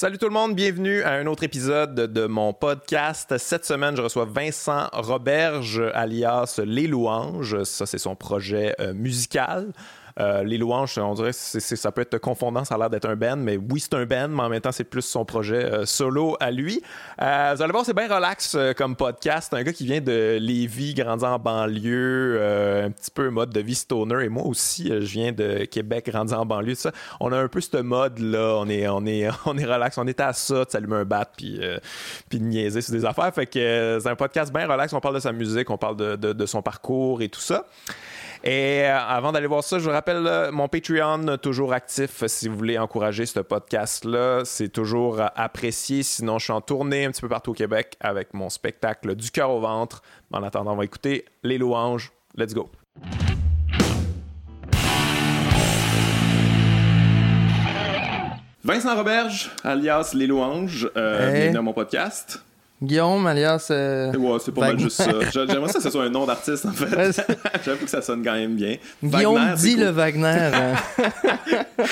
Salut tout le monde, bienvenue à un autre épisode de mon podcast. Cette semaine, je reçois Vincent Roberge, alias Les Louanges. Ça, c'est son projet euh, musical. Euh, les louanges, on dirait que ça peut être confondant, ça a l'air d'être un band, mais oui, c'est un band, mais en même temps, c'est plus son projet euh, solo à lui. Euh, vous allez voir, c'est bien relax comme podcast. Un gars qui vient de Lévis, grandi en banlieue, un petit peu mode de vie stoner. Et moi aussi, je viens de Québec, grandi en banlieue. Ça. On a un peu ce mode-là. On est, on, est, on est relax. On est à ça, de s'allumer un bat, puis, puis de niaiser sur des affaires. Fait que c'est un podcast bien relax. On parle de sa musique, on parle de, de son parcours et tout ça. Et euh, avant d'aller voir ça, je vous rappelle euh, mon Patreon toujours actif si vous voulez encourager ce podcast-là. C'est toujours euh, apprécié. Sinon, je suis en tournée un petit peu partout au Québec avec mon spectacle Du cœur au ventre. En attendant, on va écouter Les louanges. Let's go. Vincent Roberge, alias Les Louanges, bienvenue à mon podcast. Guillaume, alias. Euh, ouais, c'est pas mal juste ça. J'aimerais ça que ce soit un nom d'artiste, en fait. J'avoue que ça sonne quand même bien. Guillaume dit le Wagner. Hein.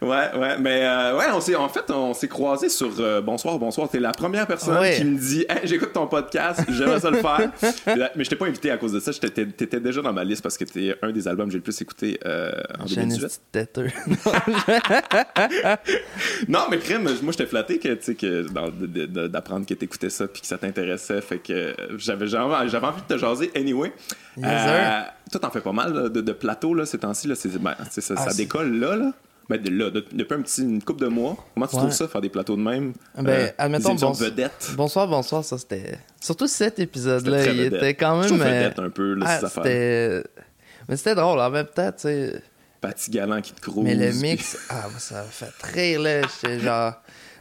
ouais, ouais. Mais euh, ouais, on s'est, en fait, on s'est croisés sur euh, Bonsoir, Bonsoir. T'es la première personne qui me dit hey, j'écoute ton podcast, j'aimerais ça le faire. mais je t'ai pas invité à cause de ça. T'étais déjà dans ma liste parce que t'es un des albums que j'ai le plus écouté en 2018. non, mais crème, moi, j'étais flatté que, que d'apprendre que t'écoutais ça puis que ça t'intéressait. Fait que j'avais, j'avais envie de te jaser anyway. Euh, toi, t'en fais pas mal de, plateaux là, ces temps-ci. Là, ben, ça, ah, décolle là. là. Ben, là, depuis un petit, une couple de mois, comment tu trouves ça, faire des plateaux de même? Ben, euh, admettons, bon, bonsoir, bonsoir, ça c'était. Surtout cet épisode-là, il était quand même. vedette un peu, là, ah, c'était... Mais c'était drôle, en même temps, tu sais. Patty Galant qui te crouse. Mais le mix, ah, ça m'a fait rire, là. J'étais genre.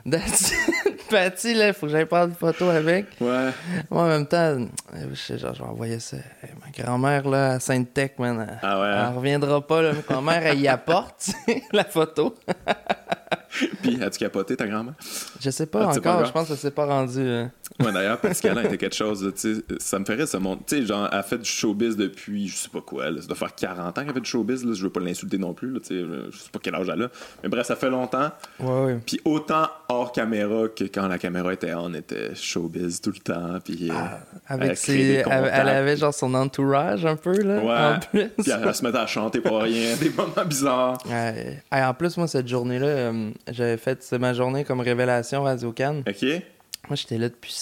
Patty, là, faut que j'aille prendre une photo avec. Ouais. Moi, en même temps, je sais, genre, je vais envoyer ça. ma grand-mère, là, à Sainte-Tech, man, elle, ah ouais. elle hein? reviendra pas, là. Ma grand-mère, elle y apporte, la photo. Puis, as-tu capoté ta grand-mère? Je sais pas encore, je pense que ça s'est pas rendu. Hein. Ouais, d'ailleurs, Pascal était quelque chose, tu sais, ça me ferait ça monte. Tu sais, genre, elle a fait du showbiz depuis, je sais pas quoi, ça doit faire 40 ans qu'elle fait du showbiz, là, je veux pas l'insulter non plus, tu sais, je sais pas quel âge elle a. Mais bref, ça fait longtemps. Ouais, ouais. Puis autant hors caméra que quand la caméra était on était showbiz tout le temps. Puis, euh, ah, avec elle, elle, avait genre son entourage un peu, là. Ouais. En plus. Puis elle, se mettait à chanter pour rien, des moments bizarres. Ouais. en plus, moi, cette journée-là, euh, j'avais fait, c'est ma journée comme révélation Radio Cannes. OK. Moi, j'étais là depuis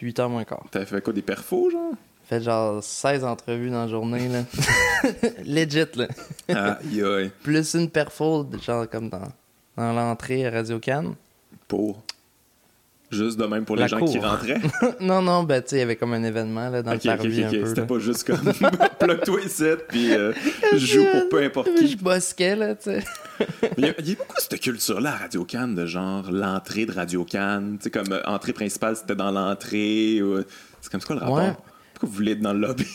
8 heures moins quart. T'avais fait quoi, des perfos, genre? Fait genre 16 entrevues dans la journée, là. Legit, là. Aïe, aïe. Plus une perfo, genre comme dans, dans l'entrée à Radio Cannes. Pour? Juste de même pour les gens qui rentraient? non, non, ben tu sais, il y avait comme un événement là, dans le parvis okay, C'était pas juste comme plug-toi ici, puis euh, je joue pour peu importe qui. Je bosquais, là, tu sais. Il y, a beaucoup cette culture-là à Radio Cannes, de genre l'entrée de Radio Cannes. Tu sais, comme euh, entrée principale, c'était dans l'entrée. C'est comme ça quoi le rapport? Pourquoi vous voulez être dans le lobby?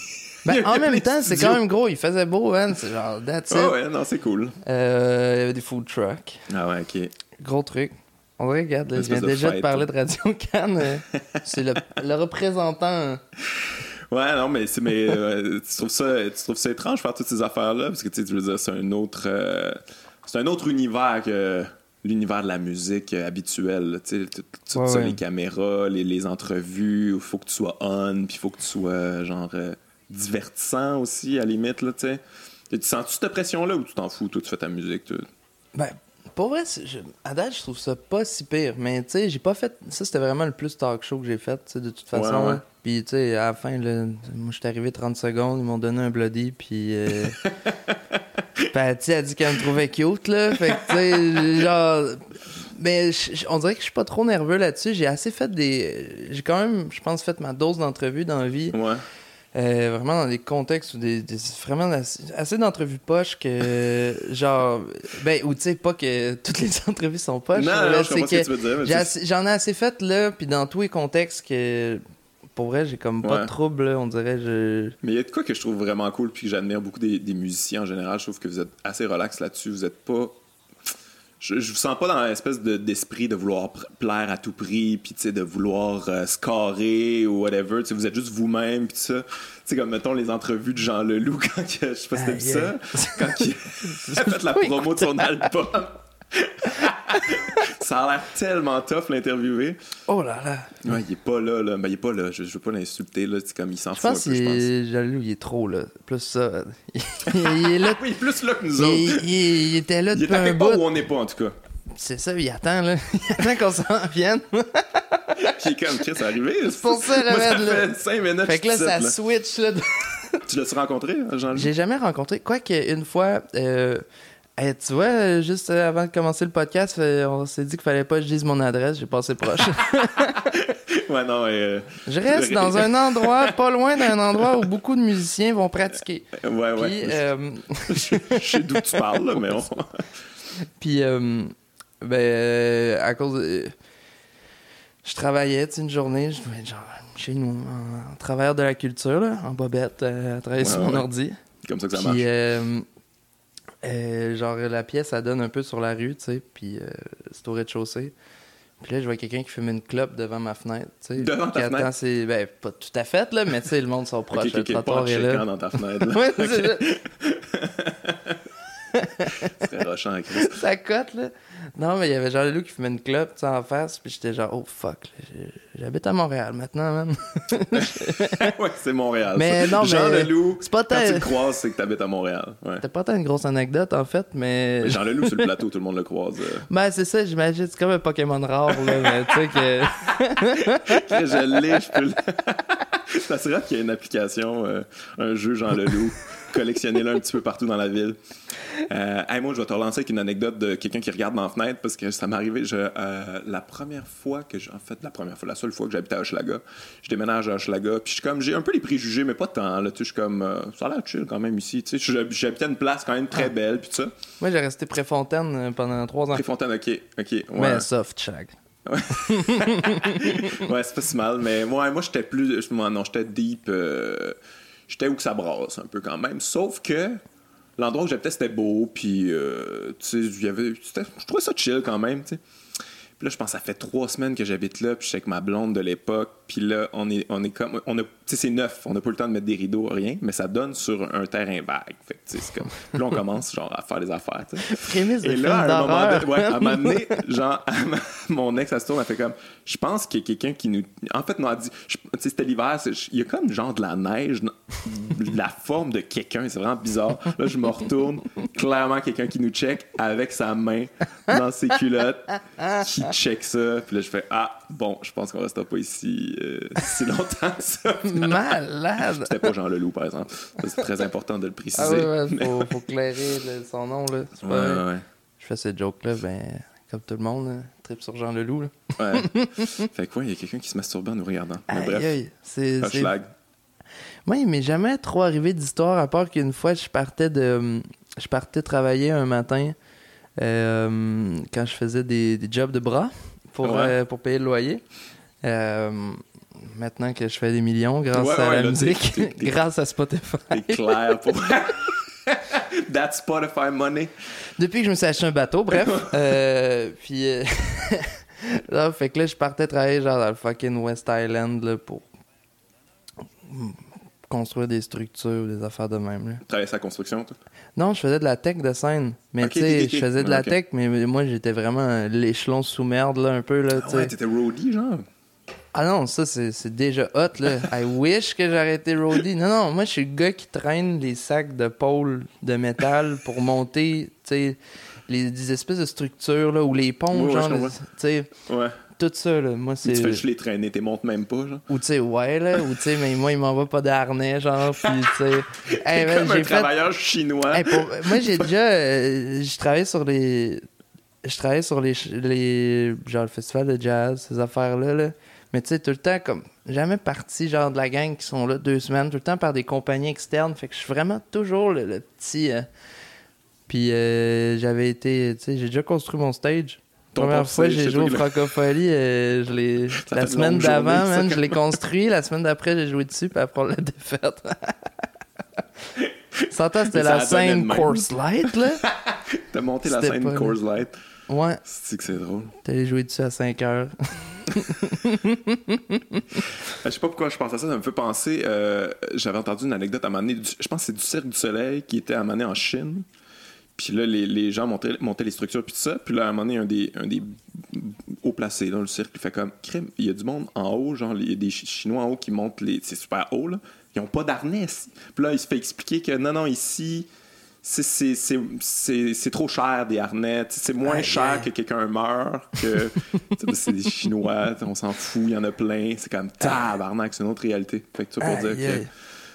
Ben, en même temps, c'est quand même gros. Il faisait beau, hein. C'est genre, that's it. Ah ouais, non, c'est cool. Euh, il y avait des food trucks. Ah ouais, ok. Gros truc. On regarde, je viens déjà de parler de Radio Cannes. c'est le, représentant. Ouais, non, mais, mais tu, trouves ça, tu trouves ça étrange faire toutes ces affaires-là? Parce que tu veux dire, c'est un autre. c'est un autre univers que l'univers de la musique habituelle. Tu sais, les caméras, les, les entrevues, il faut que tu sois on, puis il faut que tu sois genre divertissant aussi, à la limite. Là, tu sens-tu cette pression-là ou tu t'en fous, toi, tu fais ta musique? Ben, pour vrai, je, à date, je trouve ça pas si pire. Mais tu sais, j'ai pas fait. Ça, c'était vraiment le plus talk show que j'ai fait, de toute façon. Puis tu sais, à la fin, là, moi, je suis arrivé 30 secondes, ils m'ont donné un bloody, puis. Euh... Patty a dit qu'elle me trouvait cute, là. Fait que, tu sais, genre. Mais on dirait que je suis pas trop nerveux là-dessus. J'ai assez fait des. J'ai quand même, je pense, fait ma dose d'entrevue dans la vie. Ouais. Euh, vraiment dans des contextes où des, vraiment assez, d'entrevues poches que genre ben ou tu sais pas que toutes les entrevues sont poches non, non c'est que, j'en ai assez fait là puis dans tous les contextes que pour vrai j'ai comme pas de trouble on dirait je mais il y a de quoi que je trouve vraiment cool puis que j'admire beaucoup des, des, musiciens en général. Je trouve que vous êtes assez relax là-dessus. Vous êtes pas je, je vous sens pas dans l'espèce d'esprit de vouloir plaire à tout prix, puis de vouloir euh, scorer ou whatever. vous êtes juste vous-même, puis ça. Tu comme mettons les entrevues de Jean Leloup quand je sais pas si c'était ça, quand il a fait la promo de son album. ça a l'air tellement tough l'interviewer. Oh là là. Ouais, il est pas là, là. Ben, il est pas là. Je, je veux pas l'insulter, là. C'est comme il s'en fout un peu, je pense. est jaloux, il est trop là. Plus ça. il, il est là. Oui, plus là que nous Il, autres. il- il était là Il est depuis un bout. où on n'est pas, en tout cas. C'est ça, il attend là. Il attend qu'on s'en vienne. Est comme, Chris, c'est arrivé. C'est pour ça, le Moi, ça mec, là. fait 5 minutes fait que là, ça là. switch là. Tu l'as-tu rencontré, Jean-Louis? J'ai jamais rencontré. Quoique, une fois, euh, hey, tu vois, euh, juste euh, avant de commencer le podcast, euh, on s'est dit qu'il fallait pas que je dise mon adresse. J'ai passé proche. Ouais, non, euh, je reste dans un endroit, pas loin d'un endroit où beaucoup de musiciens vont pratiquer. ouais, ouais. Euh, je, je sais d'où tu parles, là, mais on... puis euh, ben, à cause de- Je travaillais, une journée, je devais être genre chez nous, en, en travailleur de la culture, là, en bobette, à travailler Ouais, sur mon ordi. comme ça que ça Puis, marche. Euh, genre, la pièce, elle donne un peu sur la rue, tu sais, puis euh, c'est au rez-de-chaussée. Puis là, je vois quelqu'un qui fume une clope devant ma fenêtre, tu sais. Devant ta fenêtre? ses- Ben, pas tout à fait, là, mais tu sais, le monde sont Ok, proches, ok, le trottoir est là. dans ta fenêtre. là. Ouais, c'est rochant, Chris. Ça cote, là. Non, mais il y avait Jean-Leloup qui fumait une clope, tu sais, en face, puis j'étais genre, oh fuck, j'habite à Montréal maintenant, man. ouais, c'est Montréal. Mais ça. non, Jean mais Leloup, c'est pas quand tu le croises, c'est que t'habites à Montréal. Ouais. C'était pas tant une grosse anecdote, en fait, mais. Mais Jean Leloup, sur le plateau, tout le monde le croise. euh. Ben, c'est ça, j'imagine, c'est comme un Pokémon rare, là, mais tu sais que. Je l'ai, je peux le... Ça serait qu'il y ait une application, euh, un jeu Jean Leloup. Collectionnez-le un petit peu partout dans la ville. Euh, hey, moi, je vais te relancer avec une anecdote de quelqu'un qui regarde dans la fenêtre parce que ça m'est arrivé. Je, euh, la première fois que, je- en fait, la première fois, la seule fois que j'habitais à Hochelaga, je déménage à Hochelaga. Puis je suis comme, j'ai un peu les préjugés, mais pas tant. Là, tu sais, je suis comme, euh, ça a l'air chill quand même ici. Tu sais, j'hab- j'habitais une place quand même très belle, puis tout ça. Moi, j'ai resté Préfontaine euh, pendant trois ans. Préfontaine, ok, ok. Ouais. Mais soft shag. ouais, c'est pas si mal, mais moi, moi j'étais plus. Moi, non, j'étais deep. euh, j'étais où que ça brasse un peu quand même. Sauf que l'endroit où j'habitais, c'était beau, puis euh, tu sais, Je trouvais ça chill quand même, tu sais. Puis là, je pense que ça fait trois semaines que j'habite là, puis je suis avec ma blonde de l'époque, puis là, on est, on est comme. On a, tu sais, c'est neuf, on n'a pas le temps de mettre des rideaux, rien, mais ça donne sur un terrain vague. Fait que, tu sais, c'est comme. Puis là, on commence, genre, à faire des affaires, tu sais. Prémisse Et là, à un moment donné, ouais, à un moment donné, genre, mon ex, elle se tourne, elle fait comme, je pense qu'il y a quelqu'un qui nous. En fait, non, elle dit, tu sais, c'était l'hiver, il y a comme genre de la neige, la forme de quelqu'un, c'est vraiment bizarre. Là, je me retourne, clairement quelqu'un qui nous check avec sa main dans ses culottes, qui check ça. Puis là, je fais, ah, bon, je pense qu'on restera pas ici euh, si longtemps ça. Malade! C'était pas Jean Leloup, par exemple. C'est très important de le préciser. Ah ouais, ouais, Mais- faut, faut clairer le- son nom, là. Ouais, pas- ouais, ouais. Je fais ces jokes-là, ben, comme tout le monde, là, trip sur Jean Leloup, là. Ouais. fait quoi, il y a quelqu'un qui se masturbe en nous regardant. Mais Aïe, bref, c'est... il m'est jamais trop arrivé d'histoire, à part qu'une fois, je partais de... Je partais travailler un matin quand je faisais des, des jobs de bras pour, Ouais. euh, pour payer le loyer. Euh, maintenant que je fais des millions grâce Ouais, à la là, t'es- musique, t'es- t'es- grâce à Spotify. C'est clair pour. That Spotify money. Depuis que je me suis acheté un bateau, bref. euh, puis euh, là, fait que là, je partais travailler genre dans le fucking West Island là, pour construire des structures, des affaires de même. Là. Travailler sa construction, toi? Non, je faisais de la tech de scène. Mais tu sais, je faisais de la tech, mais moi, j'étais vraiment l'échelon sous merde, là, un peu, là, sais. Ouais, t'étais roadie, genre? Ah non, ça, c'est déjà hot, là. I wish que j'aurais été roadie. Non, non, moi, je suis le gars qui traîne les sacs de pôle de métal pour monter, tu sais, les, des espèces de structures, là, ou les ponts, Ouais, ouais, genre, comprends. tu sais, Ouais. Tout ça, là. Moi, Tu c'est... fais juste les traîner, t'es montes même pas, genre. Ou, tu sais, ouais, là, ou, tu sais, mais moi, il m'envoie pas de harnais, genre, puis, tu sais... Hey, man, Comme un fait... travailleur chinois. Hey, pour- Moi, j'ai déjà... euh, je travaillais sur les... Je travaillais sur les, les... Genre, le festival de jazz, ces affaires-là, là. Mais tu sais, tout le temps, comme... Jamais parti, genre, de la gang qui sont là deux semaines, tout le temps par des compagnies externes. Fait que je suis vraiment toujours le, le petit... euh, Puis euh, j'avais été... Tu sais, j'ai déjà construit mon stage. Première fois, j'ai joué au Francophonie, euh, je l'ai... La semaine d'avant, je l'ai construit. La semaine d'après, j'ai joué dessus, puis après, on l'a défaite. S'entend, c'était la scène. Course Light, là? T'as monté la scène Coors Light? Ouais, C'est que c'est drôle? allé jouer dessus à 5 heures. Je sais pas pourquoi je pense à ça, ça me fait penser. euh, J'avais entendu une anecdote à un moment donné, du- je pense que c'est du Cirque du Soleil qui était à un moment donné en Chine. Puis là, les, les gens montaient, montaient les structures, puis tout ça. Puis là, à un moment donné, un des, un des haut placés dans le cirque, il fait comme, crème, il y a du monde en haut, genre, il y a des Chi- Chinois en haut qui montent les. C'est super haut, là. Ils ont pas d'harnais. ici. Puis là, il se fait expliquer que non, non, ici. c'est- trop cher des harnais. C'est moins cher que quelqu'un meurt, que c'est des Chinois, on s'en fout, il y en a plein. C'est comme tabarnak, c'est une autre réalité. Fait que tu pour dire que.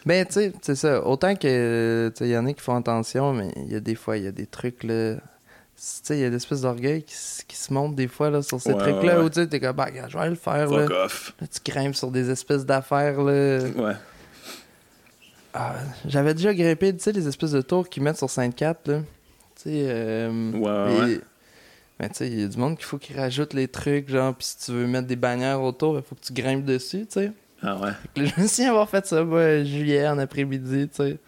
Ben, tu sais, c'est ça. Autant que, tu y en a qui font attention, mais il y a des fois, il y a des trucs, là. Tu sais, il y a l'espèce d'orgueil qui, qui se monte des fois, là, sur ces Ouais, trucs-là, ouais. où tu sais, t'es comme, bah, je vais le faire, là. Fuck off. Là, tu grimpes sur des espèces d'affaires, là. Ouais. Ah, J'avais déjà grimpé, tu sais, les espèces de tours qu'ils mettent sur Sainte-Cap, là. Tu sais, euh, Ouais, ouais, et- Mais tu sais, il y a du monde qu'il faut qu'ils rajoutent les trucs, genre, puis si tu veux mettre des bannières autour, il faut que tu grimpes dessus, tu sais. Ah ouais. Là, je me souviens avoir fait ça, moi, juillet, en après-midi, tu sais.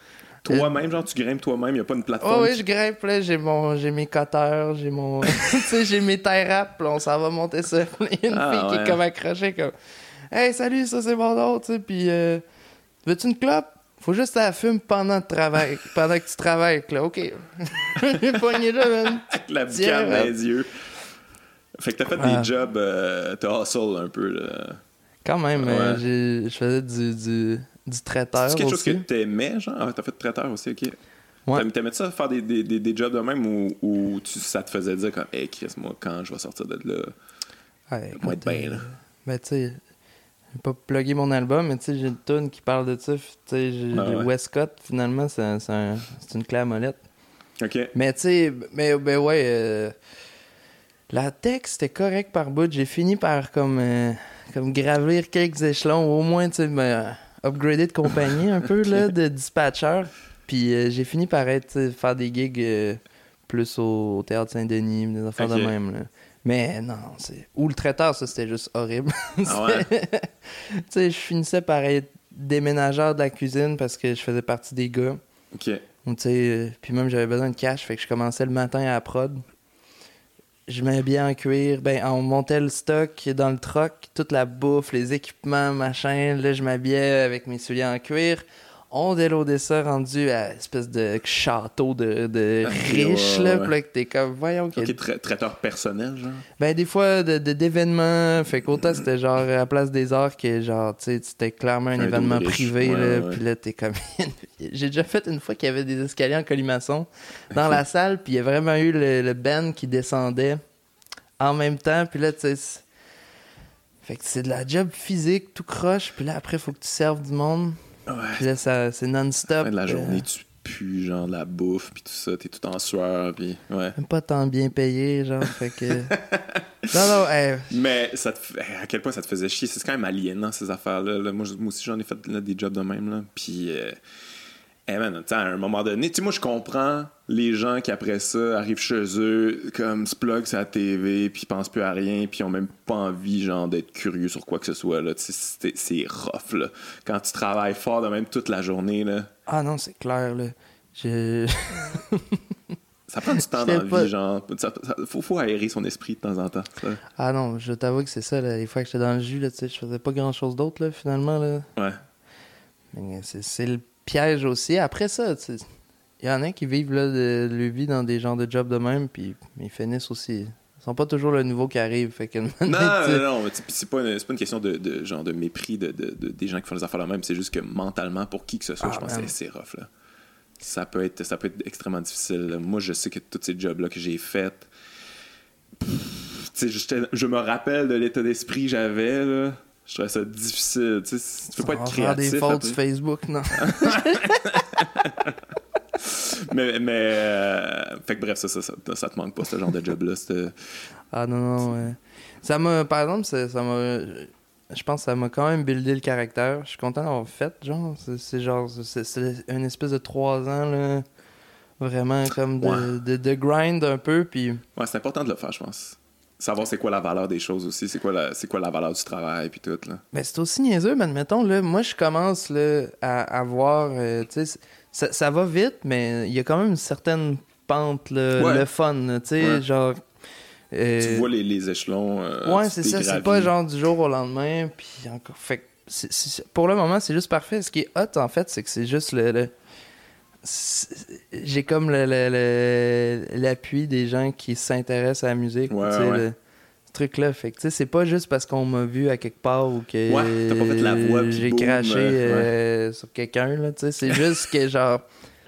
Toi-même, genre, tu grimpes toi-même, il n'y a pas une plateforme. Oh oui, je grimpe, là, j'ai mon, j'ai mes cutters, j'ai mon, tu sais, j'ai mes tie wraps, là, on s'en va monter ça. Il y a une Ah, fille qui est comme accrochée, comme, hey, salut, ça c'est mon nom, tu sais, puis, euh, veux-tu une clope? Faut juste que la fumes pendant le travail, pendant que tu travailles, là, ok. j'ai pogné là, man. La Tiens, boucane dans les yeux. Fait que t'as fait Ah. des jobs, euh, t'as hustle un peu, là. Quand même, Ouais. euh, j'ai- je faisais du, du, du traiteur C'est quelque chose que t'aimais, genre? Ah, t'as fait traiteur aussi, ok. Ouais. T'aimais- ça faire des, des, des, des jobs de même ou, ou tu, ça te faisait dire comme, hey, Chris, moi, quand je vais sortir de là, Ouais, moi être bien, là. euh, Ben, tu sais, je vais pas plugger mon album, mais tu sais, j'ai une tune qui parle de ça. Tu sais, j'ai Ah ouais. Westcott, finalement, c'est un- c'est un- c'est une clé à molette. Ok. Mais tu sais, mais, ben ouais, euh, la texte c'était correct par bout. J'ai fini par comme, euh, comme gravir quelques échelons, au moins, tu sais, me upgrader de compagnie un peu, là, de dispatcher. Puis euh, j'ai fini par être, faire des gigs euh, plus au, au Théâtre Saint-Denis, des affaires de même, là. Mais non, c'est. Ou le traiteur, ça c'était juste horrible. Ah ouais? tu sais, je finissais par être déménageur de la cuisine parce que je faisais partie des gars. Ok. Tu sais, euh, puis même j'avais besoin de cash, fait que je commençais le matin à la prod. Je m'habillais en cuir, ben on montait le stock dans le truck, toute la bouffe, les équipements, machin. Là, je m'habillais avec mes souliers en cuir. On déloadait ça rendu à espèce de château de, de riche, ouais, là. ouais. Là, que t'es comme, voyons, Ok, tra- traiteur personnel, genre? ben, des fois, de- de- d'événements. fait qu'autant c'était genre à la place des arts que genre, tu sais, c'était clairement un Un événement privé. Ouais, là. Puis là, t'es comme. J'ai déjà fait une fois qu'il y avait des escaliers en colimaçon dans la salle, puis il y a vraiment eu le, le band qui descendait en même temps. Puis là, tu sais. Fait que c'est de la job physique, tout croche. Puis là, après, faut que tu serves du monde. Ouais. Puis là, ça, c'est non-stop. la euh, journée, tu pues, genre, de la bouffe, puis tout ça, t'es tout en sueur, puis ouais. Même pas tant bien payé, genre. fait que. non, non, hey, Mais ça te fait- à quel point ça te faisait chier? C'est quand même aliénant, ces affaires-là. là. Moi, moi aussi, j'en ai fait là, des jobs de même. Là. Puis, euh, eh man, à un moment donné, tu sais, moi, je comprends les gens qui, après ça, arrivent chez eux, comme, se plug sur la TV, puis ils pensent plus à rien, puis ils ont même pas envie, genre, d'être curieux sur quoi que ce soit. Là. C'est c'est rough, là. Quand tu travailles fort de même toute la journée, là, Ah non, c'est clair, là. Je... ça prend du temps dans la vie, genre. Ça, ça- faut, faut aérer son esprit de temps en temps. ça. Ah non, je t'avoue que c'est ça, là, les fois que j'étais dans le jus, là, tu sais, je faisais pas grand chose d'autre, là, finalement, là. Ouais. C'est le piège aussi. Après ça, il y en a qui vivent, là, de, leur vie dans des genres de jobs de même, puis ils finissent aussi. Ils sont pas toujours le nouveau qui arrive, fait que... Non, non, non, c'est pas, une- pas une question de, de genre de mépris de, de- de- des gens qui font les affaires là même, c'est juste que mentalement, pour qui que ce soit, Ah, je pense que c'est rough. Là. Ça, peut être, ça peut être extrêmement difficile. Moi, je sais que tous ces jobs-là que j'ai faits, je me rappelle de l'état d'esprit que j'avais. Je trouvais ça difficile. Tu sais, tu peux pas être créatif. des fautes sur Facebook, non. mais, mais euh, fait que bref, ça, ça, ça, ça te manque pas, ce genre de job-là. c'était- Ah non, non, ouais. Ça m'a, par exemple, ça, ça m'a. Je pense que ça m'a quand même buildé le caractère. Je suis content d'avoir fait, genre. C'est, genre. C'est, une espèce de trois ans, là. Vraiment comme de, Ouais. de, de grind un peu, puis. Ouais, c'est important de le faire, je pense. Savoir c'est quoi la valeur des choses aussi, c'est quoi la, c'est quoi la valeur du travail, puis tout. Là. Mais c'est aussi niaiseux, mais admettons, là, moi, je commence là, à, à voir. euh, tu sais, ça, ça va vite, mais il y a quand même une certaine pente, là, Ouais. le fun, tu sais, Ouais. genre. euh, Tu vois les, les échelons. euh, Ouais, c'est ça. C'est pas genre du jour au lendemain. Puis encore. Fait que pour le moment, c'est juste parfait. Ce qui est hot, en fait, c'est que c'est juste le. J'ai comme le- le- le- l'appui des gens qui s'intéressent à la musique. Ouais, tu sais, ouais. le- ce truc-là. Fait que, tu sais, c'est pas juste parce qu'on m'a vu à quelque part ou que Ouais, la j'ai craché euh, euh, sur quelqu'un. là, tu sais. C'est juste que, genre,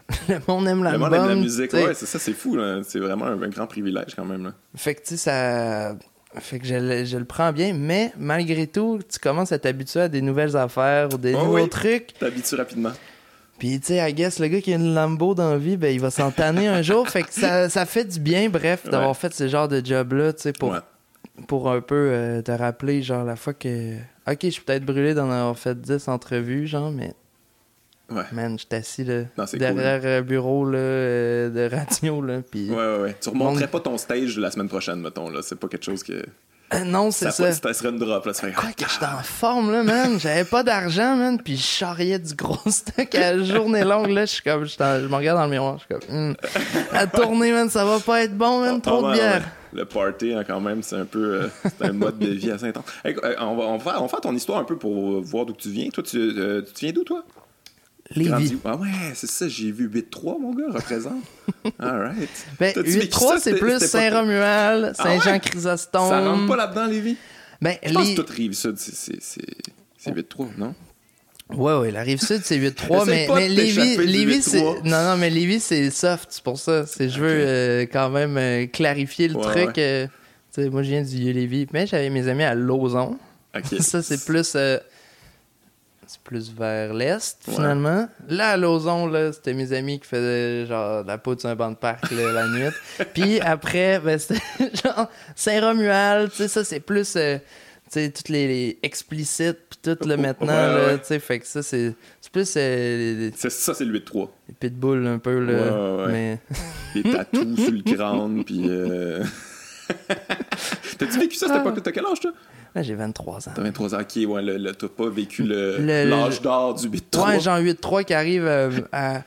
le monde aime Le l'album. monde aime la musique. Ouais, c'est ça, c'est fou. là. C'est vraiment un, un grand privilège quand même. Là. Fait que, tu sais, ça. Fait que je, le- je le prends bien, mais malgré tout, tu commences à t'habituer à des nouvelles affaires ou des Oh nouveaux oui. trucs. T'habitues rapidement. Puis, tu sais, I guess, le gars qui a une Lambo dans la vie, ben, il va s'en tanner un jour. Fait que ça, ça fait du bien, bref, d'avoir Ouais. fait ce genre de job-là, tu sais, pour, Ouais. pour un peu euh, te rappeler, genre, la fois que. Ok, je suis peut-être brûlé d'en avoir fait 10 entrevues, genre, mais, Ouais. man, je suis assis, là, Non, derrière un bureau, là, euh, de radio, là. Ouais, ouais, ouais. Tu remonterais Monde- pas ton stage la semaine prochaine, mettons. là. C'est pas quelque chose que. Euh, non, c'est ça. Ça serait une drop. Là. Fais, Quoi que j'étais en forme, là, man? J'avais pas d'argent, man. Puis je charriais du gros stock à la journée longue, là. Je suis comme, je me regarde dans le miroir. Je suis comme, hmm, la tournée, man, ça va pas être bon, man. Trop Ah, de ouais, bière. Le party, hein, quand même, c'est un peu. euh, c'est un mode de vie assez intense. Hey, euh, on, va, on, va faire, on va faire ton histoire un peu pour voir d'où tu viens. Toi, tu, euh, tu viens d'où, toi? Lévis. Ah ouais, c'est ça, j'ai vu 8-3, mon gars, représente. Alright. Ben, T'as-tu vécu 8-3, ça, c'est plus Saint-Romuald, Ah ouais? Saint-Jean-Chrysostome. Ça rentre pas là-dedans, Lévis Ben, Je pense les- que toute rive sud, c'est- c'est c'est- c'est 8-3, non? Ouais, ouais, la rive sud, c'est 8-3, Essaye mais, mais Lévis, Lévis, c'est. 8-3. Non, non, mais Lévis, c'est soft, c'est pour ça. C'est, je veux euh, quand même euh, clarifier le Ouais, truc. euh, tu sais, moi, je viens du Vieux-Lévis, mais j'avais mes amis à Lauson. Ça, c'est plus. C'est plus vers l'est, Ouais. finalement. Là, à Lauson, là, c'était mes amis qui faisaient genre la peau sur un banc de parc là, la nuit. Puis après, ben, c'était genre Saint-Romuald, tu sais, ça, c'est plus. euh, tu sais, toutes les, les explicites, puis tout, là, maintenant, Ouais, là, ouais. tu sais, fait que ça, c'est c'est plus euh, les, les- C'est- Ça, c'est le 8-3. les pitbulls, un peu, là. Ouais, ouais. Mais... Des tatous sur le crâne, puis. Euh... T'as-tu vécu ça à cette époque-là? T'as quel âge, toi? Là, j'ai 23 ans. T'as 23 ans, ok, ouais, t'as pas vécu le- Le- l'âge d'or du 8-3. Ouais, genre 8-3 qui arrive euh, à.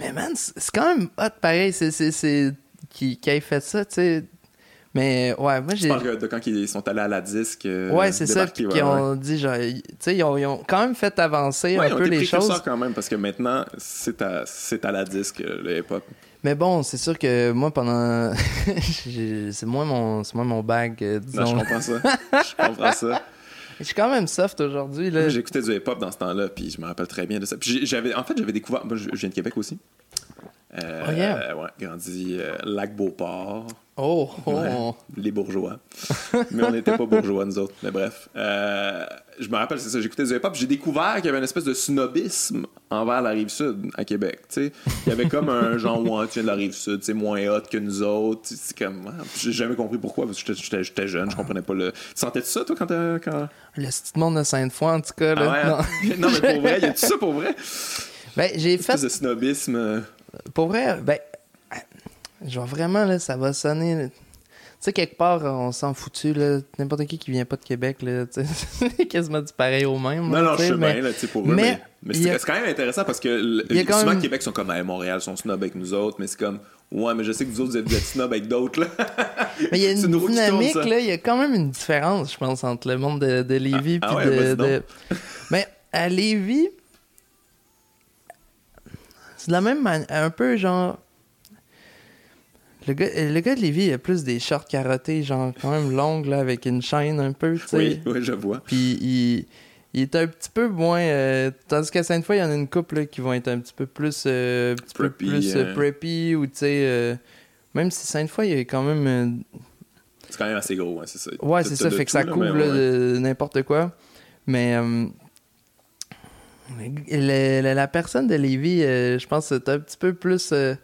Mais man, c'est quand même hot pareil, c'est. Qui, qui ait fait ça, tu sais. Mais ouais, moi Tu j'ai. parles de quand ils sont allés à la disque. euh, Ouais, c'est ça. Puis ouais, qu'ils ouais. ont dit, genre. Tu sais, ils ont, ils ont quand même fait avancer Ouais, un peu les choses. quand même, parce que maintenant, c'est à, à la disque, euh, le hip-hop. Mais bon, c'est sûr que moi, pendant. c'est moins mon, c'est moins mon bag, euh, Non, je comprends ça. je comprends ça. Je suis quand même soft aujourd'hui, là. J'écoutais du hip-hop dans ce temps-là, puis je me rappelle très bien de ça. Puis j'ai- j'avais, en fait, j'avais découvert. Moi, je viens de Québec aussi. Euh, Oh, yeah. ouais, grandi euh, Lac-Beauport, Oh, oh. Ouais. les bourgeois. Mais on n'était pas bourgeois, nous autres. Mais bref. Euh, je me rappelle, c'est ça, j'écoutais du hip-hop. J'ai découvert qu'il y avait une espèce de snobisme envers la rive sud à Québec. Il y avait comme un genre, ouais, tu viens de la rive sud, c'est moins hot que nous autres. C'est comme, j'ai jamais compris pourquoi, parce que j'étais- jeune, je comprenais pas le. Tu sentais-tu ça, toi, quand. Quand... Le petit monde de Sainte-Foy, en tout cas, Ah là. ouais, non. hein? non, mais pour vrai, y a-tu ça pour vrai? Ben, j'ai fait Espèce de snobisme. euh, Pour vrai, ben, vais vraiment, là, ça va sonner. là. Tu sais, quelque part, on s'en foutu, là. N'importe qui qui vient pas de Québec, là, tu sais, c'est quasiment du pareil au même. Non, non, je sais, mais- bien, là, tu sais, pour eux, mais mais, c'est a- c'est quand même intéressant parce que souvent, même- Québec sont comme, à Montréal sont snob avec nous autres, mais c'est comme, ouais, mais je sais que vous autres, vous êtes, snob avec d'autres, là. Mais il y a une tourne, dynamique, là. Il y a quand même une différence, je pense, entre le monde de, de Lévis Ah, ah ouais, de, de- Mais à Lévis, c'est de la même manière, un peu genre. Le gars, le gars de Lévis, il a plus des shorts carottés, genre quand même longues, là, avec une chaîne un peu, tu sais. Oui, oui, je vois. Puis il, il est un petit peu moins. euh, tandis qu'à Sainte-Foy, il y en a une couple là, qui vont être un petit peu plus. euh, peu Preppy, plus euh, euh. preppy ou tu sais. euh, même si Sainte-Foy, il y a quand même. euh, C'est quand même assez gros, hein, c'est ça. Ouais, c'est ça, fait que ça couvre de n'importe quoi. Mais euh, la personne de Lévis, euh, je pense que c'est un petit peu plus. euh,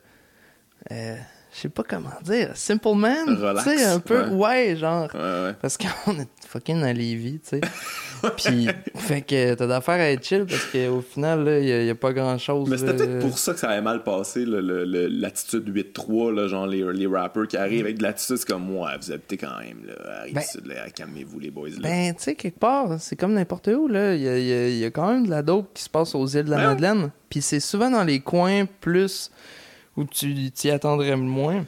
euh, je sais pas comment dire. Simple man. Relax, Tu sais, un peu. ouais. Ouais, genre. Ouais, ouais. Parce qu'on est fucking à Lévis, tu sais. Puis, fait que t'as d'affaires à être chill parce qu'au final, là, il y, a pas grand chose. Mais c'était peut-être pour ça que ça avait mal passé, l'attitude 8-3, là, genre les, les rappers qui arrivent avec de l'attitude, c'est comme, ouais, vous habitez quand même, là, Rive-Sud, là, calmez-vous, les boys, là. Ben, tu sais, quelque part, c'est comme n'importe où, là. Il y a, il y a- il y a quand même de la dope qui se passe aux îles de la Ben. Madeleine. Puis c'est souvent dans les coins plus où tu t'y attendrais le moins.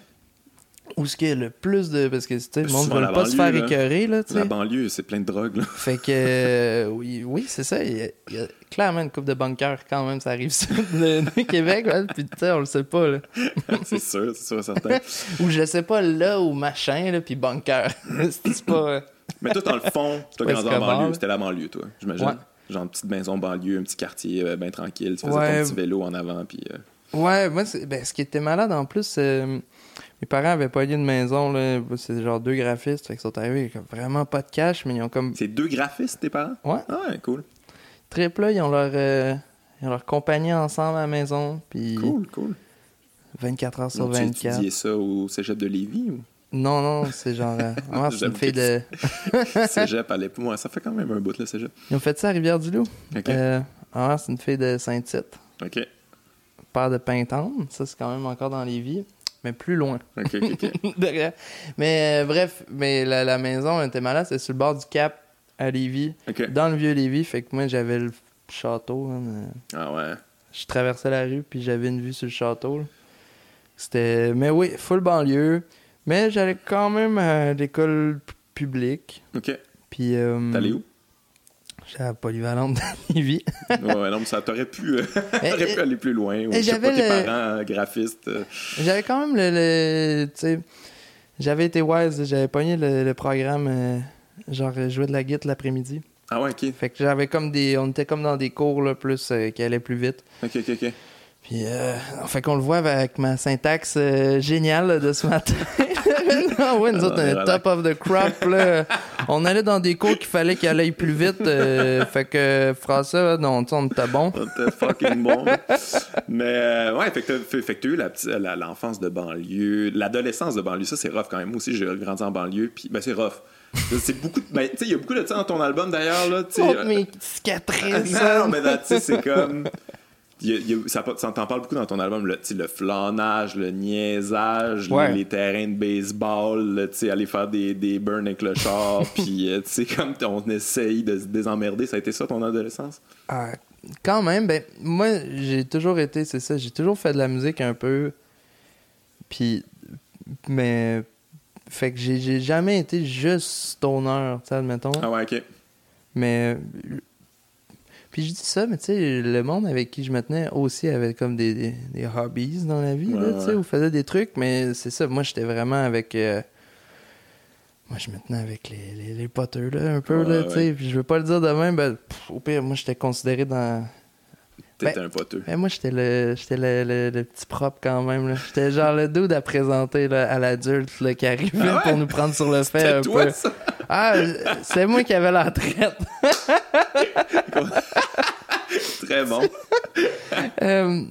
où ce qu'il y a le plus de. Parce que, tu sais, le monde ne la veut pas se faire là. écœurer, là, tu La sais. banlieue, c'est plein de drogue, là. Fait que, euh, oui, oui c'est ça. Il y, a, il y a clairement une coupe de bunkers quand même, ça arrive ça de, de Québec, ouais, puis tu sais, on le sait pas, là. c'est sûr, c'est sûr, certain. Ou je sais pas, là, ou machin, là, puis bunker. c'est pas. euh, Mais toi, dans le fond, t'as Ouais, grandi en banlieue. là? C'était la banlieue, toi, j'imagine. Ouais. Genre une petite maison banlieue, un petit quartier euh, bien tranquille. Tu faisais Ouais. ton petit vélo en avant, puis... euh, Ouais, moi, ben, ce qui était malade en plus, euh, mes parents avaient pas eu une maison, là. C'est genre deux graphistes, fait qu'ils sont arrivés avec vraiment pas de cash, mais ils ont comme. C'est deux graphistes, tes parents? Ouais, Ah ouais, cool. triple, là, ils ont leur. euh, ils ont leur compagnie ensemble à la maison, puis Cool, cool. 24 heures sur Donc, tu 24. étudiais ça au cégep de Lévis ou? Non, non, c'est genre. euh, ah, c'est une fille de. cégep à l'époque? Ouais, ça fait quand même un bout, le cégep. Ils ont fait ça à Rivière-du-Loup. OK. Euh, ah, c'est une fille de Saint-Tite. OK. De Pintante. Ça, c'est quand même encore dans les vies, mais plus loin. Mais euh, bref, mais la, la maison était malade, c'était sur le bord du cap à Lévis, dans le vieux Lévis. Fait que moi, j'avais le château. hein, Ah ouais. je traversais la rue, puis j'avais une vue sur le château. C'était. Mais oui, full banlieue. Mais j'allais quand même à l'école publique. OK. Puis. euh, T'allais où? La polyvalente de Lévis. Ouais, non, mais ça t'aurait pu, euh, pu aller plus loin. Ou, je sais pas, tes parents euh, graphistes. euh, J'avais quand même le. le- tu sais, j'avais été wise, j'avais pogné le, le programme. euh, genre, jouer de la guitare l'après-midi. Ah ouais, OK. Fait que j'avais comme des. On était comme dans des cours là, plus euh, qui allaient plus vite. OK, OK, OK. Puis, euh, fait qu'on le voit avec ma syntaxe euh, géniale de ce matin. non, ouais, nous autres, on est top of the crop. Là. On allait dans des cours qu'il fallait qu'il aille plus vite. euh, fait que François, non, tu on était bon. C'était fucking bon. Mais euh, ouais, fait que t'as fait- fait que t'as eu l'enfance de banlieue, l'adolescence de banlieue, ça c'est rough quand même. Moi aussi, j'ai grandi en banlieue, puis ben c'est rough. C'est beaucoup de. Ben, tu sais, il y a beaucoup de ça dans ton album d'ailleurs, là, tu mes cicatrices. non, mais là, tu sais, c'est comme. Il y a- il y a- ça, ça t'en parle beaucoup dans ton album, le, sais, le niaisage, Ouais. les, les terrains de baseball, aller faire des, des burns avec le char, puis euh, comme on essaye de se désemmerder, ça a été ça ton adolescence? Ah, quand même, ben, moi, j'ai toujours été, c'est ça, j'ai toujours fait de la musique un peu. Puis, mais. Fait que j'ai j'ai jamais été juste stoner, tu sais, admettons. Ah ouais, ok. Mais. Puis je dis ça, mais tu sais, le monde avec qui je me tenais aussi avait comme des, des, des hobbies dans la vie, Ouais, là, tu sais, ou faisait des trucs, mais c'est ça, moi j'étais vraiment avec. euh, Moi je me tenais avec les, les, les poteux, là, un peu, Ouais, là, tu sais, puis je veux pas le dire demain, ben, pff, au pire, moi j'étais considéré dans. T'étais Ben, un poteux. Mais moi, j'étais le, j'étais le, le- le petit propre quand même. là. J'étais genre le dude à présenter là, à l'adulte qui arrivait Ah ouais? pour nous prendre sur le fait un toi, peu. ça? Ah, c'est moi qui avais la traite. Très bon. Euh,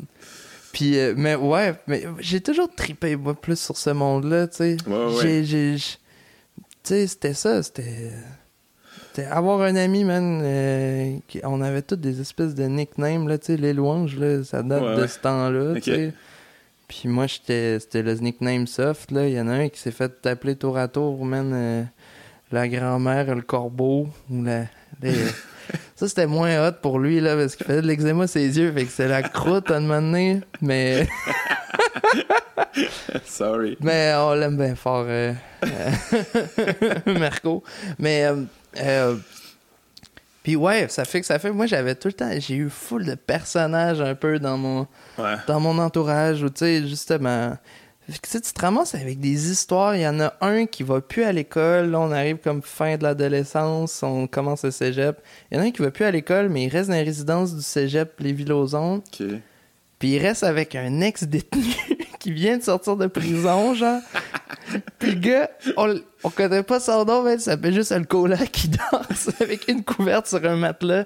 Puis, euh, mais ouais, mais j'ai toujours trippé moi, plus sur ce monde-là, tu sais. Ouais, ouais, J'ai- Tu sais, c'était ça, c'était... c'était avoir un ami, man, euh, qui- on avait tous des espèces de nicknames, là, tu sais, les louanges, là, ça date Ouais, de ouais. ce temps-là, Ok. tu sais. Puis moi, j'étais, c'était le nickname soft, là. Il y en a un qui s'est fait appeler tour à tour, man, euh, la grand-mère, le corbeau, ou la... les- Ça, c'était moins hot pour lui, là, parce qu'il faisait de l'eczéma ses yeux, fait que c'est la croûte à un moment donné, mais... Sorry. Mais on l'aime bien fort, euh, euh, Marco. Mais, euh, euh, puis ouais, ça fait que ça fait. Moi, j'avais tout le temps, j'ai eu full de personnages un peu dans mon, Ouais. dans mon entourage, tu sais, justement. Tu sais, tu te ramasses avec des histoires. Il y en a un qui va plus à l'école. Là, on arrive comme fin de l'adolescence. On commence le cégep. Il y en a un qui va plus à l'école, mais il reste dans les résidences du cégep Lévis-Lauzon. Ok. Puis il reste avec un ex-détenu qui vient de sortir de prison, genre. Puis le gars, on, on connaît pas son nom, mais ça s'appelle juste le cola qui danse avec une couverte sur un matelas.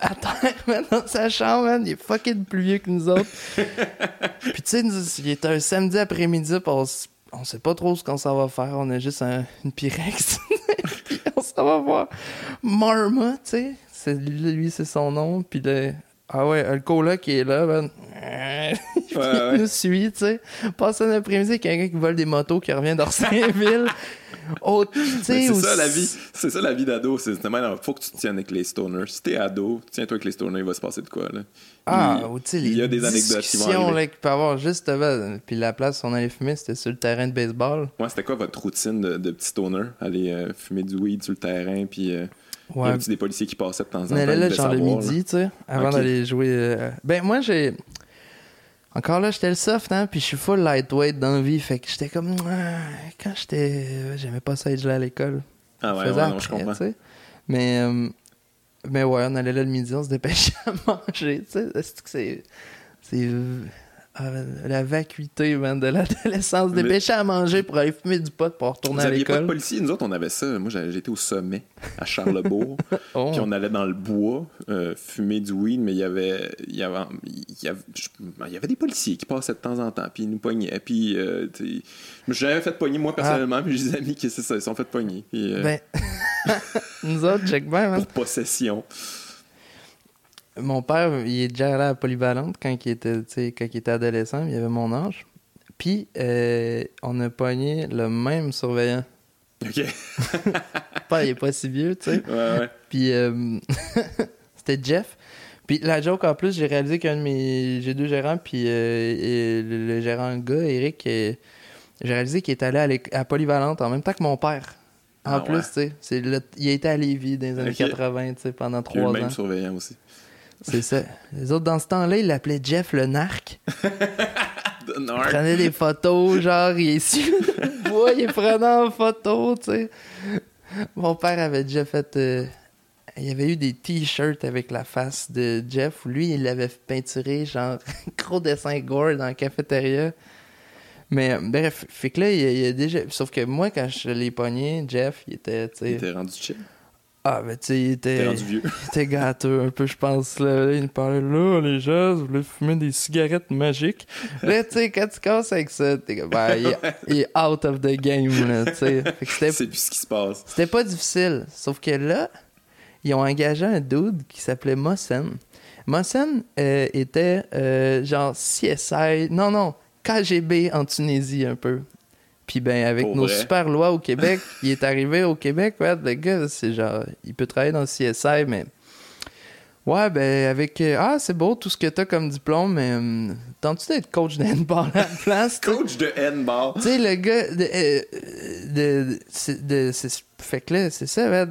À terre, man, dans sa chambre, man. Il est fucking plus vieux que nous autres. Puis tu sais, il est un samedi après-midi, on, on sait pas trop ce qu'on s'en va faire. On a juste un- une Pyrex. puis on s'en va voir Marma, tu sais. Lui, c'est son nom. Puis le... Ah ouais, le cola qui est là, man. il Ouais, nous suit, tu sais. Passe un après-midi avec quelqu'un qui vole des motos, qui revient d'Orsainville. c'est ça la vie. C'est ça la vie d'ado. C'est il faut que tu te tiennes avec les stoners. Si t'es ado, tiens-toi avec les stoners, il va se passer de quoi là. Ah, il, il y a des anecdotes qui vont là, qu'il peut avoir juste Puis la place où on allait fumer, c'était sur le terrain de baseball. Ouais, c'était quoi votre routine de, de petit stoner? Aller euh, fumer du weed sur le terrain, puis euh, il y a des policiers qui passaient de temps en temps. On allait là, genre le midi, tu sais, avant d'aller jouer. Euh, ben, moi, j'ai. Encore là, j'étais le soft, hein, puis je suis full lightweight dans la vie, fait que j'étais comme. Ah, quand j'étais. J'aimais pas ça être là à l'école. Ah ouais, ouais non, je comprends. Mais. Mais ouais, on allait là le midi, on se dépêchait à manger. Tu sais, c'est. C'est. Ah, la vacuité man, de l'adolescence, dépêcher à manger pour aller fumer du pot pour retourner à l'école. pas de policier, nous autres on avait ça. Moi j'étais au sommet à Charlebourg, oh. puis on allait dans le bois euh, fumer du weed, mais il y avait il y avait il y avait, il y avait des policiers qui passaient de temps en temps, puis ils nous pognaient, puis euh, j'avais fait pogner moi personnellement, puis j'ai des amis qui c'est ça, ils sont fait pogner. Euh, ben nous autres, check bien, Pour possession. Mon père, il est déjà allé à Polyvalente quand il était, quand il était adolescent, il avait mon âge. Puis, euh, on a pogné le même surveillant. OK. pas, il est pas si vieux, tu sais. Ouais, ouais. Puis, euh, c'était Jeff. Puis, la joke, en plus, j'ai réalisé qu'un de mes. J'ai deux gérants, puis euh, le, gérant gars, Eric, j'ai réalisé qu'il est allé à, Polyvalente en même temps que mon père. En ah plus, tu sais. Il a été à Lévis dans les années 80, tu sais, pendant trois ans. le même surveillant aussi. C'est ça. Les autres, dans ce temps-là, ils l'appelaient Jeff le narc. il prenait des photos, genre, il est sur le bois, il prenait en photo, tu sais. Mon père avait déjà fait. Euh, il y avait eu des t-shirts avec la face de Jeff où lui, il l'avait peinturé, genre, gros dessin gore dans la cafétéria. Mais bref, fait que là, il y a, déjà. Sauf que moi, quand je l'ai pogné, Jeff, il était. Il était rendu chill. Ah, mais tu sais, il était. il était gâteux un peu, je pense. Là. Il parlait là, les gens, vous voulez fumer des cigarettes magiques? là, tu sais, quand tu casses avec ça, t'es comme, ben, il, est out of the game, là, tu sais. C'est plus ce qui se passe. C'était pas difficile. Sauf que là, ils ont engagé un dude qui s'appelait Mossen. Mossen euh, était euh, genre CSI. Non, non, KGB en Tunisie un peu. Puis ben avec nos super lois au Québec, il est arrivé au Québec, ouais, le gars, c'est genre, il peut travailler dans le CSI, mais ouais, ben avec euh, ah c'est beau tout ce que t'as comme diplôme, mais um, tentes-tu d'être coach de handball à la place Coach de handball. Tu sais le gars de, euh, de, fait que là c'est ça, ouais,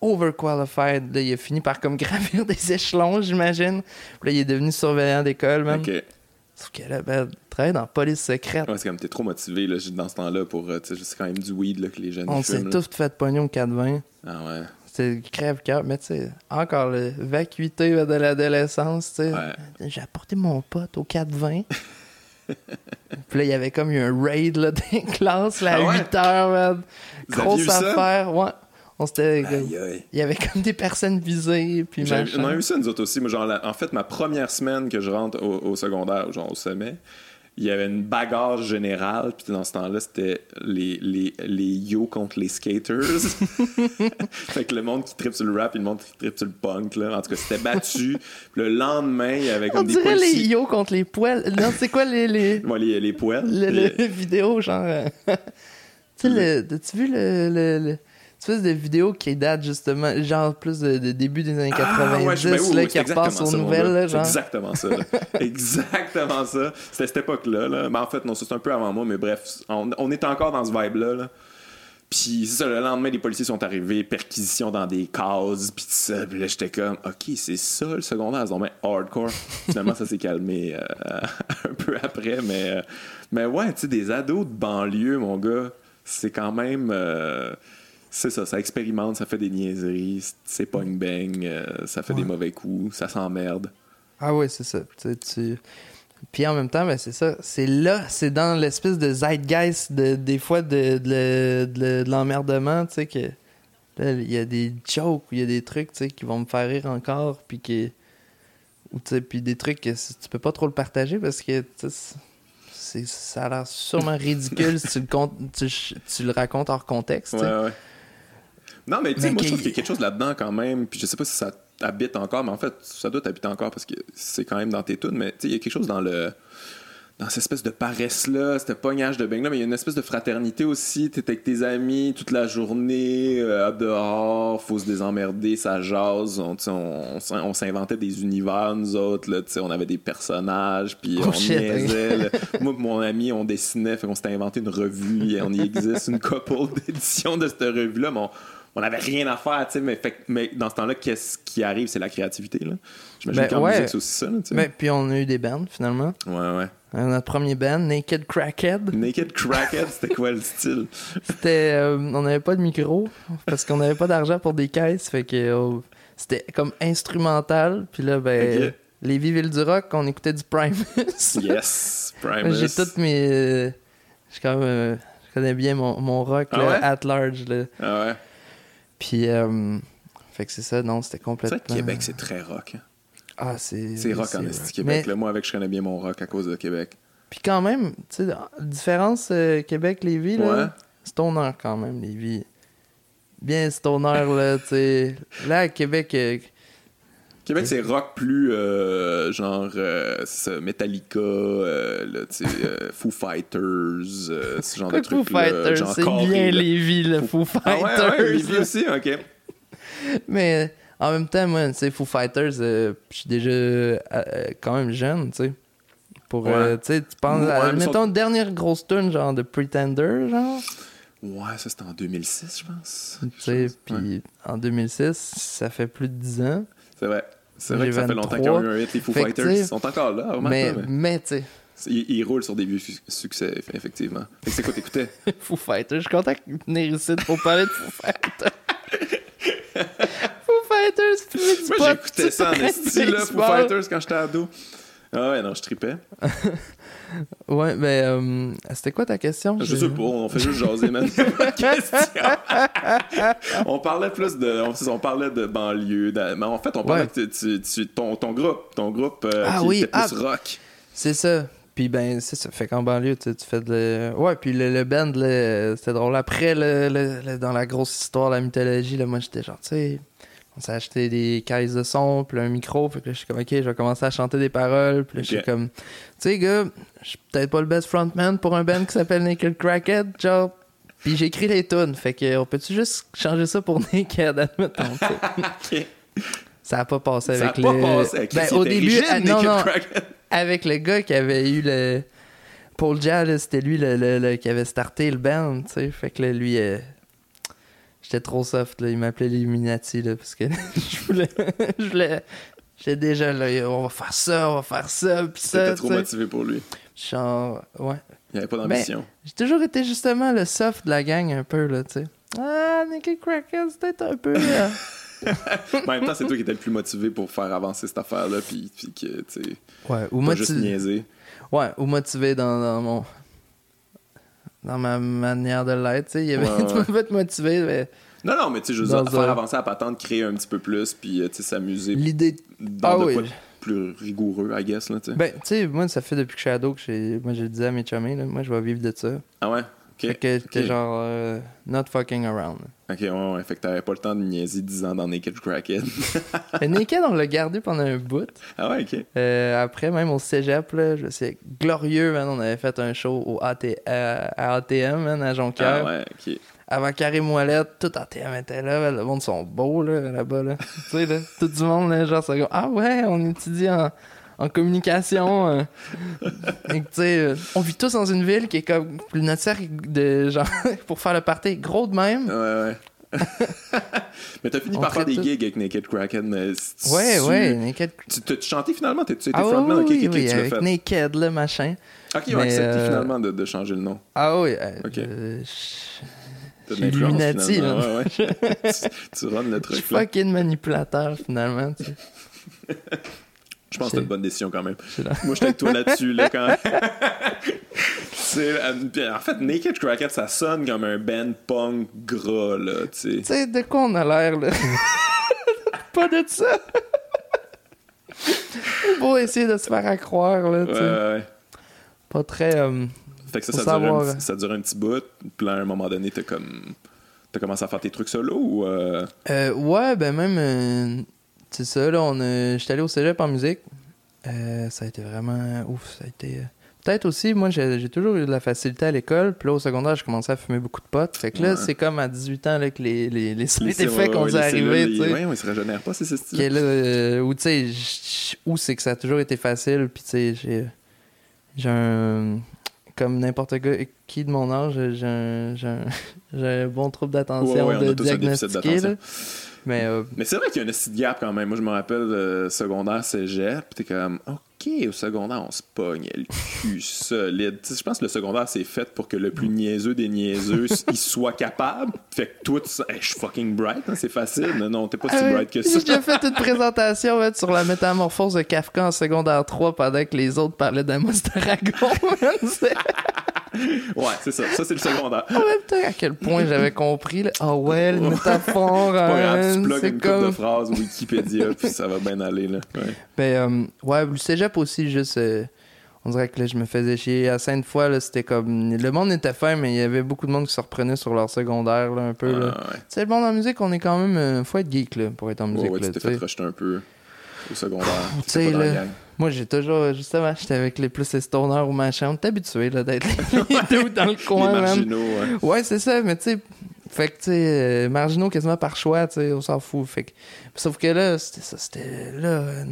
overqualified. Là, il a fini par comme gravir des échelons, j'imagine. Là, il est devenu surveillant d'école, même. Sauf que là, ben, travaille dans la police secrète. Ouais, c'est comme t'es trop motivé là, dans ce temps-là pour. Euh, tu sais, c'est quand même du weed là, que les jeunes On s'est tous fait pognon au 4-20. Ah ouais. C'est crève-cœur. Mais tu sais, encore le vacuité de l'adolescence, tu sais. Ouais. J'ai apporté mon pote au 4-20. Puis là, il y avait comme eu un raid là, dans les classes là, à 8 ah heures, man. Grosse affaire. Ouais. On Il y avait comme des personnes visées. Puis on a eu ça, nous autres aussi. Moi, genre, en fait, ma première semaine que je rentre au, secondaire, genre au sommet, il y avait une bagarre générale. Puis dans ce temps-là, c'était les, les, les yo contre les skaters. fait que le monde qui tripe sur le rap et le monde qui tripe sur le punk. Là. En tout cas, c'était battu. le lendemain, il y avait comme On des dirait les yo contre les poils. Non, c'est quoi les. Les, Moi, les, les poils. Le, vidéo, genre. Euh, tu sais, as-tu vu le espèce de vidéo qui date justement, genre plus de, début des années 90, ah, là, qui repasse aux nouvelles. genre. Exactement ça. exactement ça. C'était cette époque-là. Là. Ben, en fait, non, c'est un peu avant moi, mais bref, on, on est encore dans ce vibe-là. Là. Puis c'est ça, le lendemain, les policiers sont arrivés, perquisition dans des cases, puis tout ça. Puis là, j'étais comme, OK, c'est ça le secondaire, c'est mais hardcore. Finalement, ça s'est calmé euh, un peu après, mais, euh, mais ouais, tu sais, des ados de banlieue, mon gars, c'est quand même. Euh, c'est ça, ça expérimente, ça fait des niaiseries, c'est pong bang, euh, ça fait des mauvais coups, ça s'emmerde. Ah oui, c'est ça. Puis en même temps, ben, c'est ça. C'est là, c'est dans l'espèce de zeitgeist de, des fois de, de, l'emmerdement, tu sais, que il y a des jokes, il y a des trucs, tu sais, qui vont me faire rire encore, puis qui. Ou tu sais, puis des trucs que tu peux pas trop le partager parce que, ça a l'air sûrement ridicule si tu le, tu, le racontes hors contexte. Ouais, ouais. Non, mais tu sais, moi, je trouve qu'il y a quelque chose là-dedans quand même. Puis je sais pas si ça habite encore, mais en fait, ça doit t'habiter encore parce que c'est quand même dans tes tunes. Mais tu sais, il y a quelque chose dans le dans cette espèce de paresse-là, cette pognage de bang-là, mais il y a une espèce de fraternité aussi. T'es avec tes amis toute la journée, euh, dehors, faut se désemmerder, ça jase. On, on, on, s'inventait des univers, nous autres, là, on avait des personnages, puis oh, on shit, niaisait. Moi et mon ami, on dessinait, fait qu'on s'était inventé une revue, et on y existe une couple d'éditions de cette revue-là, mais on n'avait rien à faire, tu sais, mais, mais dans ce temps-là, qu'est-ce qui arrive, c'est la créativité, là. J'imagine Ben, qu'en ouais. musique, c'est aussi ça, là, sais. Ben, puis on a eu des bands, finalement. Ouais, ouais. Euh, Notre premier band, Naked Crackhead. Naked Crackhead, c'était quoi le style? C'était, euh, on n'avait pas de micro parce qu'on n'avait pas d'argent pour des caisses, fait que euh, c'était comme instrumental. Puis là, ben, Ok. les Ville du rock, on écoutait du Primus. Yes, Primus. J'ai toutes mes, j'ai quand même, euh, je connais bien mon, mon rock Ah là, ouais? at large. Là. Ah ouais? Puis, euh, fait que c'est ça, non, c'était C'est complètement. vrai que Québec, c'est très rock. hein. Ah, c'est. C'est rock en c'est rock. Québec. Mais- Là, moi, avec, je connais bien mon rock à cause de Québec. Puis quand même, tu sais, différence euh, Québec-Lévis, là, Ouais. stoner quand même, Lévis. Bien stoner, là, tu sais. Là, à Québec, euh, Québec, c'est rock plus euh, genre euh, Metallica, euh, là, euh, Foo Fighters, ce genre de Foo Fighters, genre c'est bien là. Lévis, le Foo Ah ouais, Fighters. ouais, aussi, ok. Mais en même temps, moi, tu sais, Foo Fighters, je suis déjà quand même jeune, tu sais. Pour, Ouais. tu sais, tu penses, Ouais, à, mettons, dernière grosse tune, genre de Pretender, genre. Ouais, ça c'était en 2006, je pense. Tu sais, puis en 2006, ça fait plus de 10 ans. C'est vrai. C'est vrai que ça fait longtemps 23. qu'ils ont eu un hit, les Foo Fait Fighters. Ils sont encore là, remarque mais, mais mais tu sais, Ils, ils roulent sur des vieux su- succès, eff- effectivement. Fait que c'est quoi t'écoutais? Foo Fighters, je suis content de venir ici pour parler de Foo Fighters. Foo Fighters, Moi, j'écoutais ça en esti, là, Foo. Fighters, quand j'étais ado. Ah ouais, non, je tripais. Ouais, mais euh, c'était quoi ta question? Je sais pas, on fait juste jaser, man. On parlait plus de. On, on parlait de banlieue. de- mais en fait, on parlait Ouais. de tu- tu- ton, ton groupe. Ton groupe euh, Ah qui oui, était plus ah. rock. C'est ça. Puis ben, c'est ça. Fait qu'en banlieue, tu, tu fais de. Ouais, puis le, le band, c'était drôle. Après, le, le- le- dans la grosse histoire, la mythologie, là, moi, j'étais genre, tu sais, on s'est acheté des caisses de son, puis un micro. Fait que là, je suis comme, ok, je vais commencer à chanter des paroles. Puis là, je suis comme, tu sais, gars, je suis peut-être pas le best frontman pour un band qui s'appelle Naked Crackhead, genre. Puis j'écris les tunes. Fait que, on peut-tu juste changer ça pour Naked, admettons, tu sais? Ok. Ça a pas passé Ça a avec pas passé avec Ben, au début, rigide, ah, non, non, avec le gars qui avait eu le. Paul Jal, c'était lui le, le- le- qui avait starté le band, tu sais. Fait que là, lui, euh, j'étais trop soft, là. Il m'appelait l'Illuminati, là, parce que je voulais. je voulais. J'étais déjà là, on va faire ça, on va faire ça, pis ça. T'étais trop motivé pour lui. Genre, ouais. Il n'y avait pas Ben, d'ambition. J'ai toujours été justement le soft de la gang, un peu, là, tu sais. Ah, Nicky Crackers, c'est peut-être un peu. euh, en même temps, c'est toi qui étais le plus motivé pour faire avancer cette affaire-là, puis, puis que, tu sais, Ouais, ou juste niaiser. Ouais, ou motivé dans, dans mon. Dans ma manière de l'être, tu sais. Il y avait. Ouais, tu ouais. être motivé, mais. Non, non, mais tu sais, je veux dire, faire avancer la patente, créer un petit peu plus, puis, euh, tu sais, s'amuser L'idée. dans Ah de oui. quoi plus rigoureux, I guess, là, tu sais. Ben, tu sais, moi, ça fait depuis que je suis ado que j'ai. Moi, je le disais à mes chummies, là. Moi, je vais vivre de ça. Ah ouais? Ok. Fait que t'es genre. euh, not fucking around. Ok, ouais, ouais. Fait que t'avais pas le temps de niaiser 10 ans dans Naked. Le Naked, on l'a gardé pendant un bout. ah ouais, ok. Euh, après, même au cégep, là, je sais, glorieux, man, on avait fait un show au AT, à, à ATM, man, à Jonquière. Ah ouais, ok. Avant Carré Moellette, tout ATM était là, le monde sont beaux, là, là-bas, là. tu sais, là, tout du monde, là, genre, comme, ah ouais, on étudie en, en communication. euh. Et euh, on vit tous dans une ville qui est comme, notre cercle de, genre, pour faire le party, gros de même. Ouais, ouais. mais t'as fini On par faire des tout. gigs avec Naked si- Ouais, tu- ouais, Naked. Tu t'as chanté finalement? T'as- Tu étais Ah frontman? oui, Ok, oui, ok, ok, oui, tu l'as avec fait. Naked, là, machin. Ok, ils ont accepté euh, finalement de, de changer le nom. Ah oui, euh, Ok. euh, Illuminati, là. Ouais, ouais. tu, tu runs le Je suis truc, fucking manipulateur, finalement, tu. Je pense que c'est une bonne décision quand même. Moi, j'étais avec toi là-dessus, là, quand euh, en fait, Naked Crackhead, ça sonne comme un band punk gras, là, tu sais. De quoi on a l'air, là? Pas de ça! Pour essayer de se faire à croire, là, tu Ouais. Pas très... euh, Fait que ça, ça dure, un, ça dure un petit bout. Puis là, à un moment donné, t'as comme. T'as commencé à faire tes trucs solo ou. euh, euh, ouais, ben même... c'est ça, là, on. J'étais allé au cégep en musique. Euh, ça a été vraiment ouf, ça a été... euh, peut-être aussi, moi, j'ai j'ai toujours eu de la facilité à l'école. Puis là, au secondaire, je commençais à fumer beaucoup de potes. Fait que là, Ouais. c'est comme à 18 ans là, que les, les, les Les- dû les arriver, cellules, tu sais. Ouais, on se régénère pas, c'est ce style. là, euh, où tu sais, où c'est que ça a toujours été facile. Puis tu sais, j'ai. J'ai un. Comme n'importe qui de mon âge, j'ai un, j'ai un, j'ai un bon trouble d'attention Ouais, ouais, de tous Mais euh, Mais c'est vrai qu'il y a un petit gap quand même. Moi, je me rappelle euh, secondaire, cégep, pis t'es comme, OK, au secondaire, on se pogne le cul solide. Tu sais, je pense que le secondaire, c'est fait pour que le plus niaiseux des niaiseux, il soit capable. Fait que toi, tu Hey, je suis fucking bright, hein, c'est facile. Non, non, t'es pas si Ah, bright que J'ai ça. déjà fait une présentation ouais, sur la métamorphose de Kafka en secondaire 3 pendant que les autres parlaient d'Amos Aragon. C'est- Ouais, c'est ça. Ça, c'est le secondaire. En même temps, à quel point j'avais compris. Ah ouais, le métaphore. Pas grave, hein, tu plugues c'est une couple de comme. phrases Wikipédia, puis ça va bien aller, là. Ouais. Ben, euh, ouais, le cégep aussi, juste. euh, on dirait que là, je me faisais chier. À là, c'était comme. Le monde était fin, mais il y avait beaucoup de monde qui se reprenait sur leur secondaire, là, un peu. là. Ah, ouais. Tu sais, le monde en musique, on est quand même. euh, faut être geek, là, pour être en Ouais, musique. ouais, là, tu t'es tu fait rejeter un peu au secondaire. Tu sais, là. Moi, j'ai toujours, justement, j'étais avec les plus les stoners ou machin. On est habitué, là, d'être les dans le coin, Les marginaux, ouais. Ouais, c'est ça, mais tu sais, fait que, tu sais, euh, marginaux quasiment par choix, tu sais, on s'en fout. Fait que, sauf que là, c'était ça, c'était là, euh,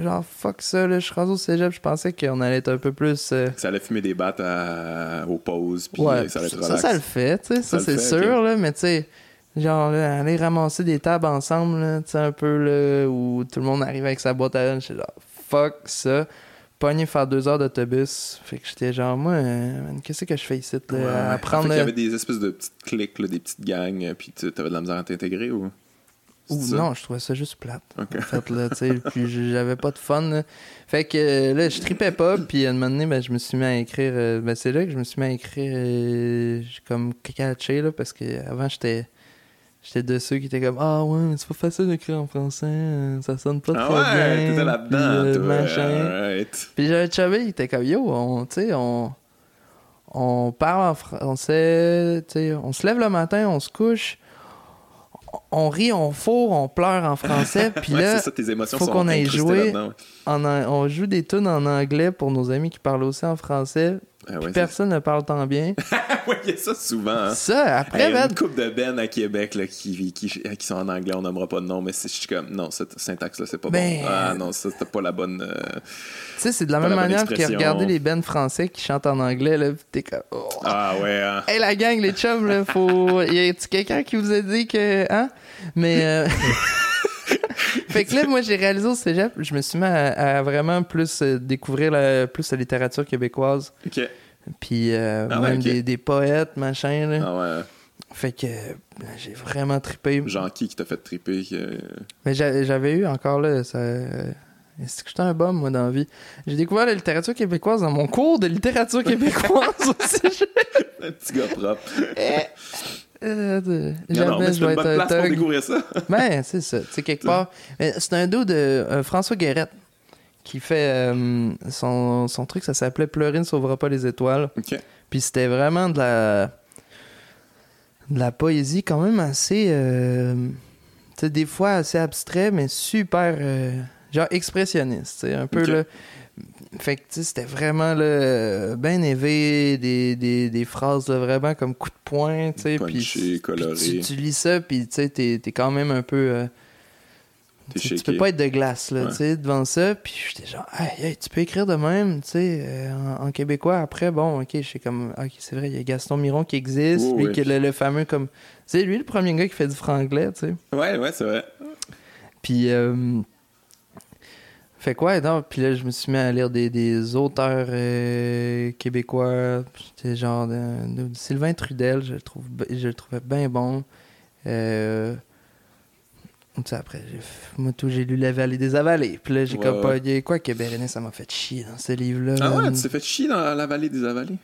genre, fuck ça, là, je suis rendu au cégep, je pensais qu'on allait être un peu plus. euh, Ça allait fumer des battes à... aux pauses, puis ouais, ça allait être ça, relax. ça le fait, tu sais, ça, Ça c'est sûr, là, mais tu sais, genre, là, aller ramasser des tables ensemble, là, tu sais, un peu, là, où tout le monde arrive avec sa boîte à lunch, j'étais genre, fuck ça. Pogner faire deux heures d'autobus. Fait que j'étais genre, moi, euh, qu'est-ce que je fais ici, là, Ouais, à prendre. y avait des espèces de petites cliques, là, des petites gangs, euh, puis tu avais de la misère à t'intégrer ou? Non, je trouvais ça juste plate. Ok. En fait, là, tu sais, puis j'avais pas de fun. là. Fait que là, je tripais pas, puis à un moment donné, ben, je me suis mis à écrire. euh, ben, c'est là que je me suis mis à écrire euh, comme catché, là, parce que avant j'étais. J'étais de ceux qui étaient comme Ah ouais, mais c'est pas facile d'écrire en français, euh, ça sonne pas Ah ouais, bien. t'étais puis, là-dedans, euh, toi. machin. Puis j'avais chubby, il était comme Yo, on, tu sais, on. On parle en français, tu sais, on se lève le matin, on se couche, on rit, on fourre, on pleure en français, puis Ouais, là, ça, tes émotions faut qu'on aille jouer. ouais. en on joue des tunes en anglais pour nos amis qui parlent aussi en français. Ah ouais, Personne ne parle tant bien. ouais, il y a ça souvent. Hein. Ça, après, Hey, Il y a man, une couple de Ben à Québec là, qui, qui, qui sont en anglais, on nommera pas de nom, mais c'est- je suis comme, non, cette syntaxe-là, c'est pas Ben- bon. Ah non, ça, c'était pas la bonne. euh, tu sais, c'est de la même la manière que regarder les bands français qui chantent en anglais, là, t'es comme... oh. Ah ouais, hein. Hey, la gang, les chums, là, faut... Y a-tu quelqu'un qui vous a dit que... Hein? Mais... euh, fait que là, moi, j'ai réalisé au cégep, je me suis mis à, à vraiment plus euh, découvrir la, plus la littérature québécoise. Ok. Puis euh, Ah ouais, même des, des poètes, machin, là. Ah ouais. Fait que euh, j'ai vraiment trippé. Genre qui qui t'a fait triper que- Mais j'a- j'avais eu encore là, ça. euh, C'est que j'étais un bum, moi, dans la vie? J'ai découvert la littérature québécoise dans mon cours de littérature québécoise aussi. Un petit gars propre. Euh, jamais c'est je vais être un thug. découvrir ça. Ben, c'est ça. Sais, quelque part. C'est un dos de euh, François Guérette qui fait euh, son, son truc, ça s'appelait Pleurer ne sauvera pas les étoiles. Puis c'était vraiment de la de la poésie quand même assez euh, des fois assez abstrait mais super genre expressionniste, un peu Ok. là fait que tu sais c'était vraiment là bien élevé des, des, des phrases là, vraiment comme coup de poing, tu sais puis tu, tu lis ça puis tu sais t'es t'es quand même un peu euh, tu, tu peux pas être de glace là, Ouais. tu sais, devant ça. Puis j'étais genre, hey, hey, tu peux écrire de même, tu sais, euh, en, en québécois. Après, bon, ok, je suis comme, ok, c'est vrai, il y a Gaston Miron qui existe, Oui, lui oui. qui est le, le fameux comme, c'est lui le premier gars qui fait du franglais, tu sais. Ouais, ouais, c'est vrai. Puis, euh, fait quoi, non, puis là, je me suis mis à lire des, des auteurs euh, québécois. C'était genre de, de Sylvain Trudel, je le, trouve, je le trouvais bien bon. Euh, après, moi, tout, j'ai lu La vallée des avalés. Puis là, j'ai Ouais, comme pas ouais. dit quoi que Bérénice, ça m'a fait chier dans ce livre-là. Ah ouais, tu t'es fait chier dans la vallée des avalées?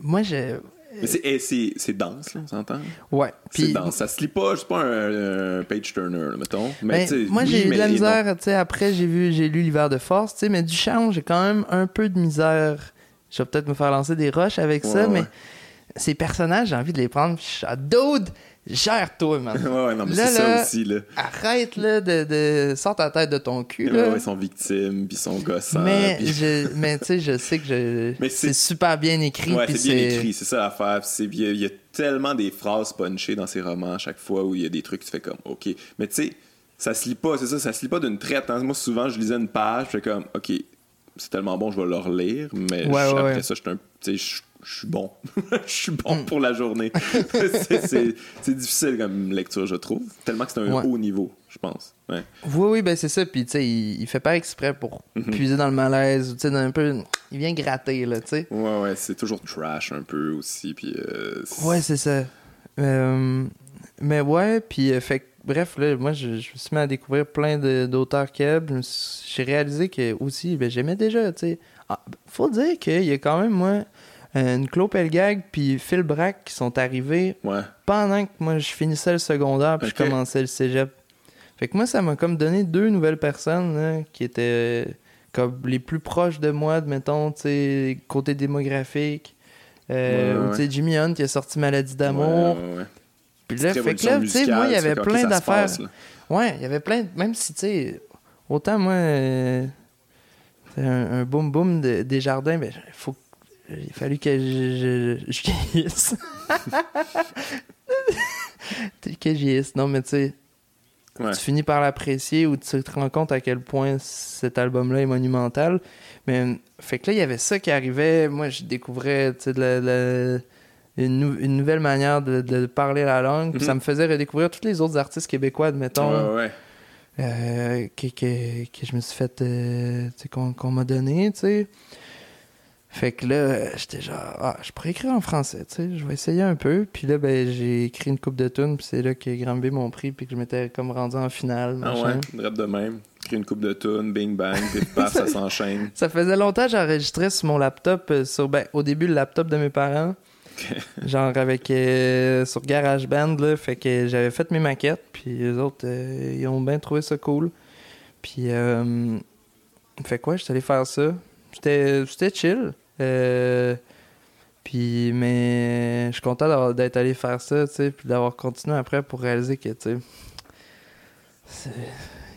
Moi, j'ai. Mais c'est, eh, c'est, c'est dense, là, on s'entend? Ouais. C'est dense. Ça se lit pas, c'est pas un, un page turner, là, mettons. Mais, Ben, moi, j'ai eu de la misère, tu sais, après, j'ai vu, j'ai lu l'hiver de force, tu sais, mais du champ, j'ai quand même un peu de misère. Je vais peut-être me faire lancer des roches avec Ouais, ça, ouais. mais ces personnages, j'ai envie de les prendre, puis je suis dude, Gère-toi, man. ouais, ouais, non, mais Là, c'est ça aussi, là. Arrête, là, de, de... Sors ta tête de ton cul, Ouais, là. ouais, ils sont victimes, puis ils sont gossants. mais, je... mais tu sais, je sais que je... Mais c'est- super bien écrit. Ouais, c'est bien écrit, c'est ça l'affaire. Il y, a- il y a tellement des phrases punchées dans ces romans à chaque fois où il y a des trucs, tu fais comme, OK. Mais tu sais, ça se lit pas, c'est ça, ça se lit pas d'une traite. hein. Moi, souvent, je lisais une page, je fais comme, OK, c'est tellement bon, je vais le relire, mais Ouais, je- ouais, après ouais. ça, je suis je suis bon. Je suis bon Mm. pour la journée. C'est- difficile comme lecture, je trouve. Tellement que c'est un Ouais. haut niveau, je pense. Ouais. Oui, oui, ben c'est ça. Puis, tu sais, il, il fait pas exprès pour Mhm. puiser dans le malaise. Tu sais, un peu... Il vient gratter, là, tu sais. Ouais, ouais, c'est toujours trash un peu aussi. Puis, euh, Ouais, c'est ça. Euh, mais ouais, puis euh, fait bref, là, moi, je, je me suis mis à découvrir plein d'auteurs keb. J'ai réalisé que aussi, ben, j'aimais déjà, tu sais. Ah, faut dire qu'il y a quand même, moi, une Claude Pelgag puis Phil Brack qui sont arrivés Ouais. pendant que moi, je finissais le secondaire puis je commençais le cégep. Fait que moi, ça m'a comme donné deux nouvelles personnes là, qui étaient euh, comme les plus proches de moi, mettons, tu sais, côté démographique. Euh, Ouais, Jimmy Hunt qui a sorti Maladie d'amour. Puis là, fait que là, tu sais, moi, il y avait plein d'affaires. Ouais, il y avait plein. Même si, tu sais, autant moi, euh, c'est un, un boom boom de- des jardins, ben, faut, il a fallu que je, je, je vieillisse. que je vieillisse. Non, mais tu sais, Ouais. tu finis par l'apprécier ou tu te rends compte à quel point cet album-là est monumental. Mais fait que là, il y avait ça qui arrivait. Moi, je découvrais de la- une, nou- une nouvelle manière de, de parler la langue. Puis Mhm. ça me faisait redécouvrir tous les autres artistes québécois, admettons, Ouais, ouais, ouais. euh, que, que, que je me suis fait. euh, qu'on m'a donné, tu sais. Fait que là, j'étais genre, ah, je pourrais écrire en français, tu sais, je vais essayer un peu. Puis là, ben, j'ai écrit une coupe de tunes, puis c'est là que Granby m'ont pris, puis que je m'étais comme rendu en finale. Ah machin. ouais, drop de même. Créer une coupe de tunes, bing bang, pif paf, ça s'enchaîne. Ça faisait longtemps que j'enregistrais sur mon laptop, euh, sur, ben, au début, le laptop de mes parents. Genre avec euh, sur GarageBand, là, fait que j'avais fait mes maquettes, puis les autres, euh, ils ont bien trouvé ça cool. Puis, euh, fait quoi, j'étais allé faire ça. C'était chill. Euh, puis, mais je suis content d'avoir- d'être allé faire ça, tu sais, puis d'avoir continué après pour réaliser que, tu sais, c'est-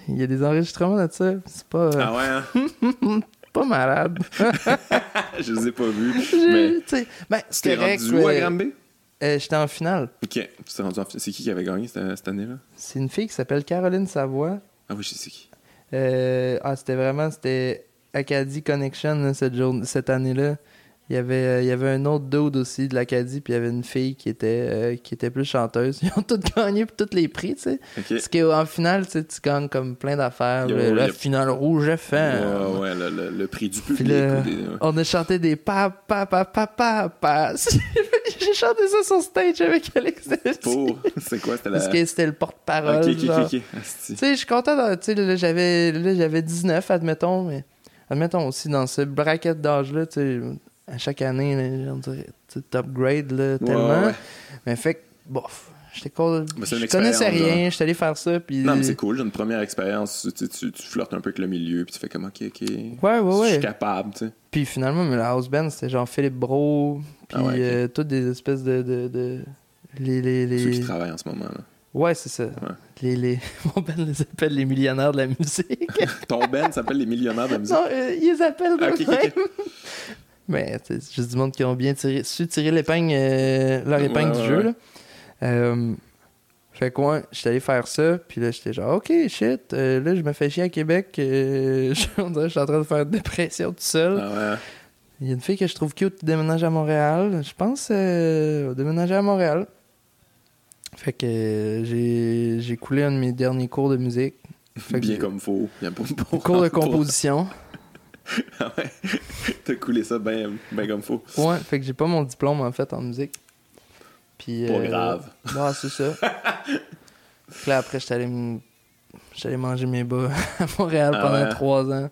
il y a des enregistrements de ça. C'est pas, Ah ouais, hein? pas malade. Je les ai pas vus. Mais tu sais, ben, c'est correct. rendu où à Granby? euh, J'étais en finale. Ok, rendu en. C'est qui qui avait gagné cette, cette année-là? C'est une fille qui s'appelle Caroline Savoie. Ah oui, je sais qui. Euh, ah, c'était vraiment, c'était Acadie Connection là, cette, jour- cette année-là. Il y, avait, euh, il y avait un autre dude aussi de l'Acadie, puis il y avait une fille qui était, euh, qui était plus chanteuse. Ils ont toutes gagné pour tous les prix, tu sais. Parce qu'en finale, tu sais, tu gagnes comme plein d'affaires. Le- finale rouge FM. Ouais, ouais, le, le- le prix du public. là, ou des- ouais. on a chanté des pa pa pa pa pa pa. J'ai chanté ça sur stage avec Alex. Pour, c'est quoi? C'était la. Parce que c'était le porte-parole. Ok, ok, ok. Tu sais, je suis content. Tu sais, là, j'avais 19, admettons, mais admettons aussi dans ce bracket d'âge-là, à chaque année, là, on dirait, tu sais, top grade, là, Ouais, tellement. ouais. Mais fait que, bof, j'étais cool. Je connaissais rien, j'étais allé faire ça, puis... Non, mais c'est cool, j'ai une première expérience. Tu, tu, tu flirtes un peu avec le milieu, puis tu fais comme, ok, ok. Ouais, ouais, Je ouais. suis capable, tu sais. Puis finalement, mais la house band, c'était genre Philippe Bro, puis Ah ouais, euh, toutes des espèces de... de, de- Les, les, les... Ceux qui travaillent en ce moment, là. Ouais, c'est ça. Les, les... Mon band les appelle les millionnaires de la musique. Ton band s'appelle Les Millionnaires de la musique? non, euh, ils les appellent de Ah, ok, ok, même. ok. Mais c'est juste du monde qui ont bien tiré, su tirer l'épingle, euh, leur épingle Ouais, du ouais, jeu. Là. Euh, fait que ouais, j'étais allé faire ça, puis là j'étais genre, ok, shit, euh, là je me fais chier à Québec, euh, je- on dirait que je suis en train de faire une dépression tout seul. Ah. Il y a une fille que je trouve cute qui déménage à Montréal, je pense déménager à Montréal. Fait que euh, j'ai j'ai coulé un de mes derniers cours de musique. Fait Bien comme faut. Bien pour, pour- Cours de composition. Ah ouais. T'as coulé ça bien comme faut. Ouais, fait que j'ai pas mon diplôme en fait en musique. Puis, Pas euh, grave. Non, c'est ça. Puis là, après, j'étais allé, m- j'étais allé manger mes bas à Montréal Ah pendant ouais? trois ans.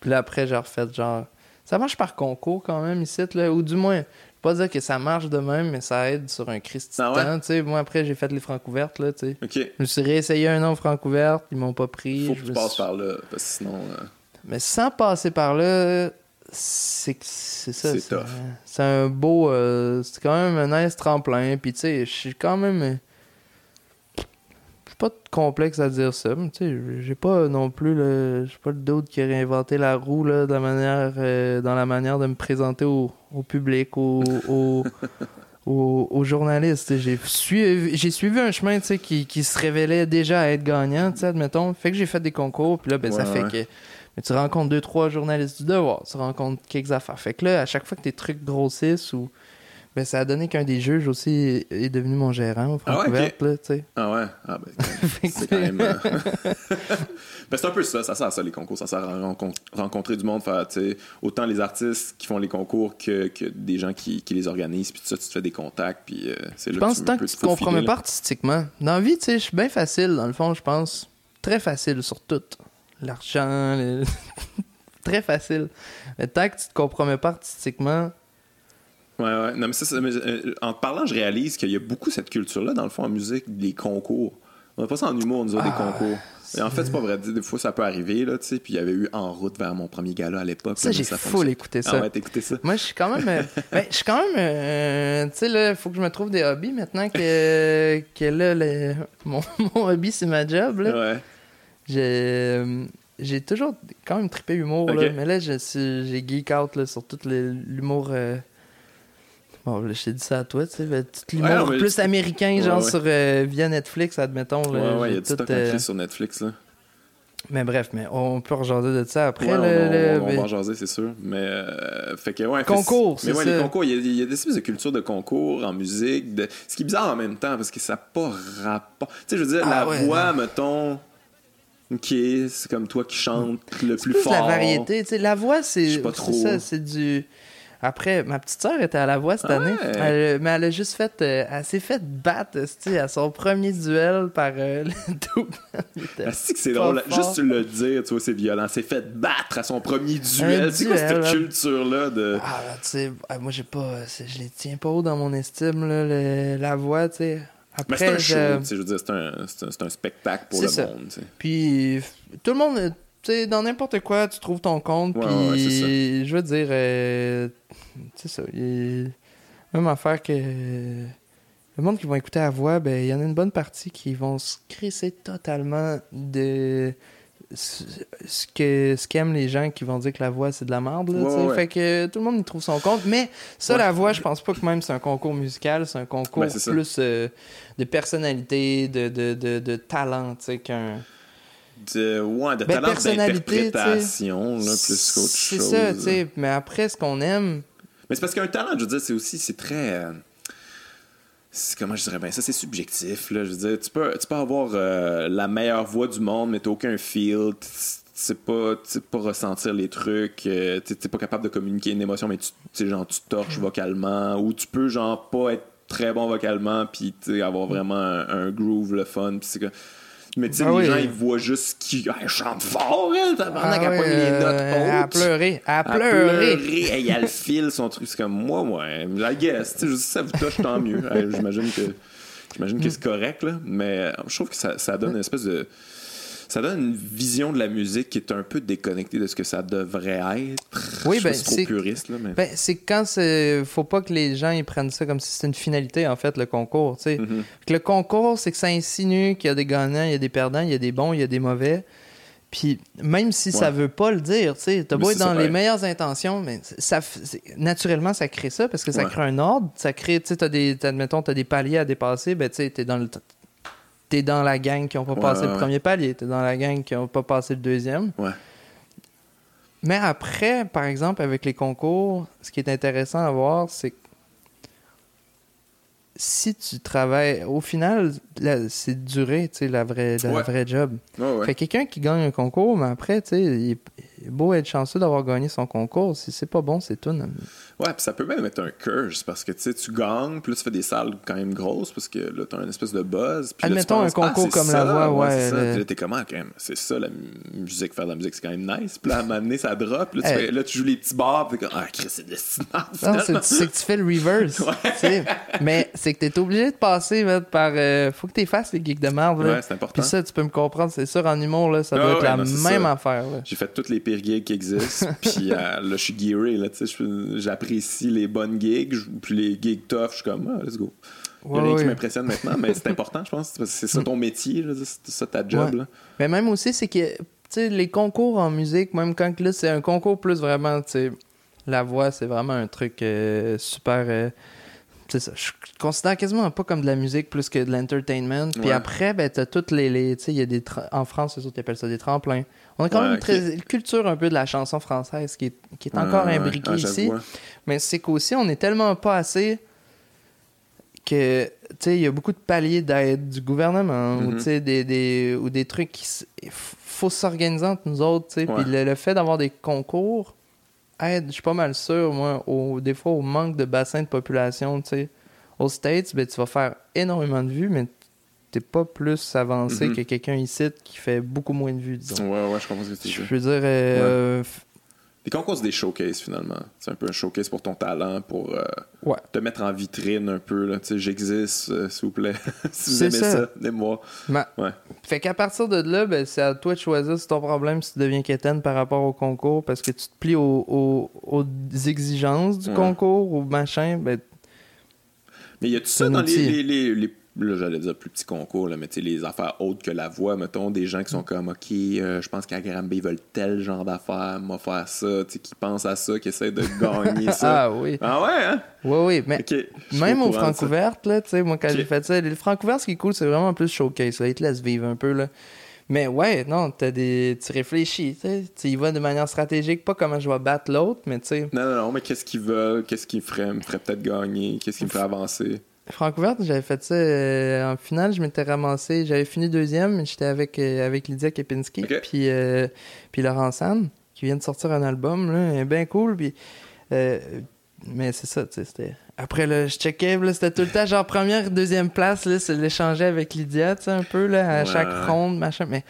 Puis là, après, j'ai refait genre. Ça marche par concours quand même ici, là, ou du moins, pas dire que ça marche de même, mais ça aide sur un Christy Ah ouais? tu sais. Moi, après, j'ai fait les francouvertes, là, tu sais. Ok. Je me suis réessayé un an aux francouvertes, ils m'ont pas pris. Faut je que tu me passes suis- par là, parce que sinon. euh, Mais sans passer par là, c'est c'est ça. C'est un beau. euh, c'est quand même un nice tremplin. Puis tu sais, je suis quand même. Euh, pas de complexe à dire ça. mais Tu sais, j'ai pas non plus le. J'ai pas le doute qui a réinventé la roue là, de la manière, euh, dans la manière de me présenter au, au public, au, au- aux, aux journalistes. J'ai suivi, j'ai suivi un chemin tu sais, qui, qui se révélait déjà à être gagnant, tu sais, admettons. Fait que j'ai fait des concours, puis là, ben, ça fait ouais. que. Mais tu rencontres deux, trois journalistes du devoir, tu rencontres quelques affaires. Fait que là, à chaque fois que tes trucs grossissent ou. Ben, ça a donné qu'un des juges aussi est, devenu mon gérant au Ah ouais, là, tu sais. Ah ouais? Ah ben, c'est quand même. euh, ben, c'est un peu ça, ça sert à ça les concours, ça sert à rencon- rencontrer du monde, faire, tu sais, autant les artistes qui font les concours que, que des gens qui, qui les organisent, puis tout ça, tu te fais des contacts, puis euh, c'est là Je pense que tu tant que tu te compromets pas artistiquement. Dans la vie, tu sais, je suis bien facile, dans le fond, je pense. Très facile sur tout. L'argent, très facile. Mais tant que tu te compromets pas artistiquement, Ouais, ouais. Non, mais ça, mais, euh, en te parlant, je réalise qu'il y a beaucoup cette culture-là, dans le fond, en musique, des concours. On n'a pas ça en humour, nous autres, des Ah, concours. Et en fait, c'est pas vrai. Des fois, ça peut arriver, là, tu sais. Puis il y avait eu En route vers mon premier gala à l'époque. ça, j'ai full écouté ça. Ah ouais, t'écoutais ça? Moi, je suis quand même. euh, ben, je suis quand même. euh, tu sais, là, il faut que je me trouve des hobbies maintenant que, que là, le- mon, mon hobby, c'est ma job. Là. Ouais. J'ai, j'ai toujours quand même trippé humour, là, mais là, j'ai geek out là, sur tout l'humour. euh, Bon, je t'ai dit ça à toi, tu sais, l'humour non, plus américain, genre sur euh, via Netflix, admettons. Là, Ouais, ouais, il y a tout, stock euh, sur Netflix, là. Mais bref, mais on peut rejaser de ça après. Ouais, on, va en jaser, c'est sûr. Mais, euh, fait que, ouais. fait- Concours, Mais ouais, ça. les concours, il y, a, il y a des espèces de culture de concours en musique. de- Ce qui est bizarre en même temps, parce que ça n'a pas rapport. Tu sais, je veux dire, Ah la ouais, voix, mettons. Ok, c'est comme toi qui chante le plus plus fort. la variété. Tu sais, la voix, c'est Je sais pas c'est trop. ça, c'est du. Après, ma petite sœur était à la voix cette Ah année? Elle- mais elle a juste fait, euh, elle s'est fait battre, à son premier duel par euh, le double. Ah, c'est que c'est drôle. fort. Juste le dire, tu vois, c'est violent. C'est fait battre à son premier duel. C'est quoi cette ouais. culture-là de. Ah, tu sais, moi j'ai pas, je les tiens pas haut dans mon estime là, le- la voix, tu sais. Mais c'est Après, un show, je- je veux dire, c'est un, c'est un, c'est un spectacle pour le ça. monde. Puis tout le monde, tu sais, dans n'importe quoi, tu trouves ton compte. Ouais, puis ouais, je veux dire, euh, c'est ça. il- Même affaire que le monde qui va écouter la voix, ben il y en a une bonne partie qui vont se crisser totalement de ce que ce qu'aiment les gens qui vont dire que la voix c'est de la merde là, Ouais, ouais. fait que tout le monde y trouve son compte mais ça Ouais. la voix je pense pas que même c'est un concours musical c'est un concours Ben, c'est plus euh, de personnalité de, de, de, de talent tu sais qu'un De, ouais, de Ben, talent personnalité, d'interprétation, plus qu'autre C'est chose. ça, tu sais. Mais après, ce qu'on aime, Mais c'est parce qu'un talent, je veux dire, c'est aussi, c'est très. euh, comment je dirais bien ça, c'est subjectif, là. Je veux dire, tu peux, tu peux avoir euh, la meilleure voix du monde, mais t'as aucun feel. Tu sais pas, pas ressentir les trucs. euh, tu t'es pas capable de communiquer une émotion, mais tu genre, tu torches vocalement. Ou tu peux, genre, pas être très bon vocalement, puis avoir vraiment un, groove, le fun. Puis c'est que. Mais tu sais, Ah les oui. gens, ils voient juste qui. Elle chante fort, elle! Tabarnak, Ah elle pogne les notes euh, à hautes. pleurer, à À pleurer. pleurer. Hey, Il y a le fil, son truc. C'est comme moi, ouais. I guess. Tu sais, ça vous touche, tant mieux. J'imagine que, j'imagine que c'est correct, là. Mais euh, je trouve que ça, ça donne une espèce de. Ça donne une vision de la musique qui est un peu déconnectée de ce que ça devrait être. Oui, ben, c'est puriste, là, mais. Ben, c'est quand c'est. Faut pas que les gens ils prennent ça comme si c'était une finalité, en fait, le concours. tu sais. Mhm. Que Le concours, c'est que ça insinue qu'il y a des gagnants, il y a des perdants, il y a des bons, il y a des mauvais. Puis même si ça Ouais. veut pas le dire, tu sais, t'as beau être ça, dans les meilleures intentions, mais ça, naturellement, ça crée ça parce que ça Ouais. crée un ordre, ça crée, tu sais, t'as des, admettons, t'as des paliers à dépasser, ben tu sais, t'es dans le, t'es dans la gang qui ont pas Ouais, passé ouais, le premier palier, t'es dans la gang qui ont pas passé le deuxième. Ouais. Mais après, par exemple, avec les concours, ce qui est intéressant à voir, c'est que si tu travailles, au final, c'est duré, tu sais, la vraie, la Ouais. vraie job. Fait que quelqu'un qui gagne un concours, mais après, tu sais, il beau être chanceux d'avoir gagné son concours. Si c'est pas bon, c'est tout. non? Ouais, puis ça peut même être un curse parce que tu sais, tu gagnes, puis là, tu fais des salles quand même grosses parce que là, t'as une espèce de buzz. Puis là, tu Admettons un concours ah, c'est comme ça, La Voix, ouais, ça. le- Puis là, t'es comment quand même? C'est ça, la mu- musique, faire de la musique, c'est quand même nice. Puis là, à un moment donné, ça drop. Là, tu, Hey. fais- là, tu joues les petits bars, puis t'es comme, ah, Chris, c'est destinant. Non, c'est c'est que tu fais le reverse. Ouais. tu sais. Mais c'est que t'es obligé de passer man, par. euh, faut que t'es fasses les geeks de merde. Ouais, c'est important. Puis ça, tu peux me comprendre. C'est sûr, en humour, là, ça Ah doit être ouais, la même affaire. J'ai fait toutes les pires gigs qui existent, puis euh, là, je suis gearé, là, tu sais, j'apprécie les bonnes gigs, puis les gigs tough, je suis comme, ah, let's go. Il n'y a rien qui m'impressionne maintenant, mais c'est important, je pense. C'est ça ton métier, c'est ça ta job. Mais même aussi, c'est que les concours en musique, même quand là, c'est un concours plus vraiment, la voix, c'est vraiment un truc euh, super. Euh, c'est ça. Je considère quasiment pas comme de la musique plus que de l'entertainment. Puis après, ben, t'as toutes les. les tu sais, il y a des. En France, les autres appellent ça des tremplins. On a quand même une culture un peu de la chanson française qui est, qui est encore imbriquée ici. Mais c'est qu'aussi, on est tellement pas assez que tu sais il y a beaucoup de paliers d'aide du gouvernement ou mm-hmm. des, des, ou des trucs qui faut s'organiser entre nous autres tu sais. Puis le, fait d'avoir des concours aide je suis pas mal sûr moi au, des fois au manque de bassin de population tu sais. Aux States ben tu vas faire énormément de vues mais t'es pas plus avancé mm-hmm. que quelqu'un ici qui fait beaucoup moins de vues disons ouais ouais je comprends ce que tu je veux dire euh, les concours, c'est des showcases finalement. C'est un peu un showcase pour ton talent, pour euh, te mettre en vitrine un peu. Là. J'existe, euh, s'il vous plaît. si vous aimez ça, ça moi ouais. Fait qu'à partir de là, ben, c'est à toi de choisir si ton problème si tu deviens quétaine par rapport au concours parce que tu te plies aux, exigences du concours ou machin. Ben, Mais y a tout ça dans les, les, les là j'allais dire plus petit concours, là, mais tu sais, les affaires autres que la voix, mettons, des gens qui sont comme, OK, euh, je pense qu'à Granby, ils veulent tel genre d'affaires, moi faire ça, tu sais, qui pensent à ça, qui essaient de gagner ça. ah oui. Ah ouais, hein? Oui, oui, mais même aux Francouvertes, là, tu sais, moi, quand j'ai fait ça, les Francouvertes, ce qui est cool, c'est vraiment plus showcase, là, ils te laissent vivre un peu, là. Mais ouais, non, t'as des... tu réfléchis, tu sais. Tu y vas de manière stratégique, pas comment je vais battre l'autre, mais tu sais. Non, non, non, mais qu'est-ce qu'ils veulent, qu'est-ce qui ferait, me ferait peut-être gagner, qu'est-ce qui me ferait avancer? Francouverte, j'avais fait ça euh, en finale, je m'étais ramassé, j'avais fini deuxième, j'étais avec, euh, avec Lydia Kepinski, puis, euh, puis Laurent San, qui vient de sortir un album, là, bien cool, puis... mais c'est ça, tu sais, c'était... Après, là, je checkais, c'était tout le temps genre première, deuxième place, là, c'est l'échanger avec Lydia, tu sais, un peu, là, à chaque ronde, machin, mais...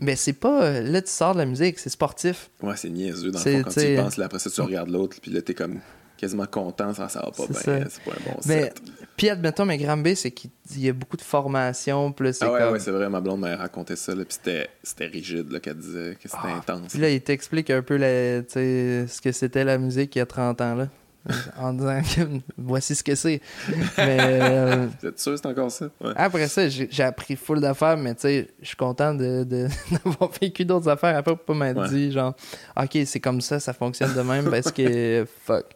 Mais c'est pas... Là, tu sors de la musique, c'est sportif. Ouais, c'est niaiseux, dans le fond, quand tu y penses, là, après ça, tu regardes l'autre, puis là, t'es comme quasiment content, ça, ça va pas bien. C'est pas un bon mais, set. Puis admettons, mais B, c'est qu'il y a beaucoup de formation. Puis ah ouais, comme... ouais c'est vrai, ma blonde m'a raconté ça. Là, puis c'était rigide qu'elle disait que c'était ah, intense. Puis là, il t'explique un peu la, ce que c'était la musique il y a 30 ans. là. en disant que voici ce que c'est. Mais. Euh, sûr que c'est encore ça? Après ça, j'ai appris full d'affaires, mais tu sais, je suis content d'avoir de, vécu d'autres affaires après pour pas m'être dit, genre, OK, c'est comme ça, ça fonctionne de même parce que fuck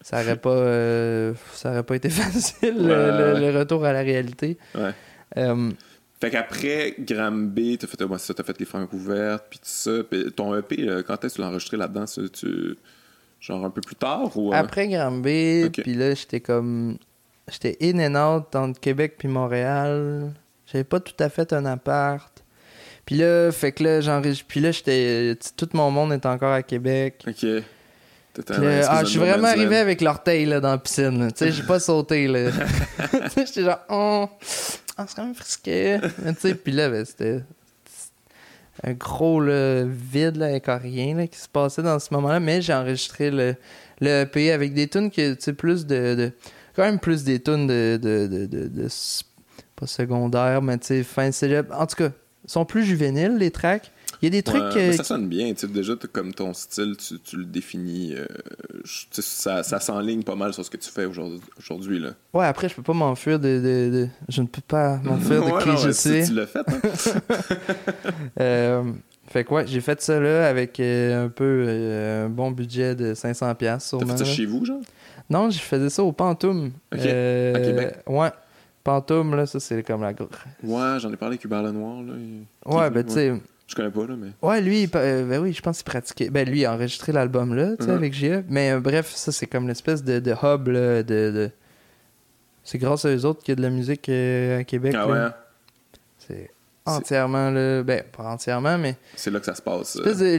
ça aurait pas euh, ça aurait pas été facile le, retour à la réalité. Ouais. Euh, fait qu'après Gramby, t'as fait, as fait les francs ouvertes, puis tout ça. ton EP, quand est-ce que tu l'as enregistré là-dedans? Tu, genre un peu plus tard? Ou, euh? Après Granby, puis là, j'étais comme... J'étais in and out entre Québec puis Montréal. J'avais pas tout à fait un appart. Puis là, fait que là, j'enregistre... Puis là, j'étais... Tout mon monde est encore à Québec. OK ah, je suis vraiment arrivé avec l'orteil là, dans la piscine. Tu sais, j'ai pas sauté. là. J'étais genre, oh, oh c'est quand même frisqué. Puis là, ben, c'était un gros vide là, avec rien là, qui se passait dans ce moment-là. Mais j'ai enregistré le, le EP avec des tunes qui, tu sais, plus de, de, Quand même plus des tunes de, de, de, de, Pas secondaire, mais tu sais, fin célèbre. En tout cas, sont plus juvéniles, les tracks. Il y a des trucs. Euh, ça sonne bien. Tu sais, déjà, comme ton style, tu, tu le définis. Euh, ça, ça s'enligne pas mal sur ce que tu fais aujourd'hui. Là. Ouais, après, je peux pas m'enfuir de, de, Je ne peux pas m'enfuir de qui je sais. Tu l'as fait. Hein? euh, fait que ouais, j'ai fait ça là avec euh, un peu un bon budget de 500$. T'as fait ça chez vous, genre? Non, je faisais ça au Pantoum. Ok. à Québec Ouais. Pantoum, là, ça, c'est comme la. Ouais, j'en ai parlé avec Hubert Lenoir. Là. Ouais, ben, tu sais je connais pas, là, mais. Ouais, lui, euh, ben oui, je pense qu'il pratiquait. Ben, lui, il a enregistré l'album, là, tu sais, avec J.E. Mais euh, bref, ça, c'est comme l'espèce de, de hub, là, de. de... C'est grâce à eux autres qu'il y a de la musique euh, à Québec. Ah ouais. Hein? C'est entièrement, là, ben, pas entièrement, mais. C'est là que ça se passe.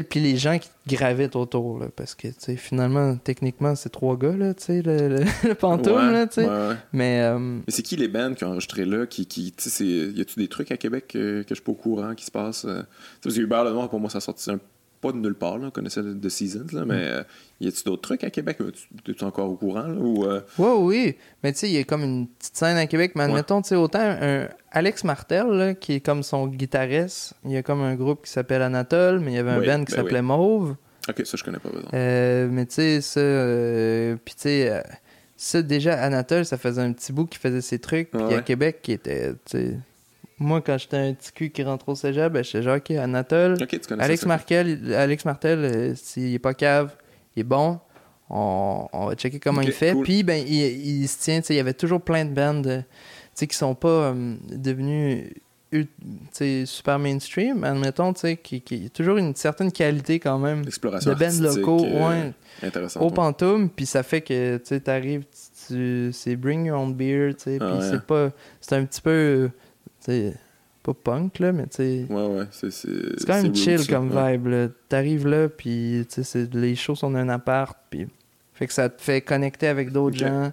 Puis les gens qui gravitent autour, là, parce que, tu sais, finalement, techniquement, c'est trois gars, là, tu sais, le, le, là, tu sais. Mais. Euh, mais c'est qui les bands qui ont enregistré là qui, qui tu sais, y a-tu des trucs à Québec que, que je suis pas au courant qui se passent? Euh? Parce que Hubert Lenoir, pour moi, ça sorti un pas de nulle part, là. on connaissait The Seasons, là, mais euh, y a-tu d'autres trucs à Québec? Tu es encore au courant? Là, ou, euh? Oui, oui. Mais tu sais, il y a comme une petite scène à Québec. Mais admettons, tu sais, autant un Alex Martel, là, qui est comme son guitariste, il y a comme un groupe qui s'appelle Anatole, mais il y avait un band qui ben s'appelait Mauve. Ok, ça je connais pas. Euh, mais tu sais, ça. Puis tu sais ça, déjà, Anatole, ça faisait un petit bout qui faisait ses trucs. Puis Ouais. à Québec, qui était, tu sais... Moi, quand j'étais un petit cul qui rentre au cégep, ben, j'étais genre, OK, Anatole, Alex ça. Alex Martel, euh, s'il est pas cave, il est bon. On, on va checker comment il fait. cool. Puis, ben, il, il se tient. Il y avait toujours plein de bands euh, qui sont pas euh, sais, super mainstream, admettons, qui, qui a toujours une certaine qualité quand même. De bands locaux, euh, ouais, au ouais. pantoum, puis ça fait que tu tu- c'est bring your own beer, Ah puis ouais. c'est pas, c'est un petit peu, sais, pas punk là, mais tu sais, Ouais, ouais, c'est... C'est quand même chill comme Ouais. vibe. là. T'arrives là, puis tu sais, les shows sont dans un appart, puis fait que ça te fait connecter avec d'autres gens.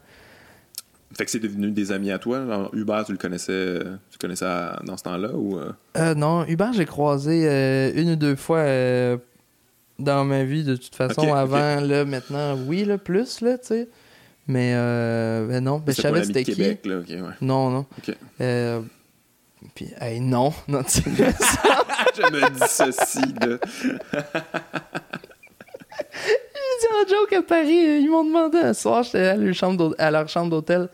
Fait que c'est devenu des amis à toi. Alors, Hubert, tu le connaissais, tu connaissais à- dans ce temps-là ou... euh? Euh, non, Hubert, j'ai croisé euh, une ou deux fois euh, dans ma vie, de toute façon. Avant, là, maintenant, oui, là, plus, là, tu sais. Mais, euh, ben non, ben, je C'était pas savais c'était qui. Québec, là, ouais. Non, non. Puis, hey, non, non, tu sais. Je me dis ceci, de... dit en joke à Paris, euh, ils m'ont demandé un soir, j'étais à leur chambre à leur chambre d'hôtel.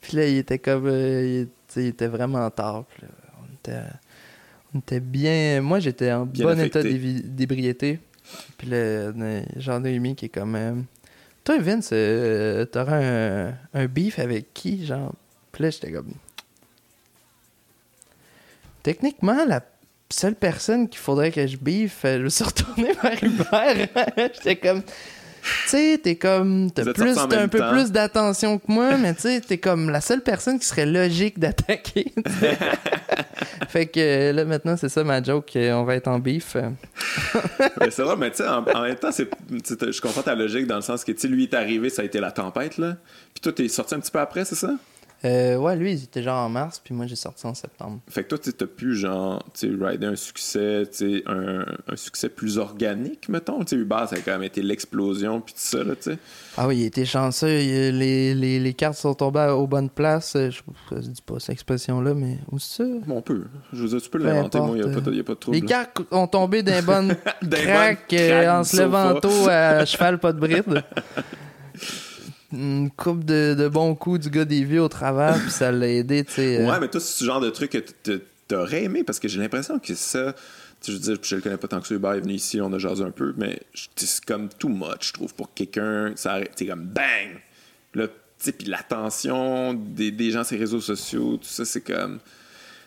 Puis là, il était comme. euh, il, était vraiment tard. Là, on, était, on était bien. Moi, j'étais en Bien bon affecté. état d'ébriété. Puis là, Jean-Noémie qui est comme. euh, Toi, Vince, euh, t'auras un, un beef avec qui, genre Puis là, j'étais comme. Techniquement, la seule personne qu'il faudrait que je biffe, euh, je me suis retourné vers Hubert. j'étais comme. Tu sais, t'es comme. T'as plus, t'as un peu temps. plus d'attention que moi, mais tu sais, t'es comme la seule personne qui serait logique d'attaquer. fait que euh, là, maintenant, c'est ça ma joke. euh, On va être en. Mais c'est vrai, mais tu sais, en, en même temps, je comprends ta logique dans le sens que, tu sais, lui est arrivé, ça a été la tempête, là. Puis toi, t'es sorti un petit peu après, c'est ça? Euh, ouais, lui, il était genre en mars, puis moi, j'ai sorti en septembre. Fait que toi, tu t'as pu, genre, tu rider un succès, tu un, un succès plus organique, mettons? Tu sais, Hubert, ça a quand même été l'explosion, puis tout ça, là, tu sais. Ah oui, il était chanceux. il- les, les, les cartes sont tombées aux bonnes places. euh, Je ne dis pas cette expression-là, mais où c'est ça? Bon, on peut. Je veux dire, tu peux Peu l'inventer, moi, il n'y a, pas de- y a pas de trouble. Les cartes ont tombé d'un bon crack euh, crack en se levant tôt à cheval, pas de bride. Une coupe de, de bons coups du gars des vies au travers, puis ça l'a aidé, tu sais. euh. Ouais, mais toi, c'est ce genre de truc que t'aurais aimé parce que j'ai l'impression que ça. Je veux dire, je le connais pas tant que ça. Hubert est venu ici, on a jasé un peu, mais c'est comme too much, je trouve, pour quelqu'un. C'est comme bang! Là, puis l'attention des, gens sur les réseaux sociaux, tout ça, c'est comme.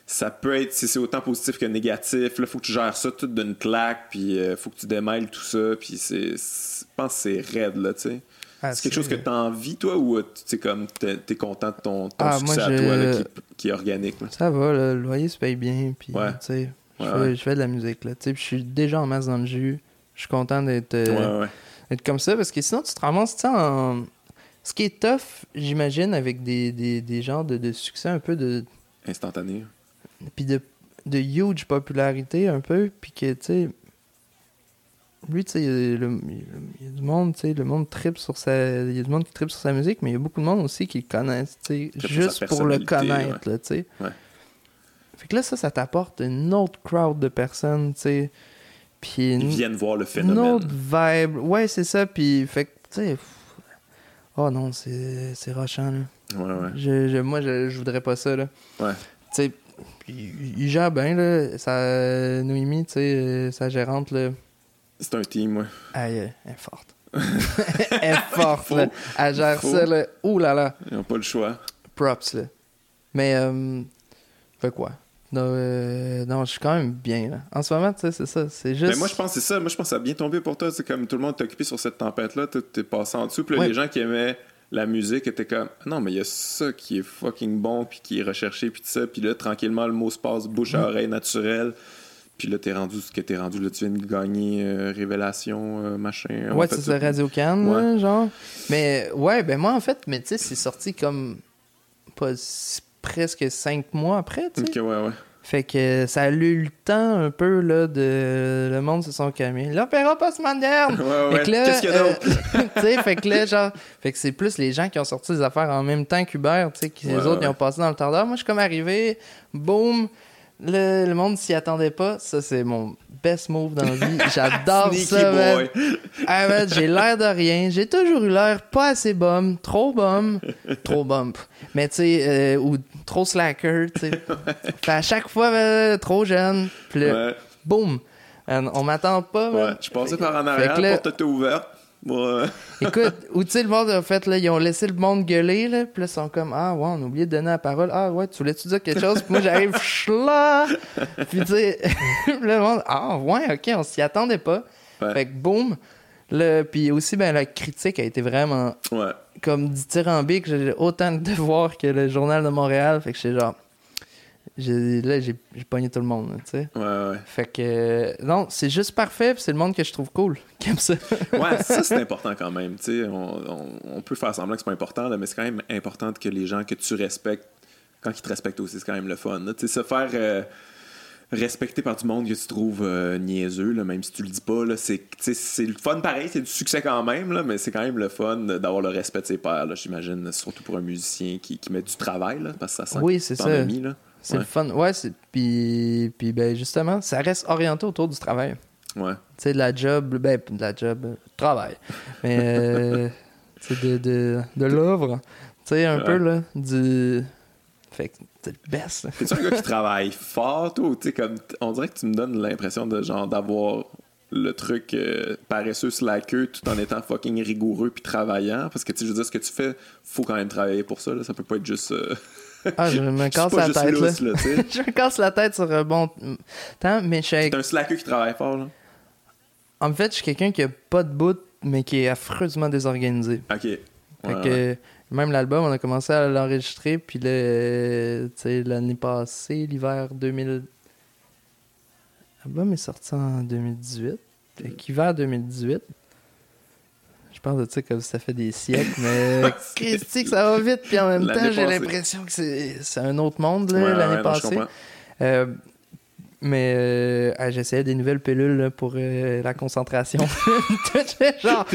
Ça peut être, c'est autant positif que négatif. Là, faut que tu gères ça tout d'une claque, puis euh, faut que tu démêles tout ça, puis c'est- Je pense que c'est raide, là, tu sais. Ah, c'est quelque chose que tu as envie, toi, ou euh, tu comme t'es es content de ton, ton Ah, moi, succès à toi, là, qui, qui est organique, là? Ça va, le loyer se paye bien, puis Ouais. tu sais, je Ouais, fais- ouais. je fais de la musique, là. Je suis déjà en masse dans le jus. Je suis content d'être euh, comme ça, parce que sinon, tu te ramasses, en... Ce qui est tough, j'imagine, avec des, des, des genres de, de succès un peu de... Instantané. puis de, de huge popularité un peu, puis que, tu sais, lui, tu sais, il y, a le- il y a du monde, tu sais, le monde tripe sur sa... Il y a du monde qui tripe sur sa musique, mais il y a beaucoup de monde aussi qui le connaissent, tu sais, juste pour le connaître, là, tu sais. Ouais. Fait que là, ça, ça t'apporte une autre crowd de personnes, tu sais, puis Ils une, viennent voir le une phénomène. autre vibe. Ouais, c'est ça, puis fait que, tu sais... Oh non, c'est c'est rochant, là. Ouais, ouais. Je, je- moi, je, je voudrais pas ça, là. Ouais. Tu sais, il, il gère bien, là. Sa, Noémie, tu sais, euh, sa gérante, là. C'est un team, ouais. Elle, elle est forte. elle est forte, Faut. là. Elle gère ça, là. Ouh là là. Ils n'ont pas le choix. Props, là. Mais, euh, fait quoi? Non, euh, non, je suis quand même bien, là. En ce moment, tu sais, c'est ça. C'est juste. Mais moi, je pense que c'est ça. Moi, je pense que ça a bien tombé pour toi. C'est comme tout le monde t'est occupé sur cette tempête-là. T'es passé en dessous. Puis là, Ouais. les gens qui aimaient la musique étaient comme non, mais il y a ça qui est fucking bon, puis qui est recherché, puis tout ça. Puis là, tranquillement, le mot se passe bouche à oreille naturel. Puis là, t'es rendu ce que t'es rendu. Là, tu viens de gagner euh, Révélation, euh, machin. Ouais, c'est ça. Radio Can, Ouais. là, genre. Mais, ouais, ben moi, en fait, mais tu sais, c'est sorti comme. Pas presque cinq mois après, tu sais. Ok, ouais, ouais. Fait que ça a eu le temps un peu, là, de. Le monde se sont calmés. L'opéra postmoderne! Ouais, ouais. que là, Qu'est-ce qu'il y a euh, d'autre? tu sais, fait que là, genre, fait que c'est plus les gens qui ont sorti des affaires en même temps qu'Hubert, tu sais, qui les autres, ils ont passé dans le tardeur. Moi, je suis comme arrivé, boum, le, le monde s'y attendait pas. Ça, c'est mon best move dans la vie. J'adore ça, man. Ah, man, j'ai l'air de rien. J'ai toujours eu l'air pas assez bum, trop bum, trop bum. Mais tu sais, euh, ou trop slacker, tu sais. À chaque fois, euh, trop jeune. Puis Ouais, boum. On m'attend pas, man. ouais. Je passais par en arrière, la porte était ouverte. Moi, Écoute, ou tu sais, le monde, en fait, là, ils ont laissé le monde gueuler, là, puis là, ils sont comme, ah, ouais, on a oublié de donner la parole. Ah, ouais, tu voulais-tu dire quelque chose? Puis moi, j'arrive, là, puis tu sais, le monde, ah, ouais, ok, on s'y attendait pas. Ouais. Fait que, boum. Le, puis aussi, ben, la critique a été vraiment ouais. comme dithyrambique. J'ai autant de devoirs que le Journal de Montréal. Fait que j'étais genre. Là, j'ai pogné tout le monde, tu sais. Ouais, ouais. Fait que. euh, non, c'est juste parfait, c'est le monde que je trouve cool, ça. Ouais, ça c'est important quand même. tu sais. On, on- on peut faire semblant que c'est pas important, là, mais c'est quand même important que les gens que tu respectes, quand ils te respectent aussi, c'est quand même le fun. Tu sais, se faire euh, respecter par du monde que tu trouves euh, niaiseux, là, même si tu le dis pas, c'est, le fun pareil, c'est du succès quand même, là, mais c'est quand même le fun d'avoir le respect de ses pairs, j'imagine, surtout pour un musicien qui, qui met du travail, là, parce que ça sent Oui, que c'est ça. as mis, là. C'est Ouais. le fun. Ouais, c'est. Puis, puis, ben, justement, ça reste orienté autour du travail. Ouais. Tu sais, de la job, ben, de la job, euh, travail. Mais, euh, tu sais, de, de, de l'œuvre. Tu sais, un Ouais. peu, là, du. Fait que c'est le best. T'es-tu un gars qui travaille fort, toi? ou Tu sais, comme, on dirait que tu me donnes l'impression de genre d'avoir le truc euh, paresseux slacker tout en étant fucking rigoureux puis travaillant? Parce que, tu sais, je veux dire, ce que tu fais, faut quand même travailler pour ça. Là. Ça peut pas être juste. Euh, Ah, je me casse la tête, là. lousse, je me casse la tête sur un bon temps, mais je suis avec- un slacker qui travaille fort, là. En fait, je suis quelqu'un qui a pas de bout, mais qui est affreusement désorganisé. Ok. Ouais, Fait ouais. que même l'album, on a commencé à l'enregistrer, puis euh, sais, l'année passée, l'hiver 2000... L'album est sorti en 2018. Fait qu'hiver 2018. Je parle de ça comme ça fait des siècles, mais Christy, que ça va vite, puis en même temps, j'ai l'impression que c'est un autre monde, Ouais, ouais, l'année ouais, non, je passée. Euh, mais euh, ah, j'essayais des nouvelles pilules là, pour euh, la concentration. Genre,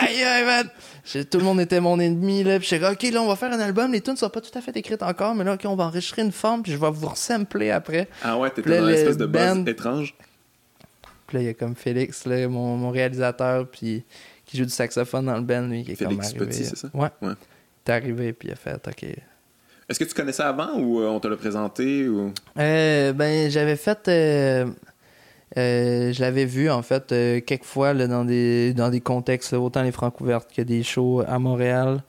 aïe, aïe, man. J'ai- Tout le monde était mon ennemi. Là, puis j'étais, ok, là, on va faire un album. Les tunes sont pas tout à fait écrites encore, mais là, ok, on va enregistrer une forme, puis je vais vous sampler après. Ah ouais, t'étais dans le l'espèce de buzz étrange? Puis là, il y a comme Félix, là, mon, mon réalisateur, puis qui joue du saxophone dans le band, lui, qui est Félix comme arrivé. Petit, c'est ça? Ouais. Ouais. T'es arrivé, puis il a fait, ok. Est-ce que tu connaissais avant ou euh, on te l'a présenté ou... Euh, ben, j'avais fait. euh, euh, je l'avais vu, en fait, quelques fois là, dans, des, dans des contextes, autant les Francouvertes que des shows à Montréal.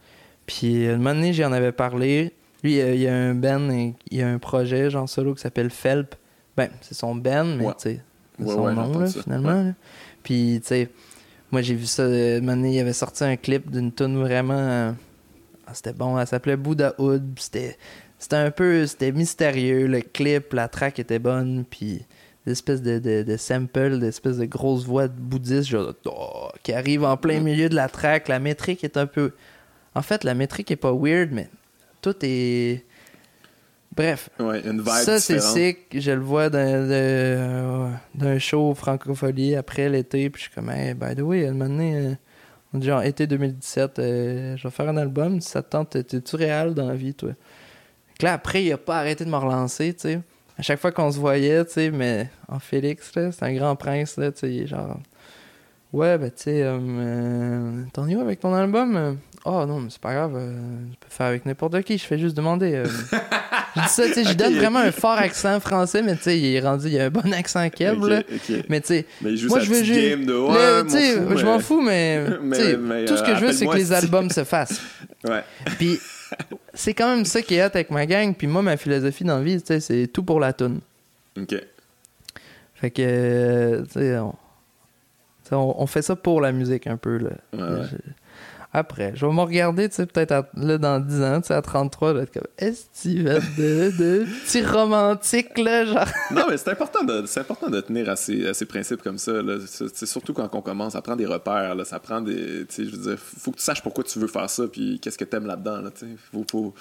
Puis, euh, un moment donné, j'en avais parlé. Lui, il y a un euh, il y a un projet, genre solo, qui s'appelle Felp. Ben, c'est son band, mais Ouais. tu sais, c'est Ouais, son ouais, nom, là, finalement. là. Puis, tu sais, moi, j'ai vu ça. euh, donné, il avait sorti un clip d'une tune vraiment. euh, ah, c'était bon, elle s'appelait Buddha Hood. C'était c'était un peu c'était mystérieux le clip la track était bonne puis des espèces de, de, de samples des espèces de grosses voix bouddhistes genre, oh, qui arrivent en plein milieu de la track la métrique est un peu en fait la métrique est pas weird mais tout est bref Ouais, une vibe ça c'est sick. Je le vois d'un de- d'un show francophonie après l'été puis je suis comme hey, by the way à un moment donné euh, on dit genre été 2017 euh, je vais faire un album si ça te tente t'es-tu réel dans la vie toi? Que là après il a pas arrêté de me relancer tu sais. À chaque fois qu'on se voyait tu sais mais en Félix là c'est un grand prince là tu sais genre ouais ben tu sais euh, euh, t'en es où avec ton album? Euh, oh non mais c'est pas grave euh, je peux faire avec n'importe qui je fais juste demander euh. je dis ça tu sais j'y donne vraiment un fort accent français mais tu sais il est rendu il a un bon accent keb Ok, là mais tu sais Mais moi je veux juste game de ouais, fous, je m'en mais- fous mais, Mais- mais, tout ce que euh, je veux c'est que les albums se fassent Ouais. puis c'est quand même ça qui est hot avec ma gang. Puis moi, ma philosophie dans la vie, tu sais, c'est tout pour la toune. Ok. Fait que, euh, tu sais, on, fait ça pour la musique un peu. Là. Ouais, ouais. Je- Après, je vais me regarder, tu sais, peut-être là, dans 10 ans, tu sais, à 33, là, être comme, est-ce que tu vas de, de petit romantique, là, genre. Non, mais c'est important de, c'est important de tenir à ces, à ces principes comme ça. Là. C'est, surtout quand on commence, ça prend des repères. Là. Ça prend des. Tu sais, je veux dire, faut que tu saches pourquoi tu veux faire ça, puis qu'est-ce que t'aimes là-dedans. Là, tu sais. faut,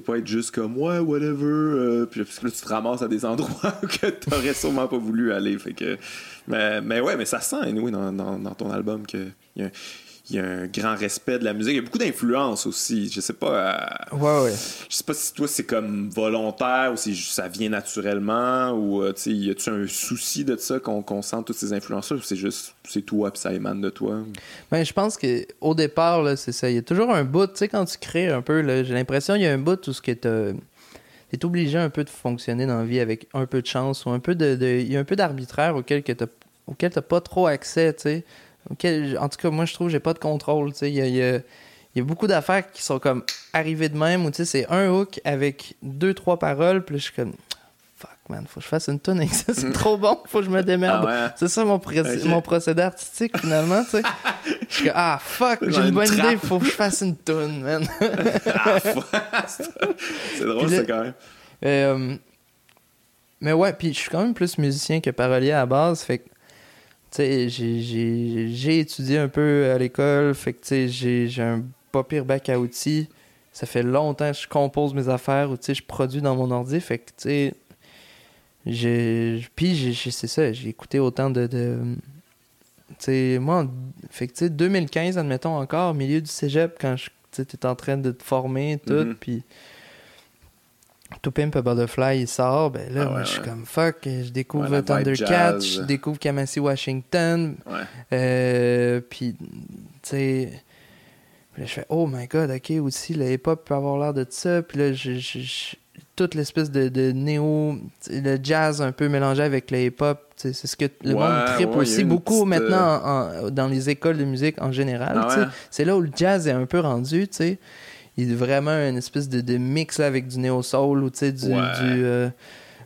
pas être juste comme ouais, whatever. euh, puis parce que là, tu te ramasses à des endroits que t'aurais sûrement pas voulu aller. Fait que, mais, mais ouais, mais ça sent, anyway, dans, dans, ton album qu'il y il il y a un grand respect de la musique. Il y a beaucoup d'influence aussi. Je sais pas. euh, ouais, ouais. Je sais pas si toi c'est comme volontaire ou si ça vient naturellement ou euh, tu y a-tu un souci de ça qu'on sent toutes ces influences-là ou c'est juste c'est toi puis ça émane de toi? Ben, je pense que au départ, là, c'est ça. Il y a toujours un bout, tu sais, quand tu crées un peu, j'ai l'impression qu'il y a un bout où ce que t'as. T'es obligé un peu de fonctionner dans la vie avec un peu de chance ou un peu de. Il y a un peu d'arbitraire auquel auquel t'as pas trop accès, tu sais. En tout cas, moi je trouve que j'ai pas de contrôle. Il y a, y a- il y a beaucoup d'affaires qui sont comme arrivées de même où c'est un hook avec deux, trois paroles, puis je suis comme. Fuck man, faut que je fasse une tonne avec ça, c'est trop bon, faut que je me démerde. Ah ouais? C'est ça mon, mon procédé artistique finalement, tu sais. Je suis comme, ah fuck, j'ai une une bonne trappe. idée, faut que je fasse une tonne, man. Ah, c'est drôle ça quand même. Euh, mais ouais, puis je suis quand même plus musicien que parolier à la base, fait que, j'ai- étudié un peu à l'école, fait que, j'ai un pas pire bac à outils. Ça fait longtemps que je compose mes affaires ou, je produis dans mon ordi, fait que, tu sais. Puis, c'est ça, j'ai écouté autant de... de tu sais, moi, fait que, tu sais, 2015, admettons encore, au milieu du cégep, quand je- tu t'es en train de te former, tout, Mhm. puis... To Pimp a Butterfly, il sort, ben là, Ah moi, je suis ouais. comme fuck, je découvre Ouais, jazz. je découvre Kamasi Washington, euh, puis, tu sais, puis là, je fais, oh my god, ok, aussi, le hip-hop peut avoir l'air de ça, puis là, je, je- je- toute l'espèce de, de néo, le jazz un peu mélangé avec le hip-hop, c'est ce que le monde tripe aussi beaucoup petite, euh, maintenant en- en- dans les écoles de musique en général, Ah? C'est là où le jazz est un peu rendu, tu sais. Il est vraiment une espèce de, de mix là, avec du néo-soul ou du, Ouais. du, euh,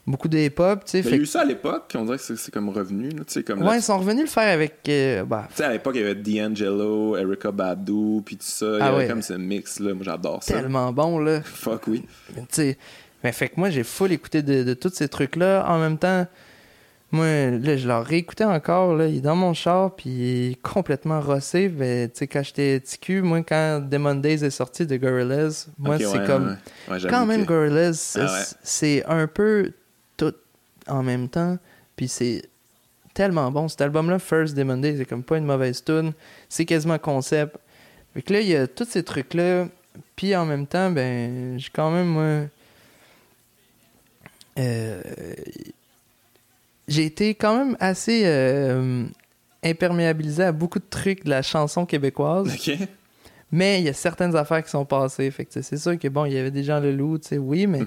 beaucoup de hip-hop, il y a eu ça à l'époque, on dirait que c'est comme revenu. là, comme là, Ouais, ils sont revenus le faire avec. euh, bah, Tu sais, à l'époque, il y avait D'Angelo, Erika Badu, puis tout ça. Il y Ah avait ouais. comme ce mix-là. Moi, j'adore ça. tellement bon, là. Fuck oui. Mais mais fait que moi, j'ai full écouté de, de tous ces trucs-là. En même temps, moi, là, je l'ai réécouté encore, là. Il est dans mon char, puis il est complètement rossé. Mais tu sais, quand j'étais TQ, moi, quand Demon Days est sorti de Gorillaz, moi, c'est ouais, comme. ouais. Ouais, j'avoue quand même Gorillaz, c'est- Ah c'est un peu tout en même temps. Puis c'est tellement bon. Cet album-là, First Demon Days, c'est comme pas une mauvaise tune. C'est quasiment concept. Fait que là, il y a tous ces trucs-là. Puis en même temps, ben, j'ai quand même, moi. euh, j'ai été quand même assez euh, imperméabilisé à beaucoup de trucs de la chanson québécoise. Mais il y a certaines affaires qui sont passées. Fait que c'est sûr que bon, il y avait des gens le loup, tu sais, oui, mais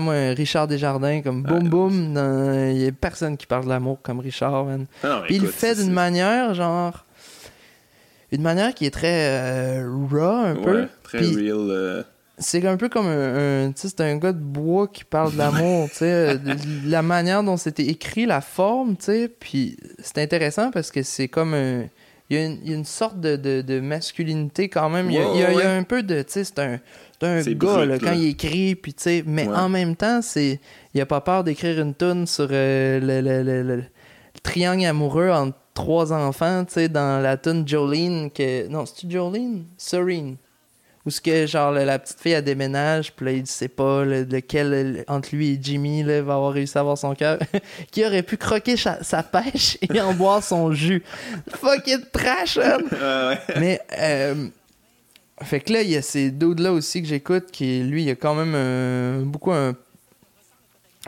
moi, un Richard Desjardins, comme boum Ouais. boum, il y a personne qui parle de l'amour comme Richard, man. Ah non, Puis il le fait d'une manière, genre. Une manière qui est très euh, raw, un Ouais, peu. très Puis real. euh, c'est un peu comme un, un- tu sais c'est un gars de bois qui parle de l'amour tu sais la manière dont c'était écrit la forme tu sais puis c'est intéressant parce que c'est comme un il y, a une, il y a une sorte de, de, de masculinité quand même il y a, Ouais, il y a- il y a ouais. un peu de tu sais c'est un c'est un gars brut, là, là. quand il écrit puis tu sais mais Ouais. en même temps c'est il a pas peur d'écrire une tune sur euh, le, le- le- le- le triangle amoureux entre trois enfants tu sais dans la tune Jolene que non c'est Jolene? Serene où ce que genre la, petite fille elle déménage puis là il sait pas le- lequel entre lui et Jimmy là, va avoir réussi à avoir son cœur qui aurait pu croquer sa, sa pêche et en boire son jus fucking trash hein? ouais, ouais. mais euh, fait que là il y a ces dudes là aussi que j'écoute qui lui il y a quand même euh, beaucoup un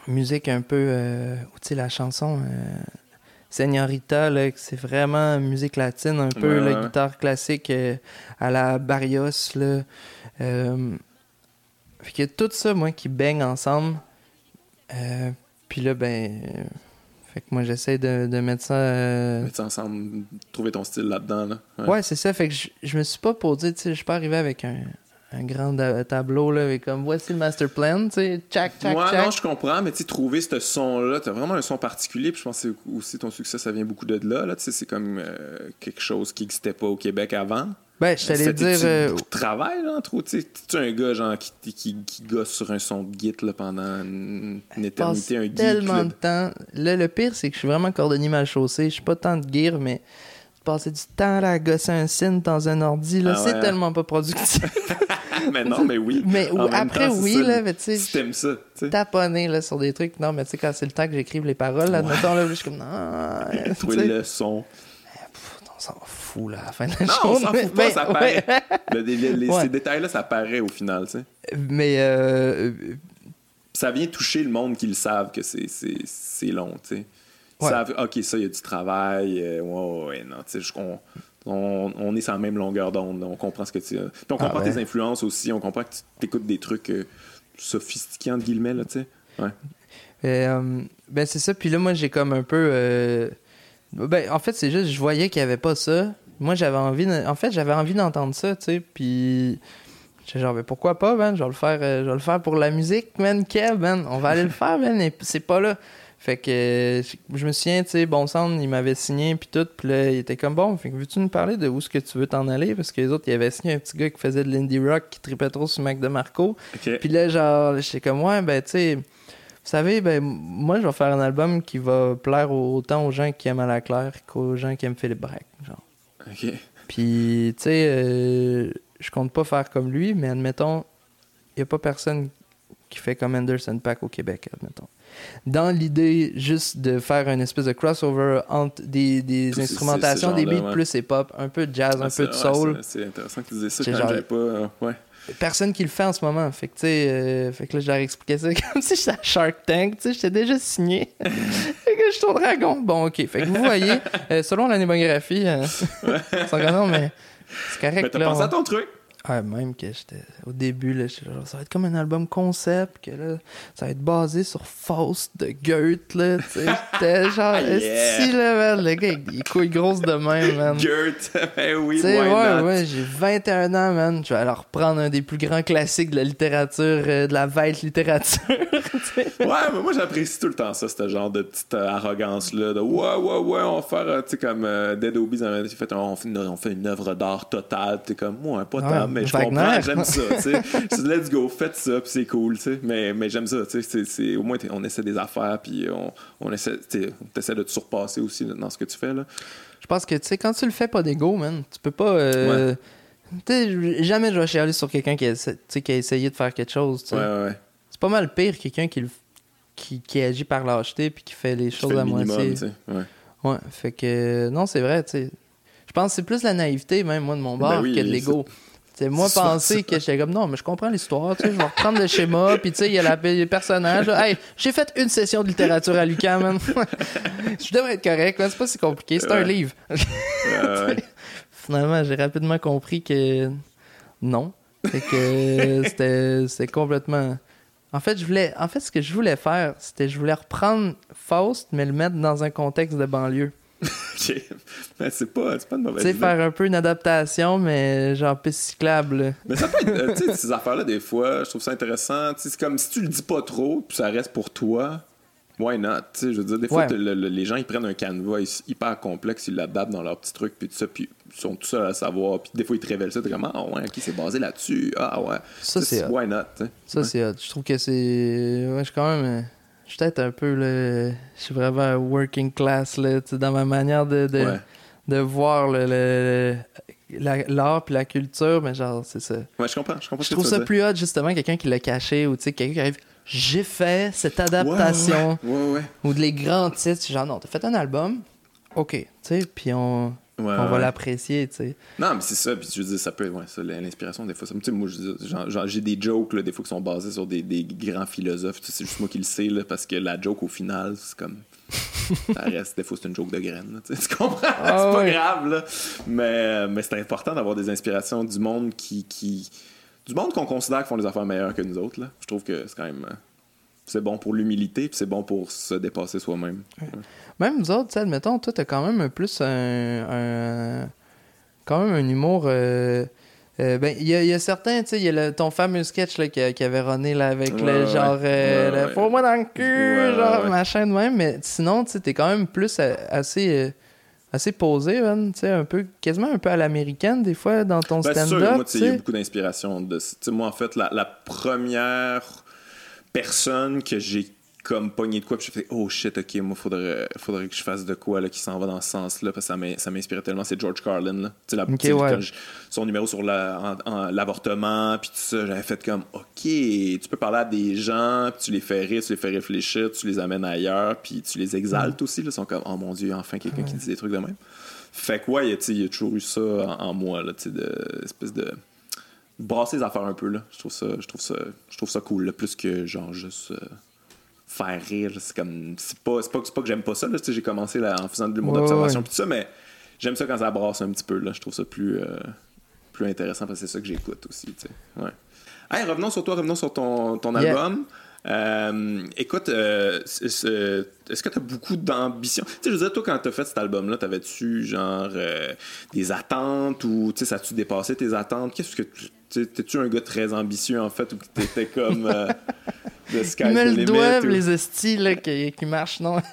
musique un peu euh, tu sais la chanson euh, Señorita, que c'est vraiment musique latine, un peu Ouais, la guitare classique euh, à la Barrios. Là. Euh, fait a tout ça, moi, qui baigne ensemble. Euh, Puis là, ben. euh, fait que moi, j'essaie de, de mettre ça. Mettre ça ensemble, trouver ton style là-dedans. Là. Ouais, c'est ça. Fait que je, je me suis pas posé, tu sais, je suis pas arrivé avec un, un grand tableau, là, avec comme voici le master plan, tu sais, tchac, tchac, tchac. non, je comprends, mais tu sais, trouver ce son-là, t'as vraiment un son particulier, puis je pense que aussi ton succès, ça vient beaucoup de là, là, tu sais, c'est comme euh, quelque chose qui n'existait pas au Québec avant. Ben, je t'allais dire. euh, beaucoup de travail, là, entre autres, tu sais, tu un gars, genre, qui, qui, qui gosse sur un son de git, là, pendant une, éternité, un tellement là. de temps. Là, le pire, c'est que je suis vraiment cordonnier mal chaussé. Je suis pas tant de gear, mais passer du temps là, à gosser un synth dans un ordi, là, Ah c'est ouais. tellement pas productif. mais non, mais oui. mais ou- après, temps, oui, ça, là, mais tu Si sais, t'aimes ça, tu sais. taponner là, sur des trucs. Non, mais tu sais, quand c'est le temps que j'écrive les paroles, là, admettons, là, je suis comme, non. Trouver le son. Pff, on s'en fout là, à la fin de la Non, on s'en fout pas, ça ouais. paraît. Le- les- les- Ouais. Ces détails-là, ça paraît au final, tu sais. Mais euh, ça vient toucher le monde qui le savent que c'est long, tu sais. Ouais. savent, OK, ça, il y a du travail. euh, ouais, ouais, non, tu sais, je- on, on, on est sur la même longueur d'onde, on comprend ce que tu... Puis on Ah comprend ouais. tes influences aussi, on comprend que tu écoutes des trucs euh, sophistiqués, entre guillemets, là, tu sais. Ouais. Euh, ben c'est ça. Puis là, moi, j'ai comme un peu. Ben, en fait, c'est juste, je voyais qu'il n'y avait pas ça. Moi, j'avais envie. de- En fait, j'avais envie d'entendre ça, tu sais. Puis. J'étais genre, ben pourquoi pas, man? Je vais le faire, je vais le faire pour la musique, man. Kev, man. On va aller le faire, man. Et c'est pas là. Fait que euh, je me souviens, tu sais, Bon Sound, il m'avait signé, puis tout. Puis là, il était comme, bon, fait que veux-tu nous parler de où est-ce que tu veux t'en aller? Parce que les autres, il avait signé un petit gars qui faisait de l'indie rock, qui tripait trop sur Mac DeMarco. OK. Puis là, genre, j'étais comme, ouais, ben, tu sais, vous savez, ben, moi, je vais faire un album qui va plaire autant aux gens qui aiment à la claire qu'aux gens qui aiment Philippe Braque, genre. OK. Puis, tu sais, euh, je compte pas faire comme lui, mais admettons, il y a pas personne qui fait comme Anderson Pack au Québec, admettons. Dans l'idée juste de faire une espèce de crossover entre des, des instrumentations, des beats ouais. plus hip-hop, un peu de jazz, un Ah, c'est- peu de soul. c'est, c'est intéressant que tu dises ça C'est quand genre- j'avais pas... euh, ouais. personne qui le fait en ce moment. Fait que, tu sais, euh, fait que là, je leur expliquais ça comme si j'étais à Shark Tank, tu sais, j'étais déjà signé. fait que je suis au dragon. Bon, ok. Fait que vous voyez, euh, selon la démographie, euh, mais c'est correct. Mais t'as là, pensé on- à ton truc? Ouais, même que j'étais au début, là, genre, ça va être comme un album concept, que là, ça va être basé sur Faust de Goethe, là, tu sais. J'étais genre, Yeah. si, là, man, le gars, avec des couilles grosses de même, man. Gert, ben oui, Tu why ouais, not? ouais, j'ai 21 ans, man. Je vais alors reprendre un des plus grands classiques de la littérature, euh, de la veille littérature. tu. Ouais, mais moi j'apprécie tout le temps ça, ce genre de petite euh, arrogance-là. De ouais, ouais, ouais, on va faire, euh, tu sais, comme euh, Dead Obies, on, fait on, fait une, on fait une œuvre d'art totale. T'es comme, moi, pas Ouais, tant, mais je comprends, j'aime ça, let's go, faites ça, puis c'est cool. Mais, mais j'aime ça, Au moins, on essaie des affaires, puis on, on essaie, on essaie de te surpasser aussi dans ce que tu fais, là. Je pense que, tu sais, quand tu le fais pas d'ego, man, tu peux pas. euh, jamais je vais chialer sur quelqu'un qui, qui a essayé de faire quelque chose. Ouais, ouais. C'est pas mal pire quelqu'un qui, le- qui, qui agit par lâcheté puis qui fait les choses le à minimum, moitié. Ouais. Ouais, fait que non, c'est vrai, tu sais. Je pense que c'est plus la naïveté, même moi, de mon bord, Ben oui, que de l'ego. C'est moi penser que j'étais comme non, mais je comprends l'histoire, tu sais, je vais reprendre le schéma, puis tu sais, il y a la, les personnages. là. Hey, j'ai fait une session de littérature à Lucas, man. je devrais être correct, c'est pas si compliqué, c'est un livre. Ouais. Finalement, j'ai rapidement compris que non. Fait que c'était c'était complètement. En fait, je voulais, en fait, ce que je voulais faire, c'était je voulais reprendre Faust, mais le mettre dans un contexte de banlieue. Ok. Ben, c'est pas, c'est pas une Tu mauvaise sais, idée. faire un peu une adaptation, mais genre piste cyclable. Mais ça peut être, euh, tu sais, ces affaires-là, des fois, je trouve ça intéressant. Tu sais, C'est comme si tu le dis pas trop, puis ça reste pour toi. Why not? Tu sais, je veux dire, des fois, Ouais. t'as le- le- les gens, ils prennent un canevas hy- hyper complexe, ils l'adaptent dans leur petit truc, puis tout ça, puis ils sont tout seuls à savoir. Puis des fois, ils te révèlent ça, t'es comme, ah ouais, ok, c'est basé là-dessus. Ah ouais. Ça, c'est. Why not? Ça, c'est hot. Je trouve que c'est. Ouais, je suis quand même. Je suis peut-être un peu le. Je suis vraiment un working class, là, tu sais, dans ma manière de, de, Ouais. de voir le- le- la- l'art puis la culture, mais genre, c'est ça. Ouais, je comprends. Je comprends Je trouve ça plus hot, justement, quelqu'un qui l'a caché ou tu sais, quelqu'un qui arrive. J'ai fait cette adaptation. Ouais, ouais, ouais. Ou de les grands titres. Genre, non, t'as fait un album. Ok, tu sais, puis on, Ouais, on va l'apprécier, tu sais. Non, mais c'est ça, puis je veux dire, ça peut, ouais, ça, l'inspiration, des fois, ça, moi, j'ai des jokes, là, des fois, qui sont basés sur des, des grands philosophes, c'est juste moi qui le sais, là, parce que la joke, au final, c'est comme, ça reste, des fois, c'est une joke de graine, là, tu comprends? c'est pas grave, là, mais, mais c'est important d'avoir des inspirations du monde qui, qui du monde qu'on considère qui font des affaires meilleures que nous autres, là, je trouve que c'est quand même, euh, c'est bon pour l'humilité, puis c'est bon pour se dépasser soi-même. Même nous autres, tu sais, admettons, toi, t'as quand même un plus un. un- quand même un humour. euh, euh, ben, il y, a- il y a certains, tu sais, il y a le- ton fameux sketch là, qui, qui avait runné là, avec Ouais, le genre. euh, Ouais, le ouais. Faut-moi dans le cul, genre, machin de même. Mais sinon, tu sais, t'es quand même plus assez. assez posé, tu sais, un peu, quasiment un peu à l'américaine, des fois, dans ton Ben, stand-up. moi, il y a beaucoup d'inspiration. De... Moi, en fait, la, la première personne que j'ai comme pogné de quoi, puis j'ai fait oh shit, ok, moi faudrait, faudrait que je fasse de quoi là, qui s'en va dans ce sens-là, parce que ça m'inspirait tellement. C'est George Carlin, là. La, ouais. je- son numéro sur la- en- en- l'avortement, puis tout ça, j'avais fait comme ok, tu peux parler à des gens, puis tu les fais rire, tu les fais réfléchir, tu les amènes ailleurs, puis tu les exaltes aussi, là. Ils sont comme oh mon dieu, enfin quelqu'un qui dit des trucs de même. Fait que ouais, il y a toujours eu ça en, en moi, là, tu sais, de espèce de brasser les affaires un peu là. Je trouve ça, je trouve ça, je trouve ça cool, là, plus que genre juste euh, faire rire. C'est comme, c'est pas, c'est pas, pas que j'aime pas ça. Là, j'ai commencé là, en faisant de l'humour Ouais, d'observation tout ça, mais j'aime ça quand ça brasse un petit peu. Là, je trouve ça plus, euh, plus intéressant parce que c'est ça que j'écoute aussi. Tu sais. Ouais. Hey, revenons sur toi, revenons sur ton, ton Yeah. album. Euh, écoute, euh, est-ce que tu as beaucoup d'ambition? Tu sais, je veux dire, toi, quand tu as fait cet album-là, t'avais-tu genre euh, des attentes ou tu sais, ça a-tu dépassé tes attentes? Qu'est-ce que tu. T'es-tu un gars très ambitieux en fait ou que t'étais comme sky Ils me le doivent, ou- les estis, là, qui, qui marchent, non?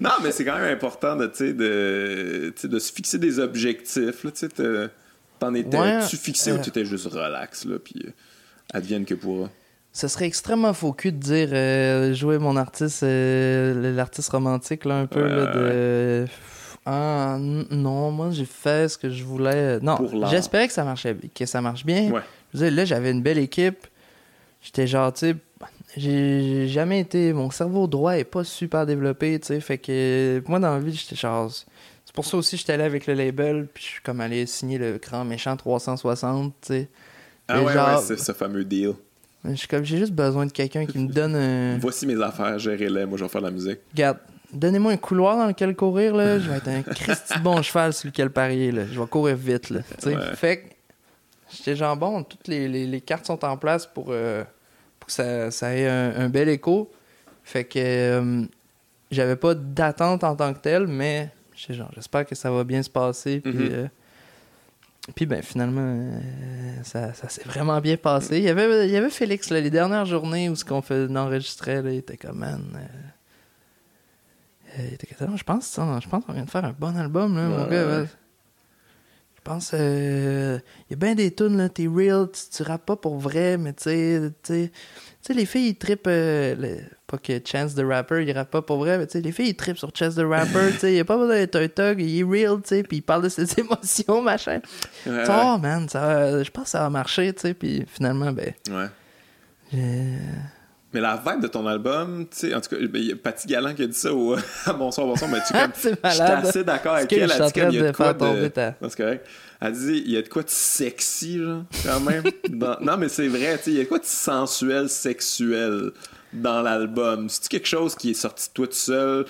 Non, mais c'est quand même important de, de, de se fixer des objectifs. Là, T'en étais-tu fixé ou euh, tu étais juste relax, là, puis euh, advienne que pourra? Ce serait extrêmement faux cul de dire euh, jouer mon artiste, euh, l'artiste romantique, là, un peu, là, de... Ah, non, moi, j'ai fait ce que je voulais. Non, j'espérais que ça marchait, que ça marche bien. Ouais. Je veux dire, là, j'avais une belle équipe. J'étais genre, tu sais, j'ai jamais été. Mon cerveau droit est pas super développé, tu sais. Fait que moi, dans la vie, j'étais genre. C'est pour ça aussi que j'étais allé avec le label, puis je suis comme allé signer le grand méchant 360, tu sais. Ah Et ouais, genre- ouais, c'est ce fameux deal. Je suis comme, j'ai juste besoin de quelqu'un qui me donne un. Voici mes affaires, gérez-les, moi je vais faire de la musique. Regarde, donnez-moi un couloir dans lequel courir, là. Je vais être un Christy bon cheval sur lequel parier, là. Je vais courir vite, là. Tu sais. Ouais. Fait que j'étais genre, bon, toutes les, les- les cartes sont en place pour, euh, pour que ça, ça ait un, un bel écho. Fait que euh, j'avais pas d'attente en tant que telle, mais j'étais genre, j'espère que ça va bien se passer. Puis, Mhm. euh, puis ben, finalement, ça, ça s'est vraiment bien passé. Il y avait, il y avait Félix, là, les dernières journées où ce qu'on fait enregistrait, là, il était comme, man. il était comme, je pense, ça, je pense qu'on vient de faire un bon album, là, mon gars. ouais. ouais. Je pense, euh, il y a bien des tunes, là, t'es real, tu, tu rappes pas pour vrai, mais tu sais, les filles, ils trippent, euh, le- pas que Chance the Rapper, il rappe pas pour vrai, mais tu sais, les filles, ils trippent sur Chance the Rapper, tu sais, il a pas besoin d'être un thug, il est real, tu sais, puis il parle de ses émotions, machin. Ouais, Oh man, ça va- je pense que ça va marcher, tu sais, puis finalement, ben, ouais. Mais la vibe de ton album, tu sais, en tout cas, il y a Patty Galland qui a dit ça au Bonsoir, bonsoir, mais tu comme. J'étais assez d'accord avec que elle. je Elle dit comme, train il y a de quoi faire tomber de. c'est correct. Elle dit, il y a de quoi de sexy, genre, quand même. dans- Non, mais c'est vrai, tu sais, il y a de quoi de sensuel, sexuel dans l'album. C'est-tu quelque chose qui est sorti toi tout seul,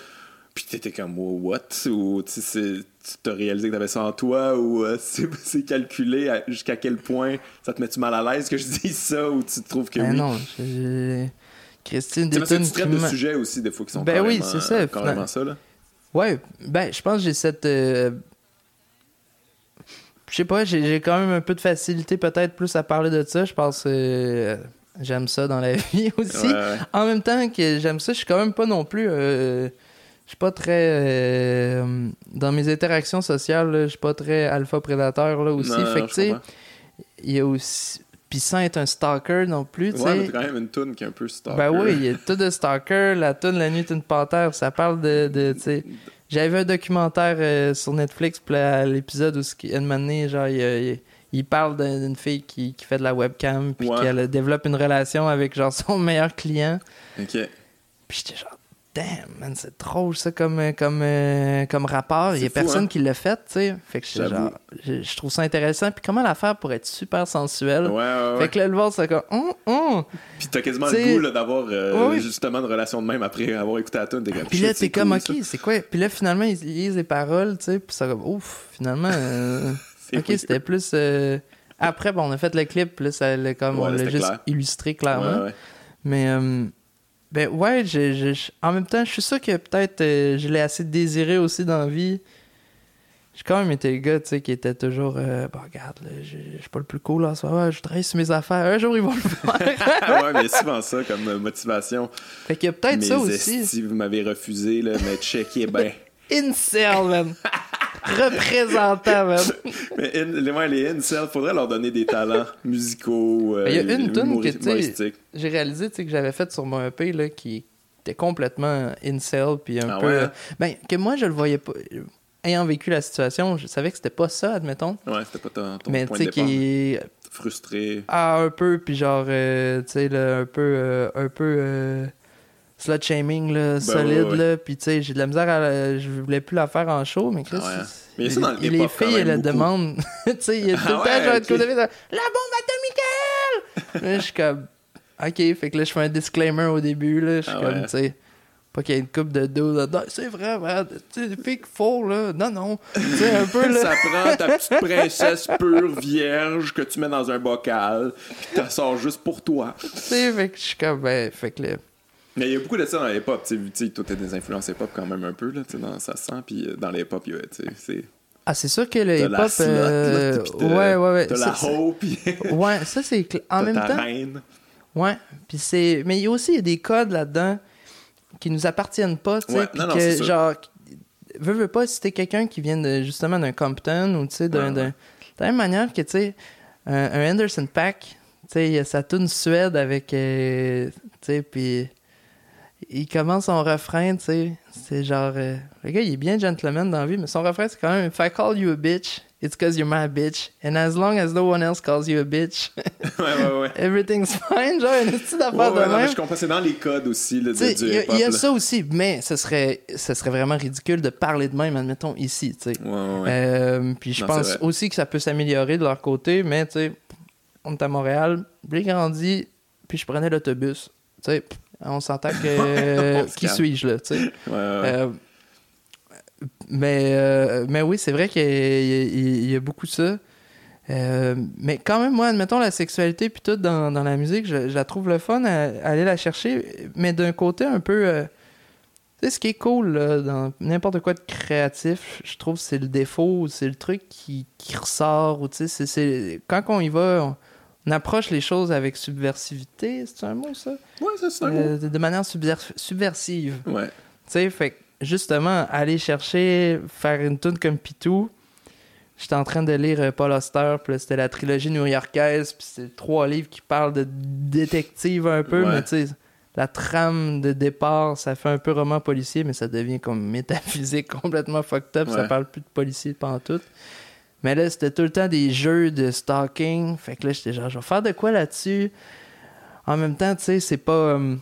puis t'étais comme, oh, what? Ou tu sais, tu t'as réalisé que t'avais ça en toi, ou euh, c'est calculé jusqu'à quel point ça te met-tu mal à l'aise que je dise ça, ou tu trouves que Ben oui? non, j'ai- Christine, C'est tu traites de sujets aussi, des fois, qui sont Ben oui, carrément- c'est ça, carrément finalement. ça, là. Ouais, ben, je pense que j'ai cette. euh, Je sais pas, j'ai quand même un peu de facilité peut-être plus à parler de ça. Je pense que euh, j'aime ça dans la vie aussi. Ouais, ouais. En même temps que j'aime ça, je suis quand même pas non plus. euh, Je suis pas très. euh, Dans mes interactions sociales, je suis pas très alpha prédateur là aussi. Non, fait que tu sais, il y a aussi. Puis sans être un stalker non plus, tu Ouais, mais quand même une toune qui est un peu stalker. Ben oui, il y a tout de Stalker, la tune La nuit est une panthère, ça parle de, de j'avais vu un documentaire euh, sur Netflix, l'épisode où une année, genre, il, il- il parle d'un- d'une fille qui, qui fait de la webcam, puis Ouais. qu'elle développe une relation avec genre son meilleur client. Ok. Puis j'étais genre, damn, man, c'est drôle ça comme, euh, comme, euh, comme rapport. Il y a personne hein? qui l'a fait, tu sais. Fait que genre, je, je trouve ça intéressant. Puis comment la faire pour être super sensuelle? Ouais, ouais, ouais. Fait que là, le voir, c'est comme, hum, hum. Puis t'as quasiment T'sais- le goût d'avoir euh, justement une relation de même après avoir écouté la tune. T'es comme, Puis là, t'es comme, cool, ok, c'est quoi? Puis là, finalement, ils lisent les paroles, tu sais, puis ça comme, ouf, finalement, euh, ok, c'était plus. euh, Après, bon, on a fait le clip, puis là, ça l'a comme, on l'a juste clair. illustré clairement. Mais, euh, ben ouais, en même temps, je suis sûr que peut-être euh, je l'ai assez désiré aussi dans la vie. J'ai quand même été le gars, tu sais, qui était toujours, euh, bah regarde, là, je suis pas le plus cool là, ça va, je travaille sur mes affaires, un jour ils vont le faire. ouais, mais souvent ça comme euh, motivation. fait qu'il y a peut-être ça aussi. Si vous m'avez refusé, là, mais checkez bien. Incel, man. représentant, man. Mais in- les, ouais, les incels, faudrait leur donner des talents musicaux. euh, Il y a une tune que, tu j'ai réalisé tu sais, que j'avais faite sur mon EP là, qui était complètement incel puis un Ah peu ouais, hein? ben que moi je le voyais pas ayant vécu la situation je savais que c'était pas ça admettons Ouais, c'était pas ton, ton mais tu sais qui Frustré. ah un peu puis genre euh, tu sais là, un peu euh, un peu euh, slut shaming là, solide Ben ouais, ouais. là puis tu sais j'ai de la misère à la- je voulais plus la faire en show mais Chris Ah ouais. c'est- Mais il ça dans le les hip-hop quand filles elles le demandent tu sais il y a tout le Ah temps genre ok. de la bombe atomique là je suis comme ok fait que là je fais un disclaimer au début là je suis Ah comme tu sais pas qu'il y ait une coupe de dos là c'est vrai man. tu sais font là non non sais un peu là Ça prend ta petite princesse pure vierge que tu mets dans un bocal, puis t'en sors juste pour toi. tu sais fait que je suis comme ben fait que là Mais il y a beaucoup de ça dans l'hip-hop. Tu sais, tu sais, toi, t'as des influences hip-hop quand même un peu, là, tu sais, dans ça sent. Puis euh, dans l'hip-hop, y a, sais, c'est. ah c'est sûr que le T'as hip la hop slot, euh, ouais ouais ouais T'as la puis ouais ça c'est cl- en même ta temps reine. Ouais, puis c'est mais il y a aussi des codes là-dedans qui nous appartiennent pas, tu sais, Ouais, non, non, que genre veux veux pas si t'es quelqu'un qui vient de justement d'un Compton ou tu sais d'un Ouais, ouais. de la même manière que tu sais un, un Anderson Pack, tu sais il y a sa tune Suède avec euh, tu sais puis il commence son refrain, tu sais, c'est genre euh, le gars il est bien gentleman dans la vie, mais son refrain c'est quand même if I call you a bitch, it's cause you're my bitch and as long as no one else calls you a bitch, ouais, ouais, ouais. everything's fine, genre une petite affaire de non, mais je comprends, c'est dans les codes aussi là, de, T'sais, du Il y a, hip-hop. il y a là. ça aussi, mais ce serait, ce serait vraiment ridicule de parler de même, admettons, ici. tu sais. Ouais, ouais, ouais. Euh, puis je Non, pense aussi que ça peut s'améliorer de leur côté, mais tu sais, on est à Montréal, j'ai grandi, puis je prenais l'autobus. Tu sais, on s'entend que. On se qui suis-je là, tu sais? Ouais, ouais, ouais. Euh, mais, euh, mais oui, c'est vrai qu'il y, a- y beaucoup ça. Euh, mais quand même, moi, admettons la sexualité puis tout dans, dans la musique, je, je la trouve le fun à, à aller la chercher, mais d'un côté un peu. euh, tu sais, ce qui est cool là, dans n'importe quoi de créatif, je trouve c'est le défaut, c'est le truc qui, qui ressort. Ou, tu sais, c'est- quand on y va, on, approche les choses avec subversivité, c'est un mot ça? Ouais, c'est un mot. Euh, de de manière subver- subversive. Ouais. Tu sais, fait que, justement, aller chercher, faire une tune comme Pitou. J'étais en train de lire euh, Paul Auster, puis c'était la trilogie new-yorkaise, puis c'est trois livres qui parlent de détective un peu, Ouais. mais tu sais, la trame de départ, ça fait un peu roman policier, mais ça devient comme métaphysique complètement fucked up, ça parle plus de policier pendant tout. Mais là, c'était tout le temps des jeux de stalking, fait que là, j'étais genre, je vais faire de quoi là-dessus? En même temps, tu sais, c'est pas... euh,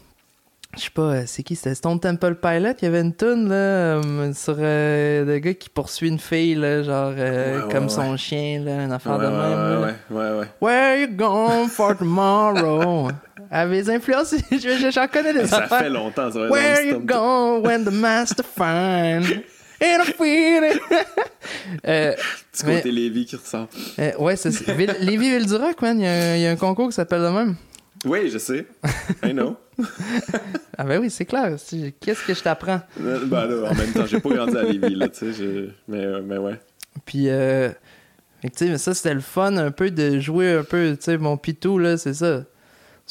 je sais pas, euh, c'est qui? C'était Stone Temple Pilot? Il y avait une tune là, euh, sur euh, le gars qui poursuit une fille, là, genre euh, Ouais, ouais, comme ouais. son chien, là, une affaire de même. ouais, ouais, ouais, ouais. Where you going for tomorrow? Avec les influences, je- je- j'en connais des Ça affaires. fait longtemps, ça va Where you going when the master find? In a feeling. euh, Petit Mais- côté Lévi qui ressort. euh, ouais, c'est c'est- Ville- Lévis-Ville-du-Roc, man. Il y, a un- il y a un concours qui s'appelle de même. Oui, je sais. I know. Ah ben oui, c'est clair. Qu'est-ce que je t'apprends? Euh, ben là, en même temps, j'ai pas grandi à Lévis, là, tu sais. je- Mais, euh, mais ouais. Puis, euh, mais ça, c'était le fun un peu de jouer un peu, tu sais, mon pitou, là, c'est ça.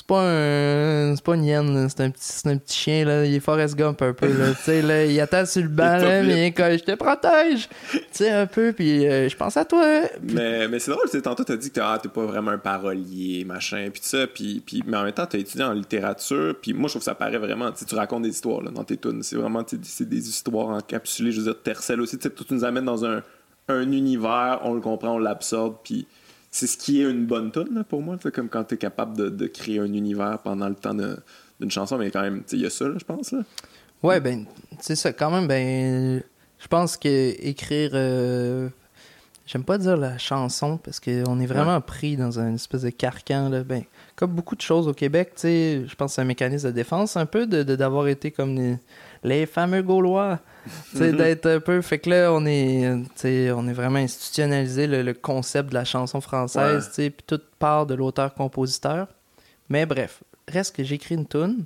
C'est pas un. C'est pas une hyène, c'est un, petit- c'est un petit chien, là. Il est Forrest Gump un peu, là. tu sais, là, il attend sur le banc, là, mais comme, je te protège. Tu sais, un peu, puis euh, je pense à toi. Puis- Mais, mais c'est drôle, c'est tantôt t'as dit que t'es ah, t'es pas vraiment un parolier, machin, puis tout ça, puis, puis, mais en même temps t'as étudié en littérature, puis moi je trouve que ça paraît vraiment, tu tu racontes des histoires là, dans tes tunes, c'est vraiment tu c'est des histoires encapsulées, je veux dire, Tercel aussi, tu sais, tu nous amènes dans un, un univers, on le comprend, on l'absorbe, puis c'est ce qui est une bonne tune pour moi, c'est comme quand t'es capable de, de créer un univers pendant le temps d'une chanson, mais quand même, tu il y a ça, là, je pense, là. Ouais, ben, c'est ça, quand même, ben, je pense que écrire. euh, J'aime pas dire la chanson parce qu'on est vraiment pris dans une espèce de carcan. Là. Ben, comme beaucoup de choses au Québec, tu sais, je pense que c'est un mécanisme de défense un peu de de- d'avoir été comme les, les fameux Gaulois. Sais, d'être un peu. Fait que là, on est, on est vraiment institutionnalisé le, le concept de la chanson française, puis toute part de l'auteur-compositeur. Mais bref, reste que j'écris une tune,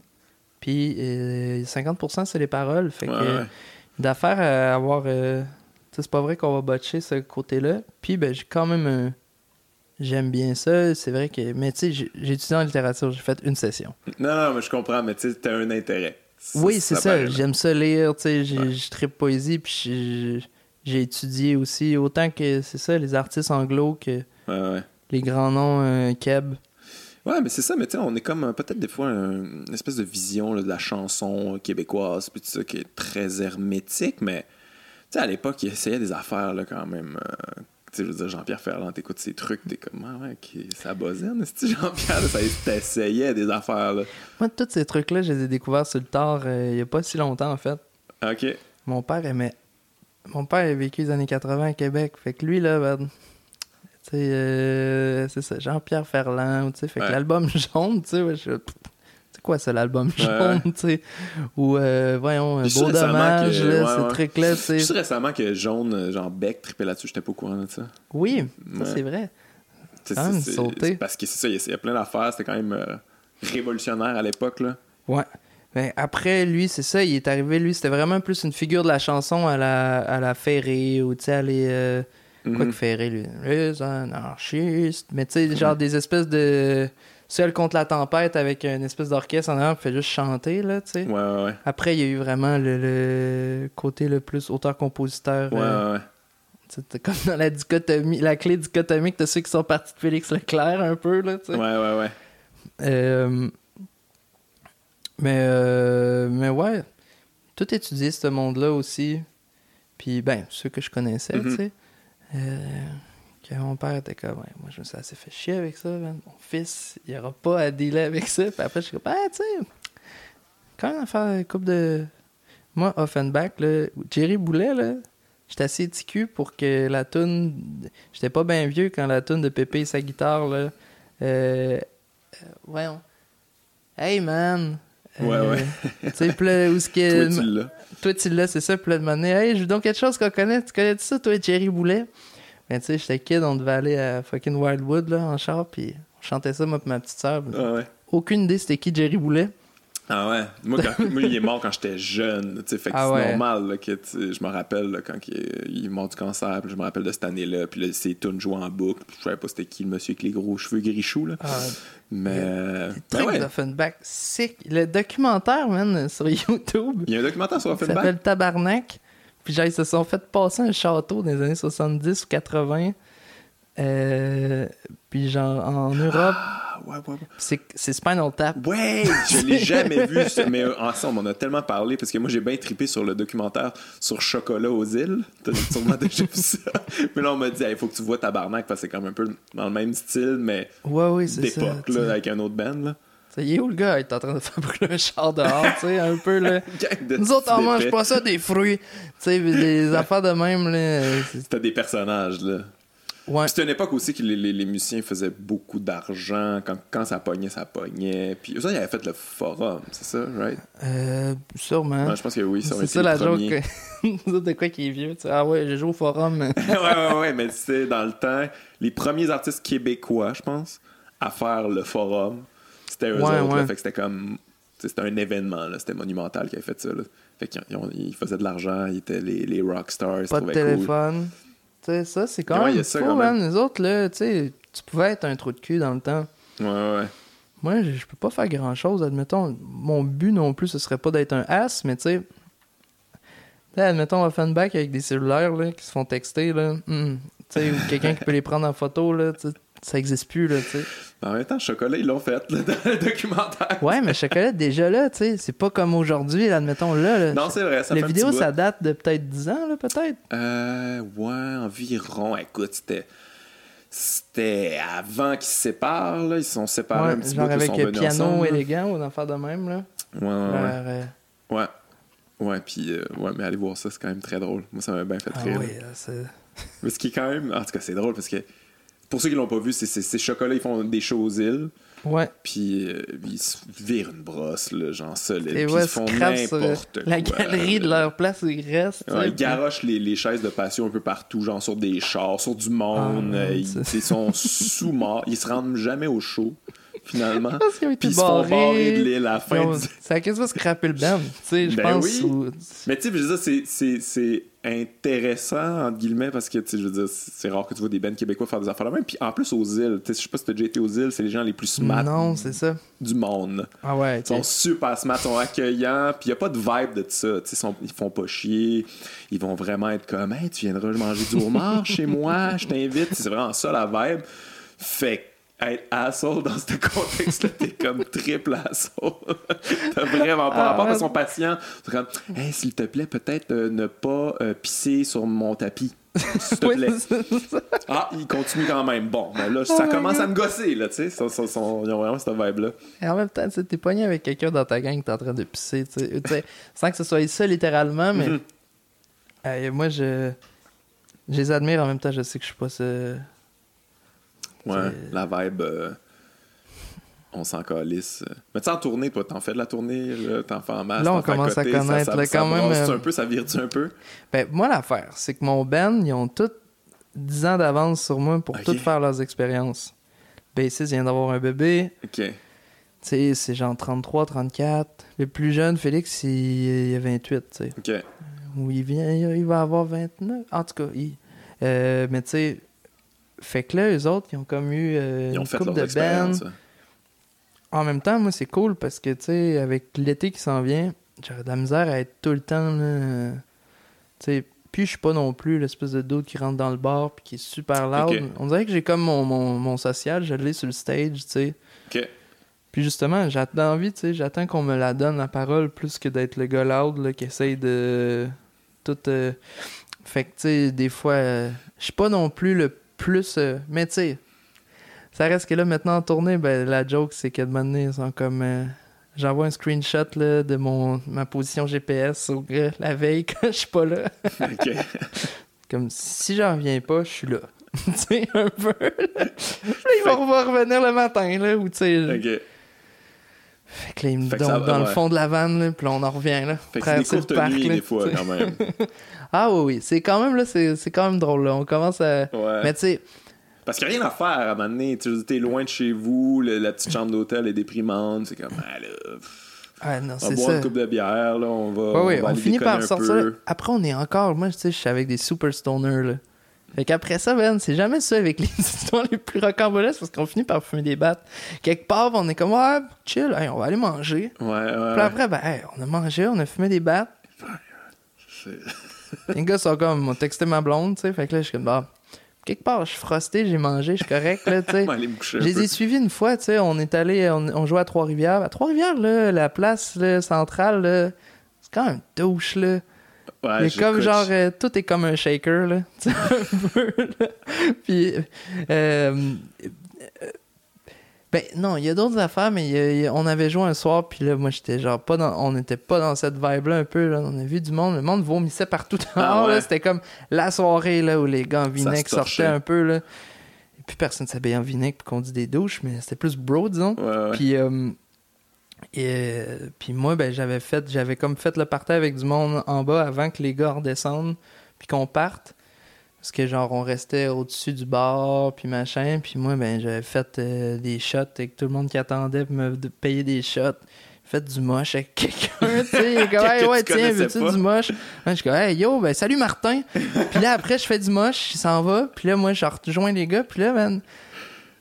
puis euh, 50% c'est les paroles. Fait que d'affaire à avoir. euh, c'est pas vrai qu'on va botcher ce côté-là. Puis ben, j'ai quand même un. J'aime bien ça, c'est vrai que. Mais tu sais, j'ai étudié en littérature, j'ai fait une session. Non, non, mais je comprends, mais tu sais, t'as un intérêt. Oui, c'est ça, là. j'aime ça lire, tu sais, j'ai- je tripe poésie, puis j'ai- étudié aussi, autant que c'est ça, les artistes anglo que Ouais, ouais. les grands noms euh, keb. Ouais, mais c'est ça, mais tu sais, on est comme peut-être des fois un- une espèce de vision là, de la chanson québécoise, puis tout ça, qui est très hermétique, mais tu sais, à l'époque, il essayait des affaires là, quand même. euh, je veux dire, Jean-Pierre Ferland, t'écoutes ses trucs, t'es comme, ah ouais, ça bossine, c'est Jean-Pierre, ça t'essayait des affaires, là. Moi, tous ces trucs-là, je les ai découverts sur le tard euh, il y a pas si longtemps, en fait. Ok. Mon père aimait. Mon père a vécu les années 80 à Québec. Fait que lui, là, ben, tu sais, euh, c'est ça, Jean-Pierre Ferland, tu sais. Fait que l'album jaune, tu sais, ouais, je- quoi ça, l'album jaune, tu sais. Ou, euh, voyons, Beau Dommage, que- là, ouais, ces ouais. trucs-là, tu sais. Juste récemment que Jaune, euh, genre Beck, trippait là-dessus, j'étais pas au courant de ça. Oui, ça, Ouais. c'est vrai. C'est- c'est- c'est Parce que c'est ça, il y a- il y a plein d'affaires, c'était quand même euh, révolutionnaire à l'époque, là. Ouais. Ben, après, lui, c'est ça, il est arrivé, lui, c'était vraiment plus une figure de la chanson à la, à la Ferré, ou tu sais, à les. euh, Quoi Mhm. que Ferré, lui? Les anarchistes. Mais tu sais, genre des espèces de. Seul contre la tempête avec une espèce d'orchestre en arrière qui fait juste chanter, là, tu sais. Ouais, ouais, ouais. Après, il y a eu vraiment le, le côté le plus auteur-compositeur. Ouais, euh, ouais, ouais. C'était comme dans la dichotomie, la clé dichotomique de ceux qui sont partis de Félix Leclerc, un peu, là, tu sais. Ouais, ouais, ouais. Euh, mais, euh, mais ouais, tout étudier ce monde-là aussi. Puis, ben, ceux que je connaissais, Mhm. tu sais. Euh, que mon père était comme, ouais, moi, je me suis assez fait chier avec ça, man. Mon fils, il aura pas à dealer avec ça. Puis après, je suis comme, ah, tu sais, quand même, à faire une couple de. Moi, Offenbach, là, Jerry Boulet, là, j'étais assez ticu pour que la toune. J'étais pas bien vieux quand la toune de Pépé et sa guitare, là. Euh, euh, voyons. Hey, man. Ouais, ouais. Tu sais, là, où est-ce que. Toi, tu l'as. Toi, tu l'as, c'est ça. Puis là, de m'amener, hey, je veux donc quelque chose qu'on connaît. Tu connais ça, toi, Jerry Boulet? Tu sais, j'étais kid, on devait aller à fucking Wildwood, là, en char, puis on chantait ça, moi, puis ma petite sœur. Ah ouais. Aucune idée c'était qui Jerry Boulet. Ah ouais. Moi, quand, moi, il est mort quand j'étais jeune. Fait que Ah c'est ouais. normal là, que je me rappelle là, quand il est, il est mort du cancer. Puis je me rappelle de cette année-là. Puis là, ses tunes jouaient en boucle. Puis je savais pas c'était qui le monsieur avec les gros cheveux gris choux. Là. Ah, Mais. euh, ben truc ouais. d'Offenbach, sick. Le documentaire, man, sur YouTube, Il y a un documentaire sur Offenbach. s'appelle Tabarnak. Puis genre, ils se sont fait passer un château dans les années 70 ou 80. Euh, puis genre, en Europe, Ah, ouais, ouais, ouais. c'est Spinal Tap. Ouais, je l'ai jamais vu, mais euh, ensemble, on en a tellement parlé parce que moi j'ai bien trippé sur le documentaire sur Chocolat aux îles. T'as sûrement déjà vu ça. Mais là, on m'a dit, il faut que tu vois Tabarnak parce que c'est comme un peu dans le même style, mais Ouais, oui, d'époque, avec un autre band. Là. Ça y est où le gars? Il est en train de faire brûler un char dehors, tu sais, un peu, là? De Nous autres, on mange pas ça, des fruits. Tu sais, des affaires de même, là. C'était des personnages, là. Ouais. C'était une époque aussi que les, les- les musiciens faisaient beaucoup d'argent. Quand, quand ça pognait, ça pognait. Puis eux autres, ils avaient fait le forum, c'est ça, right? Euh, sûrement. Ouais, je pense que oui, ça c'est ça la joke. de quoi qui est vieux? tu sais, ah ouais, j'ai joué au forum. ouais, ouais, ouais, mais tu sais, dans le temps, les premiers artistes québécois, je pense, à faire le forum, c'était eux Ouais, autres. là. ouais. fait que c'était comme. C'était un événement, là. C'était monumental qui avait fait ça. Là. Fait qu'ils ils faisaient de l'argent, ils étaient les, les rockstars, Pas de cool. téléphone. Tu sais, ça, c'est quand Ouais, même fou, quand man. Les autres, là, tu sais, tu pouvais être un trou de cul dans le temps. Ouais, ouais. Moi, je je peux pas faire grand chose, admettons. Mon but non plus, ce serait pas d'être un as, mais tu sais. sais, admettons, Offenbach avec des cellulaires là, qui se font texter, là. tu sais, ou quelqu'un qui peut les prendre en photo, là. Ça existe plus, là, tu sais. En même temps, Chocolat, ils l'ont fait, là, dans le documentaire. Ouais, mais Chocolat, déjà là, tu sais, c'est pas comme aujourd'hui, là, admettons, là. là. Non, c'est vrai, ça La fait un vidéo, petit bout. ça date de peut-être 10 ans, là, peut-être. Euh, ouais, environ. Écoute, c'était. C'était avant qu'ils se séparent, là. Ils se sont séparés un Ouais, petit genre bout, ils avec sont piano ensemble, élégant ou d'en faire de même, là. Ouais, ouais, ouais. Euh, Ouais. Ouais, puis, euh, ouais, mais allez voir ça, c'est quand même très drôle. Moi, ça m'a bien fait Ah rire. oui, c'est... Mais ce qui est quand même. En tout cas, c'est drôle parce que. Pour ceux qui l'ont pas vu, c'est ces chocolats, ils font des shows aux îles. Ouais. Puis euh, ils se virent une brosse, là, genre solide. Et Puis ouais, ils font n'importe quoi. la galerie de leur place où ils restent. Ouais, ils puis- garochent les, les chaises de passion un peu partout, genre sur des chars, sur du monde. Ah, euh, ils, sont sous-morts. Ils se rendent jamais au show, finalement. Parce qu'ils ont été Puis ils se font barrer de l'île à la fin. Ont- du- Ça a quasiment scrappé le band, tu sais, je Ben pense. oui. ou- Mais tu sais, je veux dire, c'est intéressant, entre guillemets, parce que, tu sais, je veux dire, c'est rare que tu vois des bands québécois faire des affaires là même. Puis en plus, aux îles, tu sais, je sais pas si t'as déjà été aux îles, c'est les gens les plus smart Non, c'est ça. du monde. Ah ouais, Ils sont super smart, ils sont accueillants, puis il a pas de vibe de ça. Tu sais, ils font pas chier. Ils vont vraiment être comme, hey, tu viendras manger du homard chez moi, je t'invite. C'est vraiment ça la vibe. Fait que être asshole dans ce contexte-là, t'es comme triple asshole. T'as vraiment pas Ah, rapport à son patient. C'est comme, hey, s'il te plaît, peut-être euh, ne pas euh, pisser sur mon tapis. S'il te plaît. ça. Ah, il continue quand même. Bon, ben là, ça my commence à me gosser, là, tu sais. Ils ont vraiment cette vibe-là. Et en même temps, tu sais, t'es pogné avec quelqu'un dans ta gang qui est en train de pisser, tu sais. Sans que ce soit ça littéralement, mais Mhm. euh, moi, je... je les admire en même temps, je sais que je suis pas ce... Ouais, la vibe, euh, on s'en calisse. Mais tu sais, en tournée, toi, t'en fais de la tournée, t'en fais en masse. Là, on commence à côté, ça- connaître, ça, là, ça quand même, brasse-tu euh, un peu, ça vire-tu un peu? Ben, moi, l'affaire, c'est que mon band, ils ont tous 10 ans d'avance sur moi pour toutes faire leurs expériences. Bassiste vient d'avoir un bébé, OK. tu sais, c'est genre 33, 34. Le plus jeune, Félix, il, il a 28, tu sais. OK. Ou il vient, il va avoir 29. En tout cas, il. euh, mais tu sais, fait que là, eux autres, ils ont comme eu euh, Ils ont une fait leurs de bands. En même temps, moi, c'est cool parce que, tu sais, avec l'été qui s'en vient, j'aurais de la misère à être tout le temps, là. Tu sais, puis je suis pas non plus l'espèce de doute qui rentre dans le bar puis qui est super loud. On dirait que j'ai comme mon, mon, mon social, je l'ai sur le stage, tu sais. OK. Puis justement, j'attends envie, tu sais, j'attends qu'on me la donne, la parole, plus que d'être le gars loud, là, qui essaye de tout... euh, Fait que, tu sais, des fois, euh, je suis pas non plus le plus... euh, Mais tu sais, ça reste que là, maintenant, en tournée, ben, la joke, c'est que de donné, ils sont comme... euh, J'envoie un screenshot là, de mon, ma position GPS au gars la veille quand je suis pas là. OK. Comme si j'en reviens pas, je suis là. tu sais, un peu. Là, il va va revenir le matin, là, ou tu sais... OK. Fait que là, il me donne va, dans le fond de la vanne, là, puis là, on en revient, là. Fait que c'est des parc, nuits, là, des fois, quand même. Ah oui, oui. C'est quand même, là, c'est c'est quand même drôle, là. On commence à... Ouais. Mais tu sais, Parce qu'il n'y a rien à faire à un moment donné. T'es loin de chez vous, le- la petite chambre d'hôtel est déprimante. C'est comme, ah là, ah non, on va c'est boire ça. une coupe de bière, là, on va, Ouais, oui, va on finit par sortir. peu. Après, on est encore, moi, tu sais, je suis avec des super stoners, là. Fait qu'après ça, Ben, c'est jamais ça avec les histoires les plus rocambolesques parce qu'on finit par fumer des battes. Quelque part, on est comme, ouais, chill, hey, on va aller manger. Ouais, ouais. Puis après, ben, hey, on a mangé, on a fumé des battes. Les gars sont comme, m'ont texté ma blonde, tu sais. Fait que là, je suis comme, bah, quelque part, je suis frosté, j'ai mangé, je suis correct, là, tu sais. Je les ai suivis une fois, tu sais, on est allé, on, on jouait à Trois-Rivières. À Trois-Rivières, là, la place là, centrale, là, c'est quand même douche, là. Ouais, Mais comme genre, euh, tout est comme un shaker, là. Un peu, là. Puis, euh, euh, ben non, il y a d'autres affaires, mais il y a- il y a- on avait joué un soir, puis là, moi, j'étais genre pas dans, on n'était pas dans cette vibe-là un peu, là. On a vu du monde, le monde vomissait partout Ah ouais? C'était comme la soirée, là, où les gars en vinaigre sortaient un peu, là. Et puis personne s'habillait en vinaigre pour qu'on dit des douches, mais c'était plus bro, disons. Ouais. Puis, euh, et, euh, puis moi, ben, j'avais fait, j'avais comme fait le party avec du monde en bas avant que les gars redescendent, puis qu'on parte. Parce que genre, on restait au-dessus du bar, puis machin. Puis moi, ben, j'avais fait euh, des shots avec tout le monde qui attendait pour me de- payer des shots. Fait du moche avec quelqu'un, tu sais. Il est comme, hey, tu ouais, tiens, veux-tu du moche? Je suis comme, hey, yo, ben, salut Martin. puis là, après, je fais du moche, il s'en va. Puis là, moi, je rejoins les gars. Puis là, man,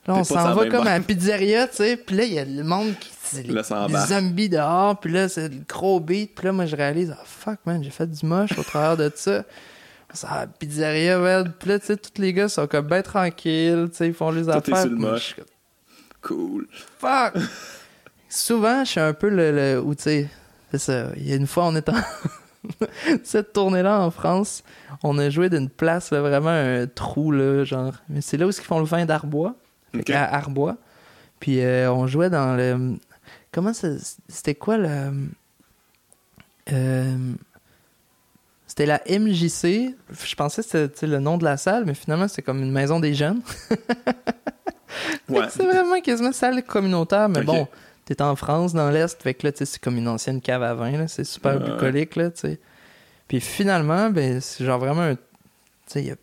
là, on s'en va comme à la pizzeria, tu sais. Puis là, il y a le monde qui. C'est Les, ça zombies dehors. Puis là, c'est le gros beat. Puis là, moi, je réalise, ah, fuck, man, j'ai fait du moche au travers de ça. À la pizzeria, man. Puis là, tu sais, tous les gars sont comme ben tranquilles, tu sais, ils font les affaires. sur le moi, Cool. fuck! Souvent, je suis un peu le. le où, tu sais, c'est ça. Il y a une fois, on est en. Cette tournée-là en France, on a joué d'une place, là, vraiment un trou, là, genre. Mais c'est là où ils font le vin d'Arbois. Fait Ok. qu'à Arbois. Puis euh, on jouait dans le. Comment ça. C'était quoi le. Euh, c'était la MJC. Je pensais que c'était le nom de la salle, mais finalement, c'était comme une maison des jeunes. Ouais. C'est vraiment quasiment salle communautaire, mais bon, t'es en France, dans l'Est, fait que là, c'est comme une ancienne cave à vin, là, c'est super bucolique, là. Puis finalement, ben, c'est genre vraiment un... Tu sais, il a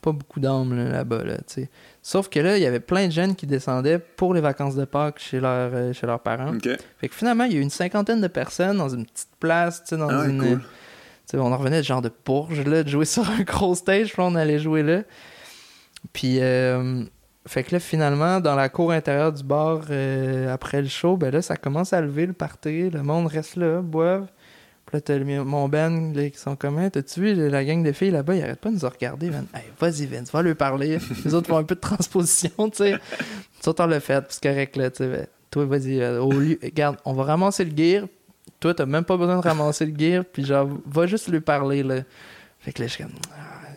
pas beaucoup d'âmes là, là-bas, là, tu sais. Sauf que là, il y avait plein de jeunes qui descendaient pour les vacances de Pâques chez, leur, euh, chez leurs parents. Fait que finalement, il y a eu une cinquantaine de personnes dans une petite place, tu sais, dans Ah une... cool. Tu sais, on en revenait de genre de Bourges, là, de jouer sur un gros stage, puis on allait jouer là. Puis, euh, fait que là, finalement, dans la cour intérieure du bar, euh, après le show, ben là, ça commence à lever le party. Le monde reste là, boivent. Puis là, mon là, qui sont comme, t'as-tu vu la gang de filles là-bas, ils arrêtent pas de nous regarder, man. Hey, vas-y, Vince, va leur parler. Les autres font un peu de transposition, tu sais. Nous autres, on l'a fait, c'est correct, là, tu sais. Ben, toi, vas-y, euh, au lieu, regarde, on va ramasser le gear. Toi, t'as même pas besoin de ramasser le gear, puis genre, va juste lui parler, là. Fait que là, je suis comme, ah,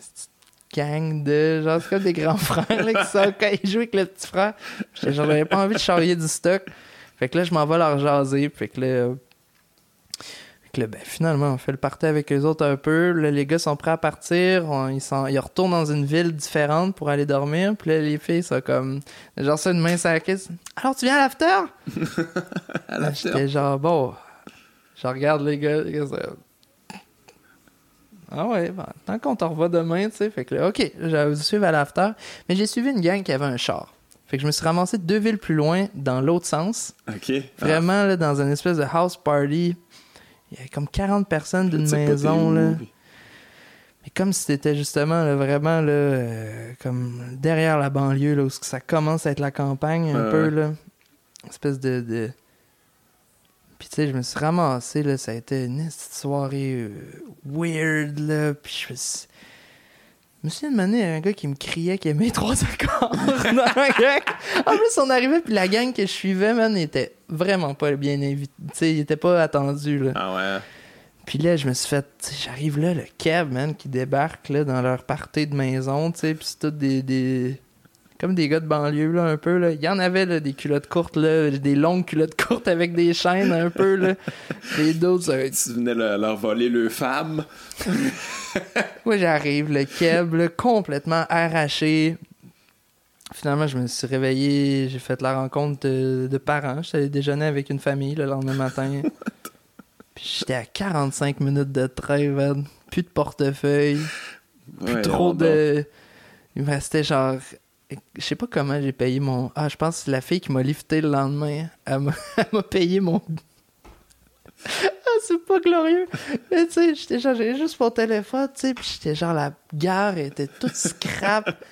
gang de, genre, c'est comme des grands frères, là, qui sont, quand ils jouent avec le petit frère. J'avais pas envie de charrier du stock. Fait que là, je m'en vais leur jaser, fait que là, là, ben, finalement, on fait le party avec eux autres un peu. Là, les gars sont prêts à partir. On- ils, sont, ils retournent dans une ville différente pour aller dormir. Puis là, les filles sont comme. Genre, ça, une main sur la. Alors, tu viens à l'after? À Là, la J'étais genre, bon. Je regarde les gars. les Ah ouais, bon, tant qu'on t'en revoit demain, tu sais. Fait que là, ok, j'avais dû suivre à l'after. Mais j'ai suivi une gang qui avait un char. Fait que je me suis ramassé deux villes plus loin, dans l'autre sens. OK. Vraiment, là, dans une espèce de house party. Il y avait comme 40 personnes d'une maison, là. Mais comme si c'était justement là, vraiment là, euh, comme derrière la banlieue, là, où ça commence à être la campagne un peu, là. Une espèce de. de... Puis tu sais, je me suis ramassé, là, ça a été une soirée euh, weird, là. Puis je me suis. Je me souviens de donné, un gars qui me criait qu'il aimait trois accords dans la gang. En plus, on arrivait, puis la gang que je suivais, man, était vraiment pas bien invité. Il était pas attendu, là. Ah ouais. Puis là, je me suis fait, j'arrive là, le cab, man, qui débarque là, dans leur party de maison, tu sais, puis c'est tout des, des. Comme des gars de banlieue, là, un peu, là. Il y en avait, là, des culottes courtes, là, des longues culottes courtes avec des chaînes, un peu, là. Des d'autres, ça- Tu venais le- leur voler le femme. Moi, j'arrive, le keb, là, complètement arraché. Finalement, je me suis réveillé, j'ai fait la rencontre de, de parents. J'étais allé déjeuner avec une famille le lendemain matin. Puis j'étais à 45 minutes de train, man. Plus de portefeuille, plus Ouais, trop de... Il me restait genre... Je sais pas comment j'ai payé mon... Ah, je pense que c'est la fille qui m'a lifté le lendemain. Elle m'a payé mon... Ah, c'est pas glorieux. Mais tu sais, j'étais genre, j'avais juste mon téléphone, tu sais, puis j'étais genre, la gare était toute scrap.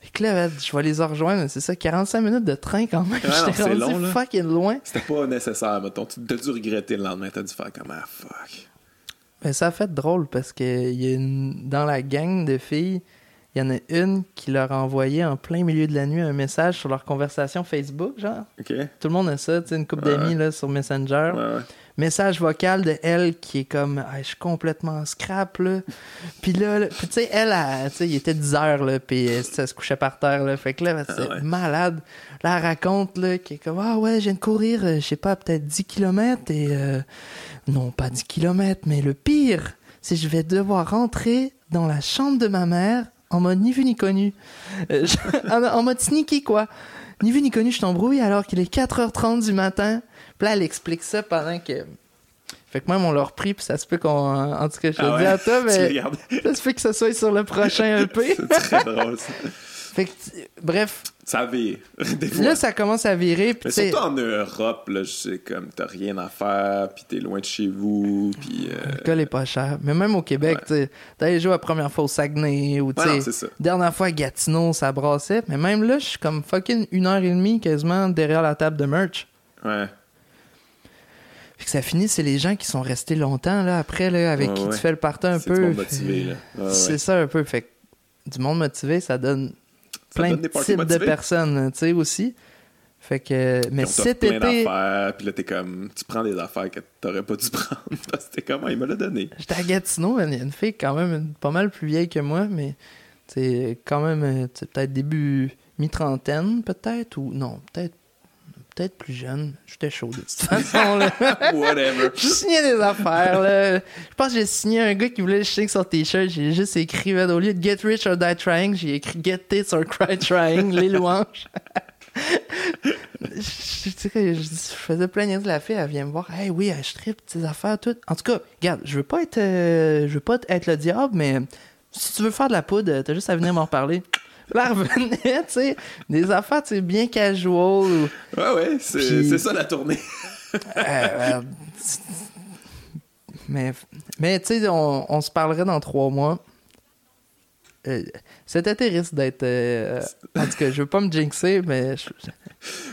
Fait que là, ben, je vais les rejoindre, c'est ça, 45 minutes de train quand même. Non, j'étais c'est rendu long, fucking loin. C'était pas nécessaire, mettons. Tu t'as dû regretter le lendemain. T'as dû faire comme ah fuck. Mais ça a fait drôle parce que y a une... dans la gang de filles, il y en a une qui leur a envoyé en plein milieu de la nuit un message sur leur conversation Facebook, genre. Tout le monde a ça, tu sais, une couple Ouais. d'amis là, sur Messenger. ouais. message vocal de elle qui est comme Ah, je suis complètement scrap là puis là, là- tu sais elle, tu sais il était 10 heures là puis euh, elle se couchait par terre là fait que là c'est ouais. malade là elle raconte là qui est comme ah ouais je viens de courir euh, je sais pas peut-être 10 km et euh, non pas 10 km mais le pire c'est que je vais devoir rentrer dans la chambre de ma mère en mode ni vu ni connu Euh, je- en, en mode sneaky quoi ni vu ni connu je t'embrouille alors qu'il est 4h30 du matin puis là, elle explique ça pendant que. Fait que même on l'a repris, puis ça se peut qu'on. En tout cas, je te Ah dis à toi, mais ça se peut que ça soit sur le prochain EP. C'est très drôle, ça. fait que, bref, Ça vire. Des fois. là, ça commence à virer, Mais surtout en Europe, là, je sais, comme t'as rien à faire, puis t'es loin de chez vous, puis... euh, L'alcool est pas cher. Mais même au Québec, Ouais. tu t'allais jouer la première fois au Saguenay, ou tu sais, c'est dernière fois à Gatineau, ça brassait. Mais même là, je suis comme fucking une heure et demie quasiment derrière la table de merch. Ouais. Fait que ça finit, c'est les gens qui sont restés longtemps, là, après, là, avec Ouais, qui tu fais le party un C'est peu. du monde motivé, là. C'est ça un peu. Fait que du monde motivé, ça donne plein de types de personnes, tu sais, aussi. Fait que, mais cet plein été, puis là, t'es comme... Tu prends des affaires que t'aurais pas dû prendre, parce que t'es comme, Ah, il me l'a donné. j'étais à Gatineau, il y a une fille quand même une- pas mal plus vieille que moi, mais c'est quand même, euh, peut-être début mi-trentaine, peut-être, ou non, peut-être peut-être plus jeune. J'étais chaud de toute façon, là. Whatever. J'ai signé des affaires, là. Je pense que j'ai signé un gars qui voulait le signer sur t-shirt. J'ai juste écrit, au lieu de Get Rich or Die Trying, j'ai écrit Get Tits or Cry Trying, les louanges. je, je, je, je faisais plein de. La fille, elle vient me voir. Hey, oui, je tripe tes affaires, tout. En tout cas, regarde, je veux pas être, euh, je veux pas être le diable, mais si tu veux faire de la poudre, t'as juste à venir m'en reparler. Là, revenait, tu sais, des affaires, tu sais, bien casual. ou- Ouais, ouais, c'est Puis- c'est ça la tournée. Euh, euh, Mais, mais tu sais, on, on se parlerait dans trois mois. Euh, été risque d'être. euh, en tout cas, je veux pas me jinxer, mais je-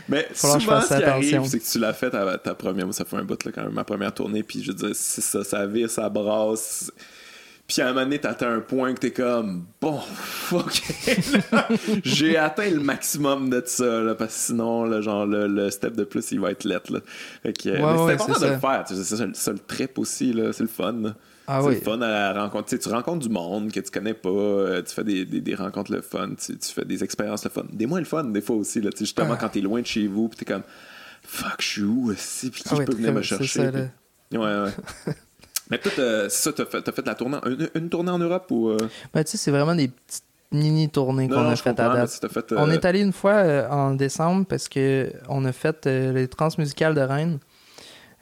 Mais Falloir que je souvent, fasse ce qui attention. arrive, c'est que tu l'as fait ta, ta première. Moi, ça fait un bout, là, quand même, ma première tournée. Puis je veux dire, c'est ça, ça vire, ça brasse. Puis à un moment donné, t'atteins un point que t'es comme, bon, fuck, j'ai atteint le maximum de ça, là, parce que sinon, là, genre, le, le step de plus, il va être let, là. Fait que, Ouais, mais c'est important de le faire, c'est ça, le trip aussi, là, c'est le fun. Ah c'est oui. le fun à la rencontre. Tu, rencontres du monde que tu connais pas, euh, tu fais des, des, des rencontres le fun, tu, tu fais des expériences le fun. Des moins le fun, des fois aussi, là, justement, Ah. quand t'es loin de chez vous, puis t'es comme, fuck, je suis où aussi, puis qui Ah oui, peut venir me chercher. ça. Ouais, ouais. Mais toi, c'est ça, t'as fait, fait la tournée, une, une tournée en Europe ou. euh, Ben, tu sais, c'est vraiment des petites mini-tournées Non, qu'on a faites à date. si fait. On euh, est allé une fois euh, en décembre parce que on a fait euh, les transmusicales de Rennes.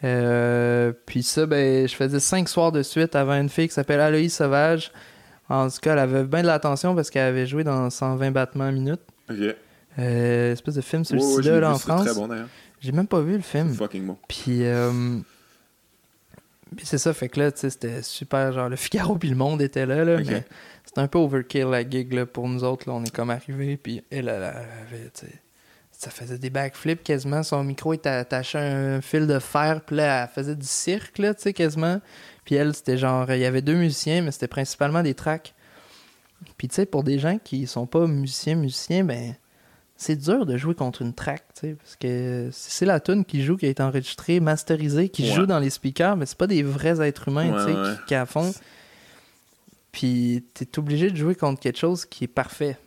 Euh, puis ça, ben, je faisais cinq soirs de suite avant une fille qui s'appelle Aloïs Sauvage. En tout cas, elle avait bien de l'attention parce qu'elle avait joué dans 120 battements minute. Ok. Euh, espèce de film sur Ouais, le ouais, sida j'ai là, vu, en France. très bon d'ailleurs. J'ai même pas vu le film. Fucking bon. Puis, euh, puis c'est ça, fait que là, tu sais, c'était super. Genre, le Figaro puis le monde était là, là mais c'était un peu overkill la gig là, pour nous autres. Là, on est comme arrivés, puis elle, elle, elle avait, tu sais, ça faisait des backflips quasiment. Son micro était attaché à un fil de fer, puis là, elle faisait du cirque, là, tu sais, quasiment. Puis elle, c'était genre, il y avait deux musiciens, mais c'était principalement des tracks. Puis tu sais, pour des gens qui sont pas musiciens, musiciens, ben c'est dur de jouer contre une track, tu sais, parce que c'est la tune qui joue, qui a été enregistrée, masterisée, qui Ouais. joue dans les speakers, mais c'est pas des vrais êtres humains, Ouais, tu sais, ouais. qui, qui à fond. Puis t'es obligé de jouer contre quelque chose qui est parfait.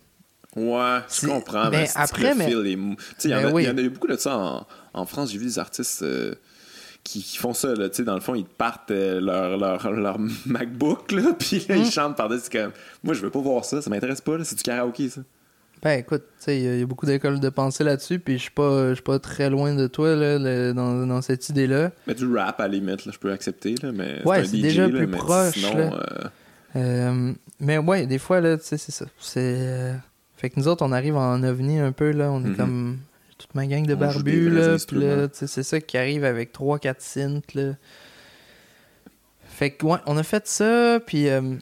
Ouais, je comprends. mais mais c'est après, mais- est il y, en Ben a- oui. y en a eu beaucoup de ça en, en France. J'ai vu des artistes euh, qui, qui font ça. Là, tu sais, dans le fond, ils partent euh, leur, leur, leur MacBook, là, puis là, Mm. ils chantent par-dessus. comme, Moi, je veux pas voir ça. Ça m'intéresse pas. là, C'est du karaoké, ça. Ben écoute, tu sais, il y y, a beaucoup d'écoles de pensée là-dessus, puis je suis pas, je suis pas très loin de toi là, le- dans, dans cette idée-là. Mais du rap, à la limite, là, je peux accepter. Là, mais Ouais, c'est déjà là, plus mais proche, Sinon, là. euh, Euh, mais ouais, des fois, là, tu sais, c'est ça. C'est. euh, Fait que nous autres, on arrive en ovni un peu, là. On est Mhm. comme toute ma gang de On barbus, là. Puis là, tu sais, c'est ça qui arrive avec 3-4 synths, là. Fait que, ouais, on a fait ça, puis. euh,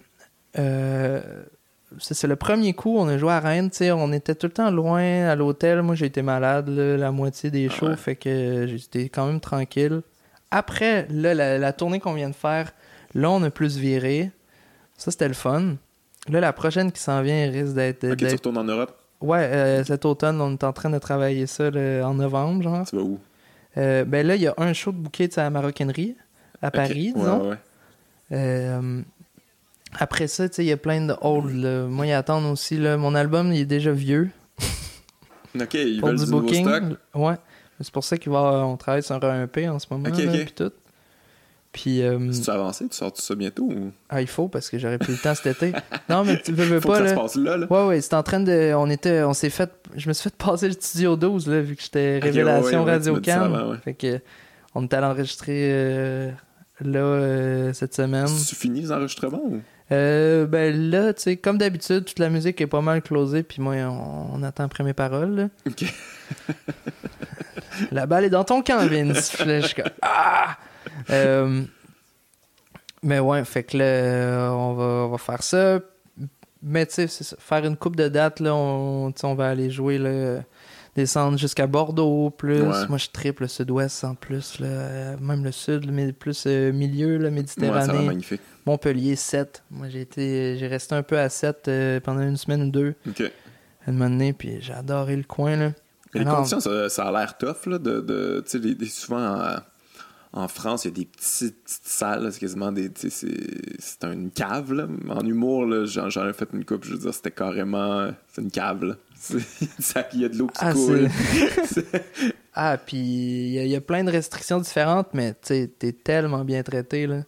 c'est le premier coup, on a joué à Rennes, tu sais, on était tout le temps loin à l'hôtel. Moi, j'ai été malade, là, la moitié des Ah shows, ouais. fait que j'étais quand même tranquille. Après, là, la, la tournée qu'on vient de faire, là, on a plus viré. Ça, c'était le fun. Là, la prochaine qui s'en vient risque d'être. Ok, tu retournes en Europe? Ouais, euh, cet automne, on est en train de travailler ça là, en novembre, genre. Tu vas où? Euh, ben là, il y a un show de bouquet à la maroquinerie, à Paris, disons. ouais, ouais. Euh, après ça, tu sais, il y a plein de old. là. Moi, ils attendent aussi. Là, mon album, il est déjà vieux. Ok, ils pour veulent du booking. stock. Ouais. C'est pour ça qu'on va, on travaille sur un EP en ce moment. Ok, là, puis tout. Puis, euh, tu avancé, tu sors tout ça bientôt ou? Ah, il faut parce que j'aurais plus le temps cet été. Non, mais tu veux, veux faut pas. que ça là. se passe là, là? Ouais, ouais, c'était en train de. On était. On s'est fait. Je me suis fait passer le studio 12, là, vu que j'étais Révélation ouais, ouais, Radio ça Can. ouais. Fait que. On est allé enregistrer euh, là euh, cette semaine. Tu finis les enregistrements ou? Euh, ben là, tu sais, comme d'habitude, toute la musique est pas mal closée, puis moi, on, on attend après mes paroles. là. Ok. La balle est dans ton camp, Vince. Puis là, je suis comme, ah! Euh, mais ouais, fait que là, on va, on va faire ça. Mais tu sais, faire une coupe de date, là, on, on va aller jouer, là, descendre jusqu'à Bordeaux, plus. Ouais. Moi, je triple le sud-ouest en plus, là, même le sud, mais plus euh, milieu, la Ouais, ça Méditerranée. va magnifique. Montpellier, 7. Moi, j'ai été, j'ai resté un peu à 7 euh, pendant une semaine ou deux, Ok. à un moment donné, puis j'ai adoré le coin, là. Mais les conditions, ça, ça a l'air tough, là, de, de tu sais, souvent en, en France, il y a des petites, petites salles, c'est quasiment des, c'est, une cave, là. En humour, j'en, ai fait une coupe, je veux dire, c'était carrément, c'est une cave, là. Il y a de l'eau qui Ah, coule. Ah, puis il y, a- il y a plein de restrictions différentes, mais tu sais, t'es tellement bien traité, là.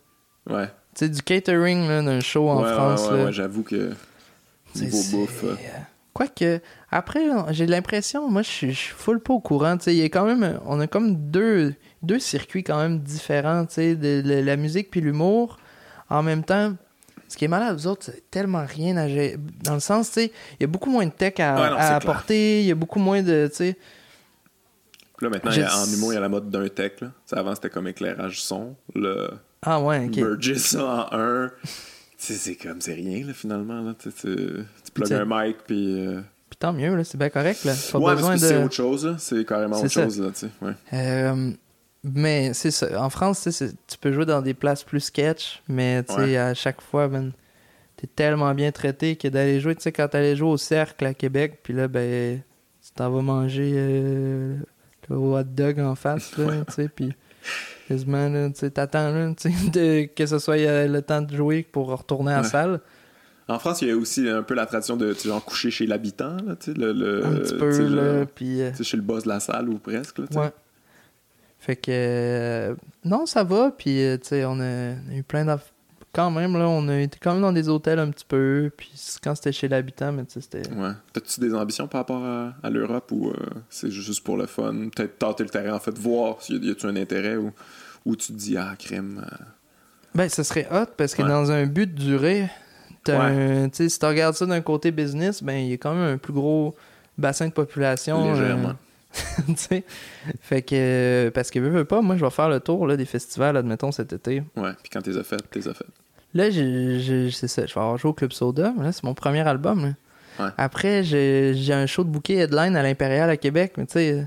ouais. Sais, du catering, d'un show en ouais, France, ouais, ouais, j'avoue que niveau bouffe, euh, Quoique, après, j'ai l'impression, moi, je suis full pas au courant, tu sais, il y a quand même, on a comme deux, deux circuits quand même différents, tu sais, de, de la musique puis l'humour. En même temps, ce qui est malade, vous autres, c'est tellement rien à gérer. Dans le sens, tu sais, il y a beaucoup moins de tech à, Ouais, non, à c'est apporter, il y a beaucoup moins de, tu sais, Là, maintenant, a- en humour, il y a la mode d'un tech. Là. Avant, c'était comme éclairage son. Là, Ah ouais, ok. merger ça en un. C'est comme, c'est rien, là, finalement. Là. Tu, tu, plugues un mic, puis. euh, Puis tant mieux, là, c'est bien correct, là. Pas ouais, besoin que c'est de. autre chose, là. C'est carrément autre ça. chose, là, tu sais. Ouais. Euh, mais c'est ça. En France, tu peux jouer dans des places plus sketch, mais tu sais, Ouais. à chaque fois, man, t'es tellement bien traité que d'aller jouer, tu sais, quand t'allais jouer au cercle à Québec, puis là, ben, tu t'en vas manger euh, le hot dog en face, là, tu sais, puis quasiment, là, tu t'attends, là, de- que ce soit euh, le temps de jouer pour retourner à la Ouais. salle. En France, il y a aussi un peu la tradition de, genre, coucher chez l'habitant, là, tu sais, le, le- un petit peu, sais, le- là, puis... euh, chez le boss de la salle ou presque, là. Ouais. Fait que. euh, non, ça va. Puis, tu sais, on a, eu plein d'aff... Quand même, là, on a été quand même dans des hôtels un petit peu. Puis, quand c'était chez l'habitant, mais tu sais, c'était. Ouais. T'as-tu des ambitions par rapport à, à l'Europe ou euh, c'est juste pour le fun? Peut-être tâter le terrain, en fait, voir s'il y a- y un intérêt ou, ou tu te dis, ah, crème. euh, Ben, ce serait hot parce que Ouais. dans un but de durée, t'as un- tu sais, si tu regardes ça d'un côté business, ben, il y a quand même un plus gros bassin de population. Légèrement. tu sais. Fait que. euh, Parce que, veux, veux pas, moi, je vais faire le tour là, des festivals, admettons, cet été. Ouais, puis quand t'es as fait, t'es as fait. Là, c'est ça. Je vais avoir joué au Club Soda. mais Là, c'est mon premier album. là. Ouais. Après, j'ai j'ai un show de bouquet headline à l'Impérial à Québec. Mais tu sais,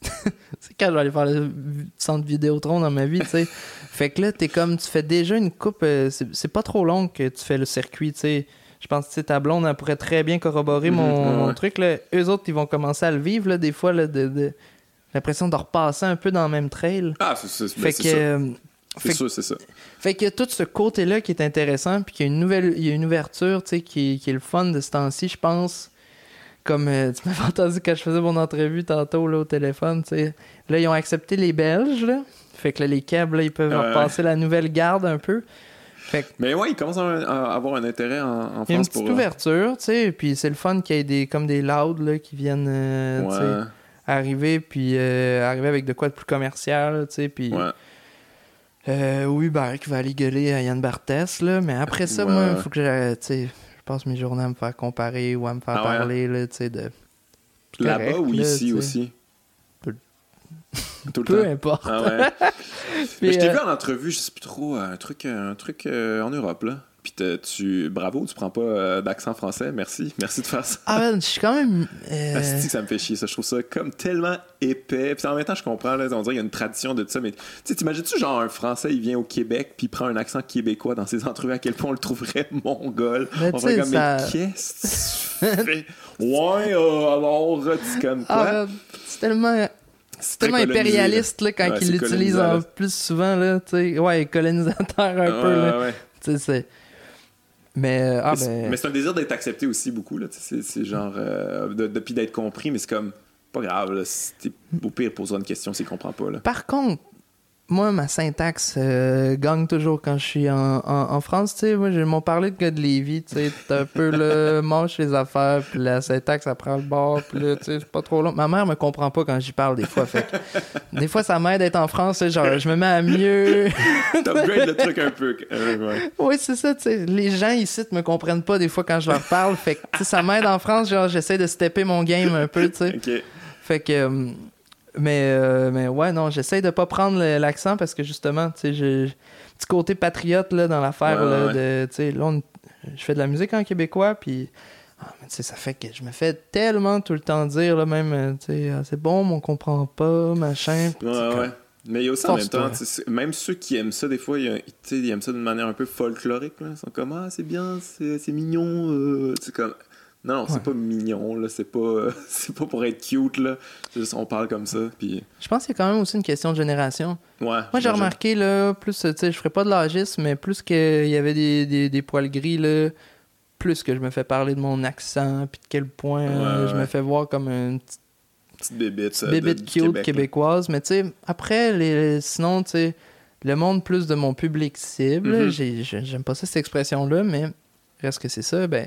c'est quand je vais aller faire le centre Vidéotron dans ma vie, tu sais. fait que là, t'es comme, tu fais déjà une coupe. euh, c'est pas trop long que tu fais le circuit, tu sais. Je pense que ta blonde, elle pourrait très bien corroborer Mhm, mon, ouais, mon truc. Là. Eux autres, ils vont commencer à le vivre, là, des fois, là, de, de- l'impression de repasser un peu dans le même trail. Ah, c'est c'est- Fait c'est que. Euh, C'est sûr, c'est ça. fait a tout ce côté-là qui est intéressant, puis qu'il y a une nouvelle, il y a une ouverture, tu sais, qui, qui est le fun de ce temps-ci, je pense. Comme euh, tu m'avais entendu quand je faisais mon entrevue tantôt là, au téléphone, tu sais. Là, ils ont accepté les Belges, là. Fait que là, les câbles, là, ils peuvent repasser la nouvelle garde un peu. Fait que Mais ouais, il commence à avoir un intérêt en, en il y a une France petite pour. euh, ouverture, tu sais, puis c'est le fun qu'il y ait des, comme des louds, là, qui viennent, euh, tu sais, Ouais, arriver, puis euh, arriver avec de quoi de plus commercial, tu sais, puis... ouais. Euh, oui, Hubert qui va aller gueuler à Yann Barthès, là. Mais après ça, Ouais, moi, il faut que je, tu sais, je passe mes journées à me faire comparer ou à me faire Ah ouais? parler, là, tu sais, de... Là-bas ou là, ici aussi? Peu- Tout le Peu temps? importe. Ah ouais? Mais je t'ai euh, vu en entrevue, je sais plus trop, un truc, un truc euh, en Europe, là. Puis tu, bravo, tu prends pas euh, d'accent français. Merci, merci de faire ça. Ah, ben, je suis quand même... euh, Asti que ça me fait chier, ça? Je trouve ça comme tellement épais. Puis en même temps, je comprends, là, on dirait qu'il y a une tradition de ça. Mais tu sais, t'imagines-tu, genre, un Français, il vient au Québec, puis il prend un accent québécois dans ses entrevues, à quel point on le trouverait mongol? Mais on sais, comme, ça- mais qu'est-ce que tu fais? Ouais, euh, alors, tu comme quoi? ah, ben, c'est tellement... c'est tellement impérialiste là, quand Ouais, il l'utilise en plus souvent là, tu sais, ouais, colonisateur un peu là, ouais, tu sais, c'est mais euh, ah mais c'est- ben mais c'est un désir d'être accepté aussi beaucoup. Là, c'est, c'est genre. Euh, de, de- puis d'être compris, mais c'est comme. Pas grave, là, si au pire, posera une question s'il comprend pas. Là. Par contre, moi, ma syntaxe euh, gagne toujours quand je suis en, en, en France. Tu sais, moi, j'ai mon parler de gars de Lévis. Tu sais, t'es un peu le manche les affaires, puis la syntaxe, ça prend le bord, puis là, tu sais, c'est pas trop long. Ma mère me comprend pas quand j'y parle des fois. Fait que, des fois, ça m'aide d'être en France. Genre, je me mets à mieux. T'upgrades le truc un peu. euh, oui, c'est ça, tu sais. Les gens ici me comprennent pas des fois quand je leur parle. Fait que, tu sais, ça m'aide en France. Genre, j'essaie de stepper mon game un peu, tu sais. Ok. Fait que. Mais, euh, mais ouais, non, j'essaye de pas prendre l'accent parce que justement, tu sais, j'ai petit côté patriote là, dans l'affaire. Ouais, là, ouais. de, tu sais, là, on- je fais de la musique en québécois, puis. ah, mais tu sais, ça fait que je me fais tellement tout le temps dire, là, même, euh, ah, c'est bon, mais on comprend pas, machin. puis Ouais, comme- Mais il y a aussi en même temps, même ceux qui aiment ça, des fois, ils aiment ça d'une manière un peu folklorique. Là. Ils sont comme, ah, c'est bien, c'est, mignon. euh, tu sais, comme. Non, non, c'est Ouais. pas mignon, là. C'est pas, euh, c'est pas pour être cute, là. Juste, on parle comme ça. Puis, Je pense qu'il y a quand même aussi une question de génération. ouais. Moi, j'ai remarqué, là, plus, tu sais, je ferais pas de l'agisme, mais plus qu'il y avait des, des, des poils gris, là, plus que je me fais parler de mon accent, puis de quel point euh, Ouais, je me fais voir comme une petite Petite bébite, ça. de- du cute Québec, là. québécoise. Mais tu sais, après, les, sinon, tu sais, le monde plus de mon public cible, j'ai- j'aime pas ça, cette expression-là, mais reste que c'est ça, ben,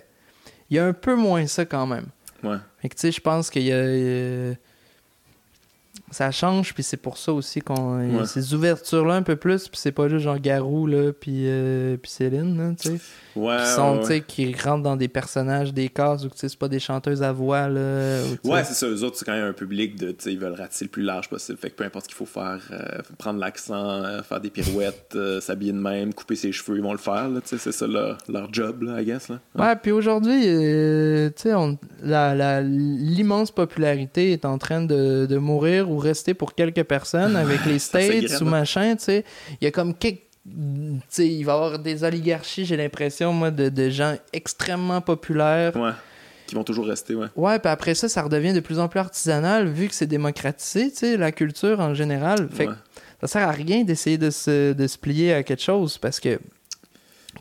il y a un peu moins ça quand même. Ouais. Fait que tu sais, je pense qu'il y a. ça change, puis c'est pour ça aussi qu'on a ces ouvertures-là un peu plus, puis c'est pas juste genre Garou, là, puis, euh, puis Céline, là, tu sais. Ouais, qui sont, ouais, tu sais, qui rentrent dans des personnages, des cases, ou que tu sais, c'est pas des chanteuses à voix, là. Ouais, c'est ça. Eux autres, c'est quand même un public de. tu sais, Ils veulent ratisser le plus large possible. Fait que peu importe ce qu'il faut faire, euh, prendre l'accent, euh, faire des pirouettes, s'habiller de même, couper ses cheveux, ils vont le faire. là, tu sais, C'est ça leur, leur job, là, I guess. Là. Ouais, puis aujourd'hui, euh, tu sais, on- la- la- l'immense popularité est en train de, de mourir ou rester pour quelques personnes avec les States ou machin, tu sais. Il y a comme quelques. Tu sais, il va y avoir des oligarchies, j'ai l'impression, moi, de, de gens extrêmement populaires. Ouais. Qui vont toujours rester, ouais. Ouais, puis après ça, ça redevient de plus en plus artisanal vu que c'est démocratisé, tu sais, la culture en général. Fait que ça sert à rien d'essayer de se, de se plier à quelque chose parce que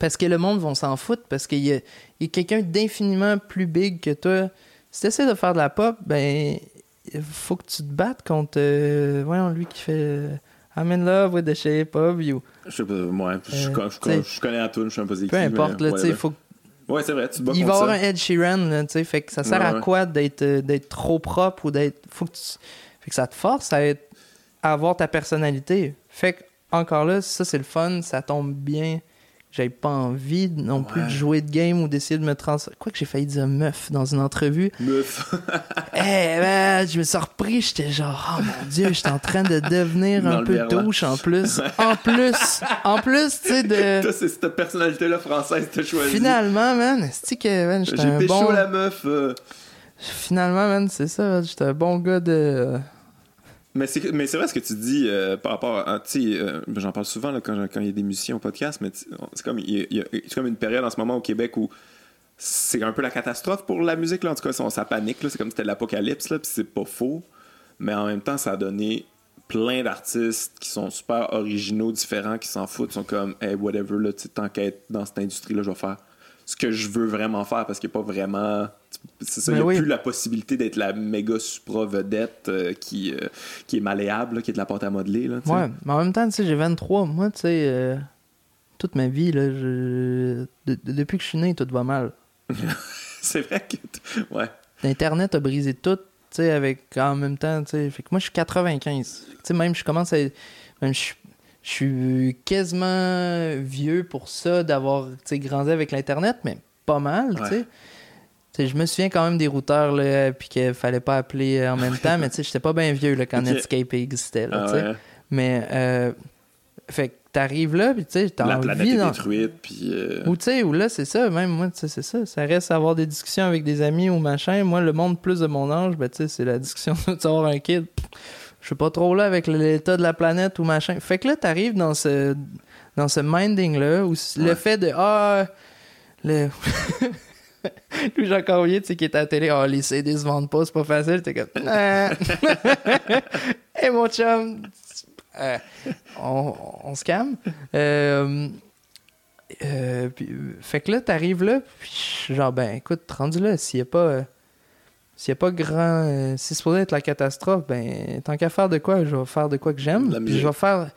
parce que le monde va s'en foutre parce qu'il y a, il y a quelqu'un d'infiniment plus big que toi. Si tu essaies de faire de la pop, ben faut que tu te battes contre euh, voyons lui qui fait euh, I'm in love with the shape of you. Je sais pas, ouais. Je, je- Euh, je- connais à tout, je suis un peu Peu importe là, tu sais, faut Ouais, c'est vrai, tu te bats il va y avoir un Ed Sheeran, là, tu sais, fait que ça sert Ouais, à ouais. quoi d'être d'être trop propre ou d'être faut que tu fait que ça te force à être à avoir ta personnalité. Fait que encore là, ça c'est le fun, ça tombe bien. J'avais pas envie non plus de jouer de game ou d'essayer de me trans quoi que j'ai failli dire meuf dans une entrevue. Meuf. Eh man, je me suis repris, j'étais genre oh mon dieu, j'étais en train de devenir un peu douche en plus. En plus, en plus, tu sais de Toi, c'est cette personnalité-là française que t'as choisi. finalement man, c'est que man, j'étais J'ai un bon la meuf. euh. Finalement, man, c'est ça. J'étais un bon gars de. Mais c'est mais c'est vrai ce que tu dis euh, par rapport à. Euh, j'en parle souvent quand quand il y a des musiciens au podcast, mais c'est comme, c'est comme une période en ce moment au Québec où c'est un peu la catastrophe pour la musique. Là. En tout cas, ça, panique. là. C'est comme si c'était l'apocalypse, là, puis c'est pas faux. Mais en même temps, ça a donné plein d'artistes qui sont super originaux, différents, qui s'en foutent, sont comme, hey, whatever, là, tant qu'à être dans cette industrie-là, je vais faire ce que je veux vraiment faire parce qu'il n'y a pas vraiment. C'est ça, il Ben n'y a oui. plus la possibilité d'être la méga supra vedette euh, qui, euh, qui est malléable, là, qui est de la pâte à modeler. Là. Ouais, mais en même temps, tu sais, j'ai 23. Moi, tu sais, euh, toute ma vie, là, je... de- de- depuis que je suis né, tout va mal. c'est vrai que. Ouais. Internet a brisé tout, tu sais, avec en même temps, tu sais. Fait que moi, je suis 95. Tu sais, même, je commence à. Même, je suis- je suis quasiment vieux pour ça, d'avoir, grandi avec l'Internet, mais pas mal, tu Ouais. sais. Tu sais, je me souviens quand même des routeurs, là, puis qu'il fallait pas appeler en même temps, mais tu sais, j'étais pas bien vieux, là, quand. Netscape existait, là, Ah tu sais. ouais. Mais, euh, fait que t'arrives là, puis tu sais, t'as La envie planète est dans- détruite, puis. euh, Ou tu sais, ou là, c'est ça, même moi, tu sais, c'est ça. Ça reste à avoir des discussions avec des amis ou machin. Moi, le monde plus de mon âge, ben tu sais, c'est la discussion de savoir un kid. Je suis pas trop là avec l'état de la planète ou machin. Fait que là, t'arrives dans ce dans ce minding-là, où le fait de Ah le Louis-Jean Cormier, tu sais, qui est à la télé, ah, les CD se vendent pas, c'est pas facile. T'es comme, ah. hey, mon chum, euh, on, on se calme. Euh, euh, puis, euh, fait que là, t'arrives là, puis genre, ben écoute, rendu là, s'il y a pas. S'il y a pas grand. euh, si c'est supposé être la catastrophe, ben tant qu'à faire de quoi, je vais faire de quoi que j'aime. Puis je vais faire.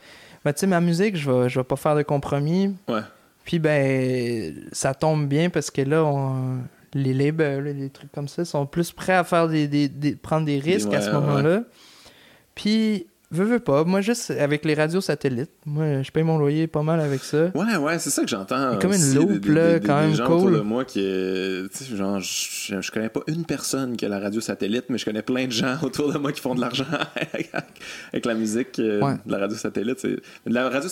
Ben tu sais, ma musique, je vais, je vais pas faire de compromis. Ouais. Puis ben, ça tombe bien parce que là, on- les labels, les trucs comme ça, sont plus prêts à faire des, des- des- prendre des risques à ce ouais, moment-là. Puis, veux, veux pas, moi juste avec les radios satellites, moi je paye mon loyer pas mal avec ça. Ouais, ouais, c'est ça que j'entends. Comme une loupe, là, quand des même gens cool. autour de moi qui est. Tu sais, genre, je, je connais pas une personne qui a la radio satellite, mais je connais plein de gens autour de moi qui font de l'argent avec la musique euh, Ouais. de la radio satellite. La radio,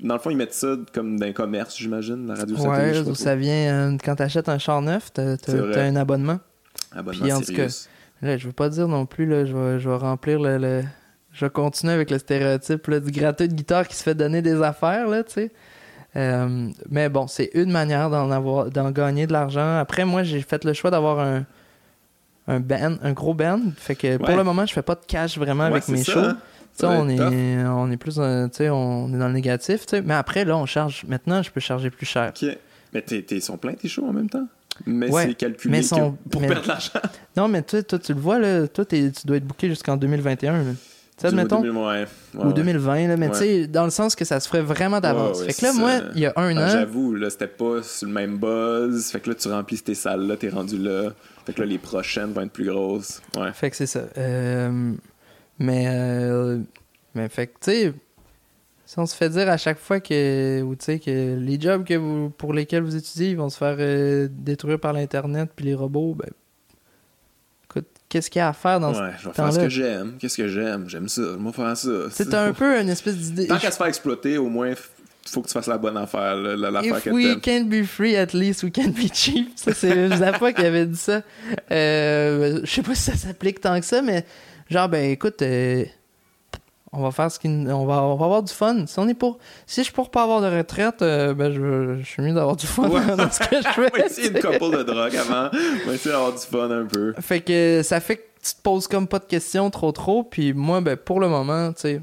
dans le fond, ils mettent ça comme dans un commerce, j'imagine, la radio satellite. Ouais, ça vient, euh, quand t'achètes un char neuf, t'as un abonnement. Abonnement Puis en tout Sirius. Là, je veux pas dire non plus, là, je vais, je vais remplir le, le- Je vais continuer avec le stéréotype là, du gratteux de guitare qui se fait donner des affaires, là, tu sais. Euh, mais bon, c'est une manière d'en avoir d'en gagner de l'argent. Après, moi, j'ai fait le choix d'avoir un, un band, un gros band. Fait que pour le moment, je fais pas de cash vraiment Ouais, avec mes ça, shows. hein. Ça on est, on est plus dans, sais, on est dans le négatif. Mais après, là, on charge. Maintenant, je peux charger plus cher. Ok. Mais t'es, sont pleins tes shows en même temps? Mais Ouais, c'est calculé mais pour mais- perdre de l'argent. Non, mais toi, toi, tu le vois, là. Toi, tu dois être booké jusqu'en 2021, là. Sais, admettons. 2000, ouais, ouais, ou ouais. 2020, là, mais Ouais. tu sais, dans le sens que ça se ferait vraiment d'avance. Fait que là, moi, il y a un Ah, an, J'avoue, là, c'était pas sur le même buzz. Fait que là, tu remplis tes salles-là, t'es rendu là. Fait que là, les prochaines vont être plus grosses. Ouais. fait que c'est ça. Euh, Mais, euh, mais fait que, tu sais, si on se fait dire à chaque fois que, ou, tu sais, que les jobs que vous, pour lesquels vous étudiez ils vont se faire euh, détruire par l'Internet puis les robots, ben, qu'est-ce qu'il y a à faire dans Ouais, je vais faire ce que j'aime. Qu'est-ce que j'aime? J'aime ça. Je vais faire ça. C'est un peu une espèce d'idée. Tant qu'à se faire exploiter, au moins, faut que tu fasses la bonne affaire, la- l'affaire If que we can't be free, at least we can't be cheap. Ça, c'est Zappa qui avait dit ça. Euh, je sais pas si ça s'applique tant que ça, mais genre, ben écoute, euh, on va faire ce qui. On va, on va avoir du fun. Si on est pour. Si je suis pour pas avoir de retraite, euh, ben je, je suis mieux d'avoir du fun Ouais. dans ce que je fais. Essayer une couple de drogue avant. Va essayer d'avoir du fun un peu. Fait que ça fait que tu te poses comme pas de questions trop trop. Puis moi, ben pour le moment, tu sais.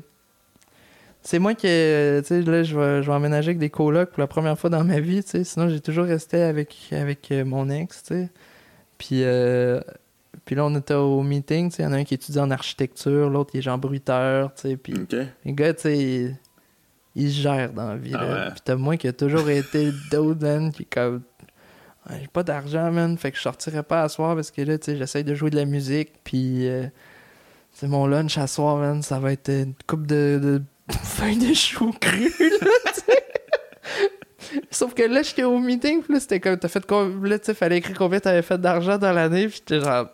C'est moi qui, tu sais, là, je vais, je vais emménager avec des colocs pour la première fois dans ma vie, tu sais. Sinon, j'ai toujours resté avec, avec euh, mon ex, tu sais. Puis, euh, puis là, on était au meeting, tu sais. Il y en a un qui étudie en architecture, l'autre, il est genre bruiteur, tu sais. Puis les gars, tu sais, ils, ils se gèrent dans la vie, Ah là. ouais. Puis t'as moi qui a toujours été qui est comme... Ouais, J'ai pas d'argent, man, fait que je sortirais pas à soir parce que là, tu sais, j'essaye de jouer de la musique, puis... euh, c'est mon lunch à soir, man, ça va être une coupe de, de feuilles de chou crues, là. Sauf que là, j'étais au meeting, puis là, c'était comme, t'as fait combien, là, tu sais, fallait écrire combien t'avais fait d'argent dans l'année, puis j'étais genre...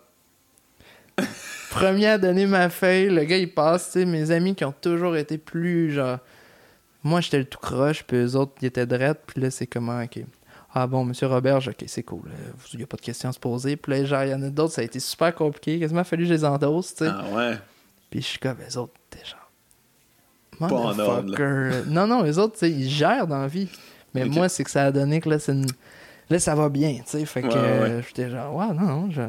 Premier à donner ma feuille, le gars, il passe, tu sais, mes amis qui ont toujours été plus, genre... Moi, j'étais le tout croche, puis eux autres, ils étaient drettes, puis là, c'est comment, ok. Ah bon, monsieur Robert, ok, c'est cool, il n'y a pas de questions à se poser, puis là, genre, il y en a d'autres, ça a été super compliqué, quasiment fallu que je les endosse, tu sais. Ah ouais. Puis je suis comme, les autres, t'es genre. Pas en ordre. Non, non, les autres, tu sais, ils gèrent dans la vie. Mais moi, c'est que ça a donné que là, c'est une... Là, ça va bien, tu sais. Fait que Ouais, euh, j'étais genre, ouais, non, non, je,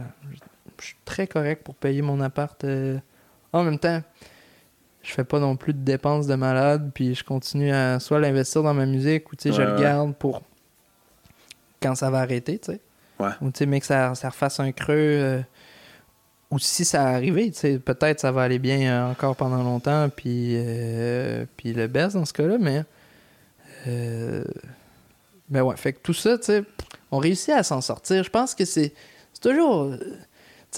je suis très correct pour payer mon appart. euh. En même temps, je fais pas non plus de dépenses de malade, puis je continue à soit l'investir dans ma musique, ou tu sais, je le garde pour quand ça va arrêter, tu sais. Ouais. Ou tu sais, mais que ça, ça refasse un creux. euh, ou si ça arrivait, tu sais, peut-être ça va aller bien euh, encore pendant longtemps, puis, euh, puis le baisse dans ce cas-là, mais. Ben ouais, fait que tout ça, tu sais, on réussit à s'en sortir. Je pense que c'est c'est toujours.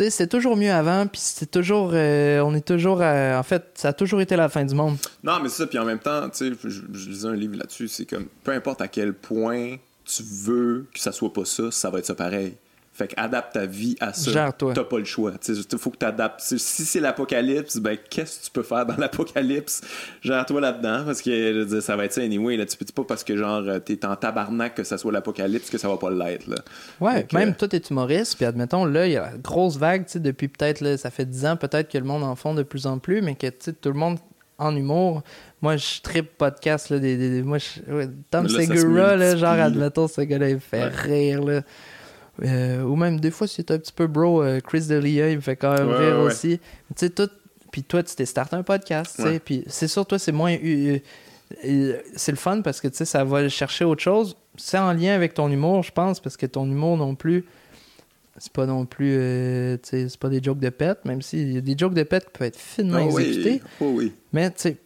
Euh, c'est toujours mieux avant, puis c'est toujours. euh, on est toujours. à- en fait, ça a toujours été la fin du monde. Non, mais c'est ça. Puis en même temps, tu je, je lisais un livre là-dessus. C'est comme, peu importe à quel point tu veux que ça soit pas ça, ça va être ça pareil. Fait qu'adapte ta vie à ça. Gère-toi. T'as pas le choix. Il faut que tu adaptes. Si c'est l'apocalypse, ben qu'est-ce que tu peux faire dans l'apocalypse? Gère-toi là-dedans. Parce que je veux dire, ça va être ça anyway. Là. Tu peux pas parce que genre euh, t'es en tabarnak que ça soit l'apocalypse que ça va pas l'être. Ouais, même toi, t'es humoriste, puis admettons, là, il y a la grosse vague, depuis peut-être, ça fait 10 ans, peut-être que le monde en font de plus en plus, mais que, tout le monde en humour. Moi, je tripe podcast, là, des, moi, je, Tom là, se Segura, là, genre, admettons, ce gars-là, il me fait Ouais. rire, là. Euh, ou même, des fois, si c'est un petit peu bro, euh, Chris D'Elia, il me fait quand même Ouais, rire ouais, aussi. Tu sais, tout... Puis toi, tu t'es starté un podcast, tu sais, puis c'est sûr, toi, c'est moins... euh, euh, c'est le fun parce que, tu sais, ça va chercher autre chose. C'est en lien avec ton humour, je pense, parce que ton humour non plus c'est pas non plus tu sais, c'est pas des jokes de pète même s'il y a des jokes de pète qui peuvent être finement Oh exécutés oui. Oh oui. mais tu sais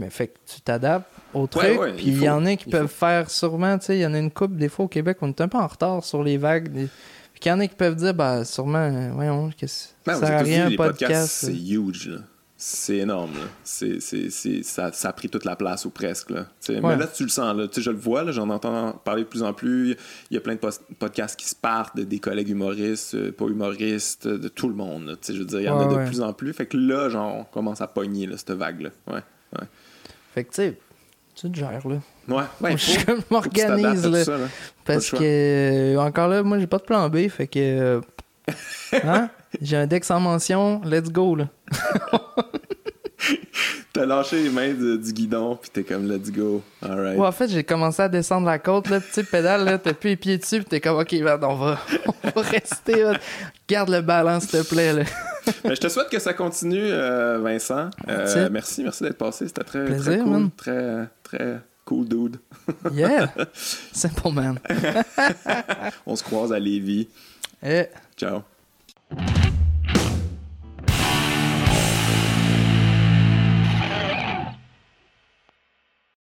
mais fait que tu t'adaptes au truc puis il y en a qui peuvent faire sûrement tu sais il y en a une couple des fois au Québec on est un peu en retard sur les vagues des... puis qu'il y en a qui peuvent dire bah sûrement euh, voyons qu'est-ce Ben, ça rien un podcast c'est huge. là. C'est énorme. là. Ça, ça a pris toute la place ou presque. Là. Ouais. Mais là, tu le sens. Là. Je le vois, là, j'en entends parler de plus en plus. Il y a plein de podcasts qui se partent, de- des collègues humoristes, euh, pas humoristes, de tout le monde. là. Tu sais, Je veux dire, il y en a de ouais. plus en plus. Fait que là, genre, on commence à pogner là, cette vague-là. Ouais. Fait que tu sais tu te gères là Ouais, ouais, Moi, je m'organise là là. Parce que, encore là, moi, j'ai pas de plan B, fait que. hein? J'ai un deck sans mention, let's go, là. T'as lâché les mains de- du guidon, puis t'es comme, let's go. Alright. Ouais, en fait, j'ai commencé à descendre la côte, là, tu pédale, là, t'as plus les pieds dessus, pis t'es comme, ok, on va, on va rester, là. Garde le ballon, s'il te plaît, là. Ben, je te souhaite que ça continue, euh, Vincent. Euh, merci, merci d'être passé. C'était très, Plaisir, très cool. man. Très, très cool, dude. Yeah! Simple man. On se croise à Lévis. Eh. Ciao.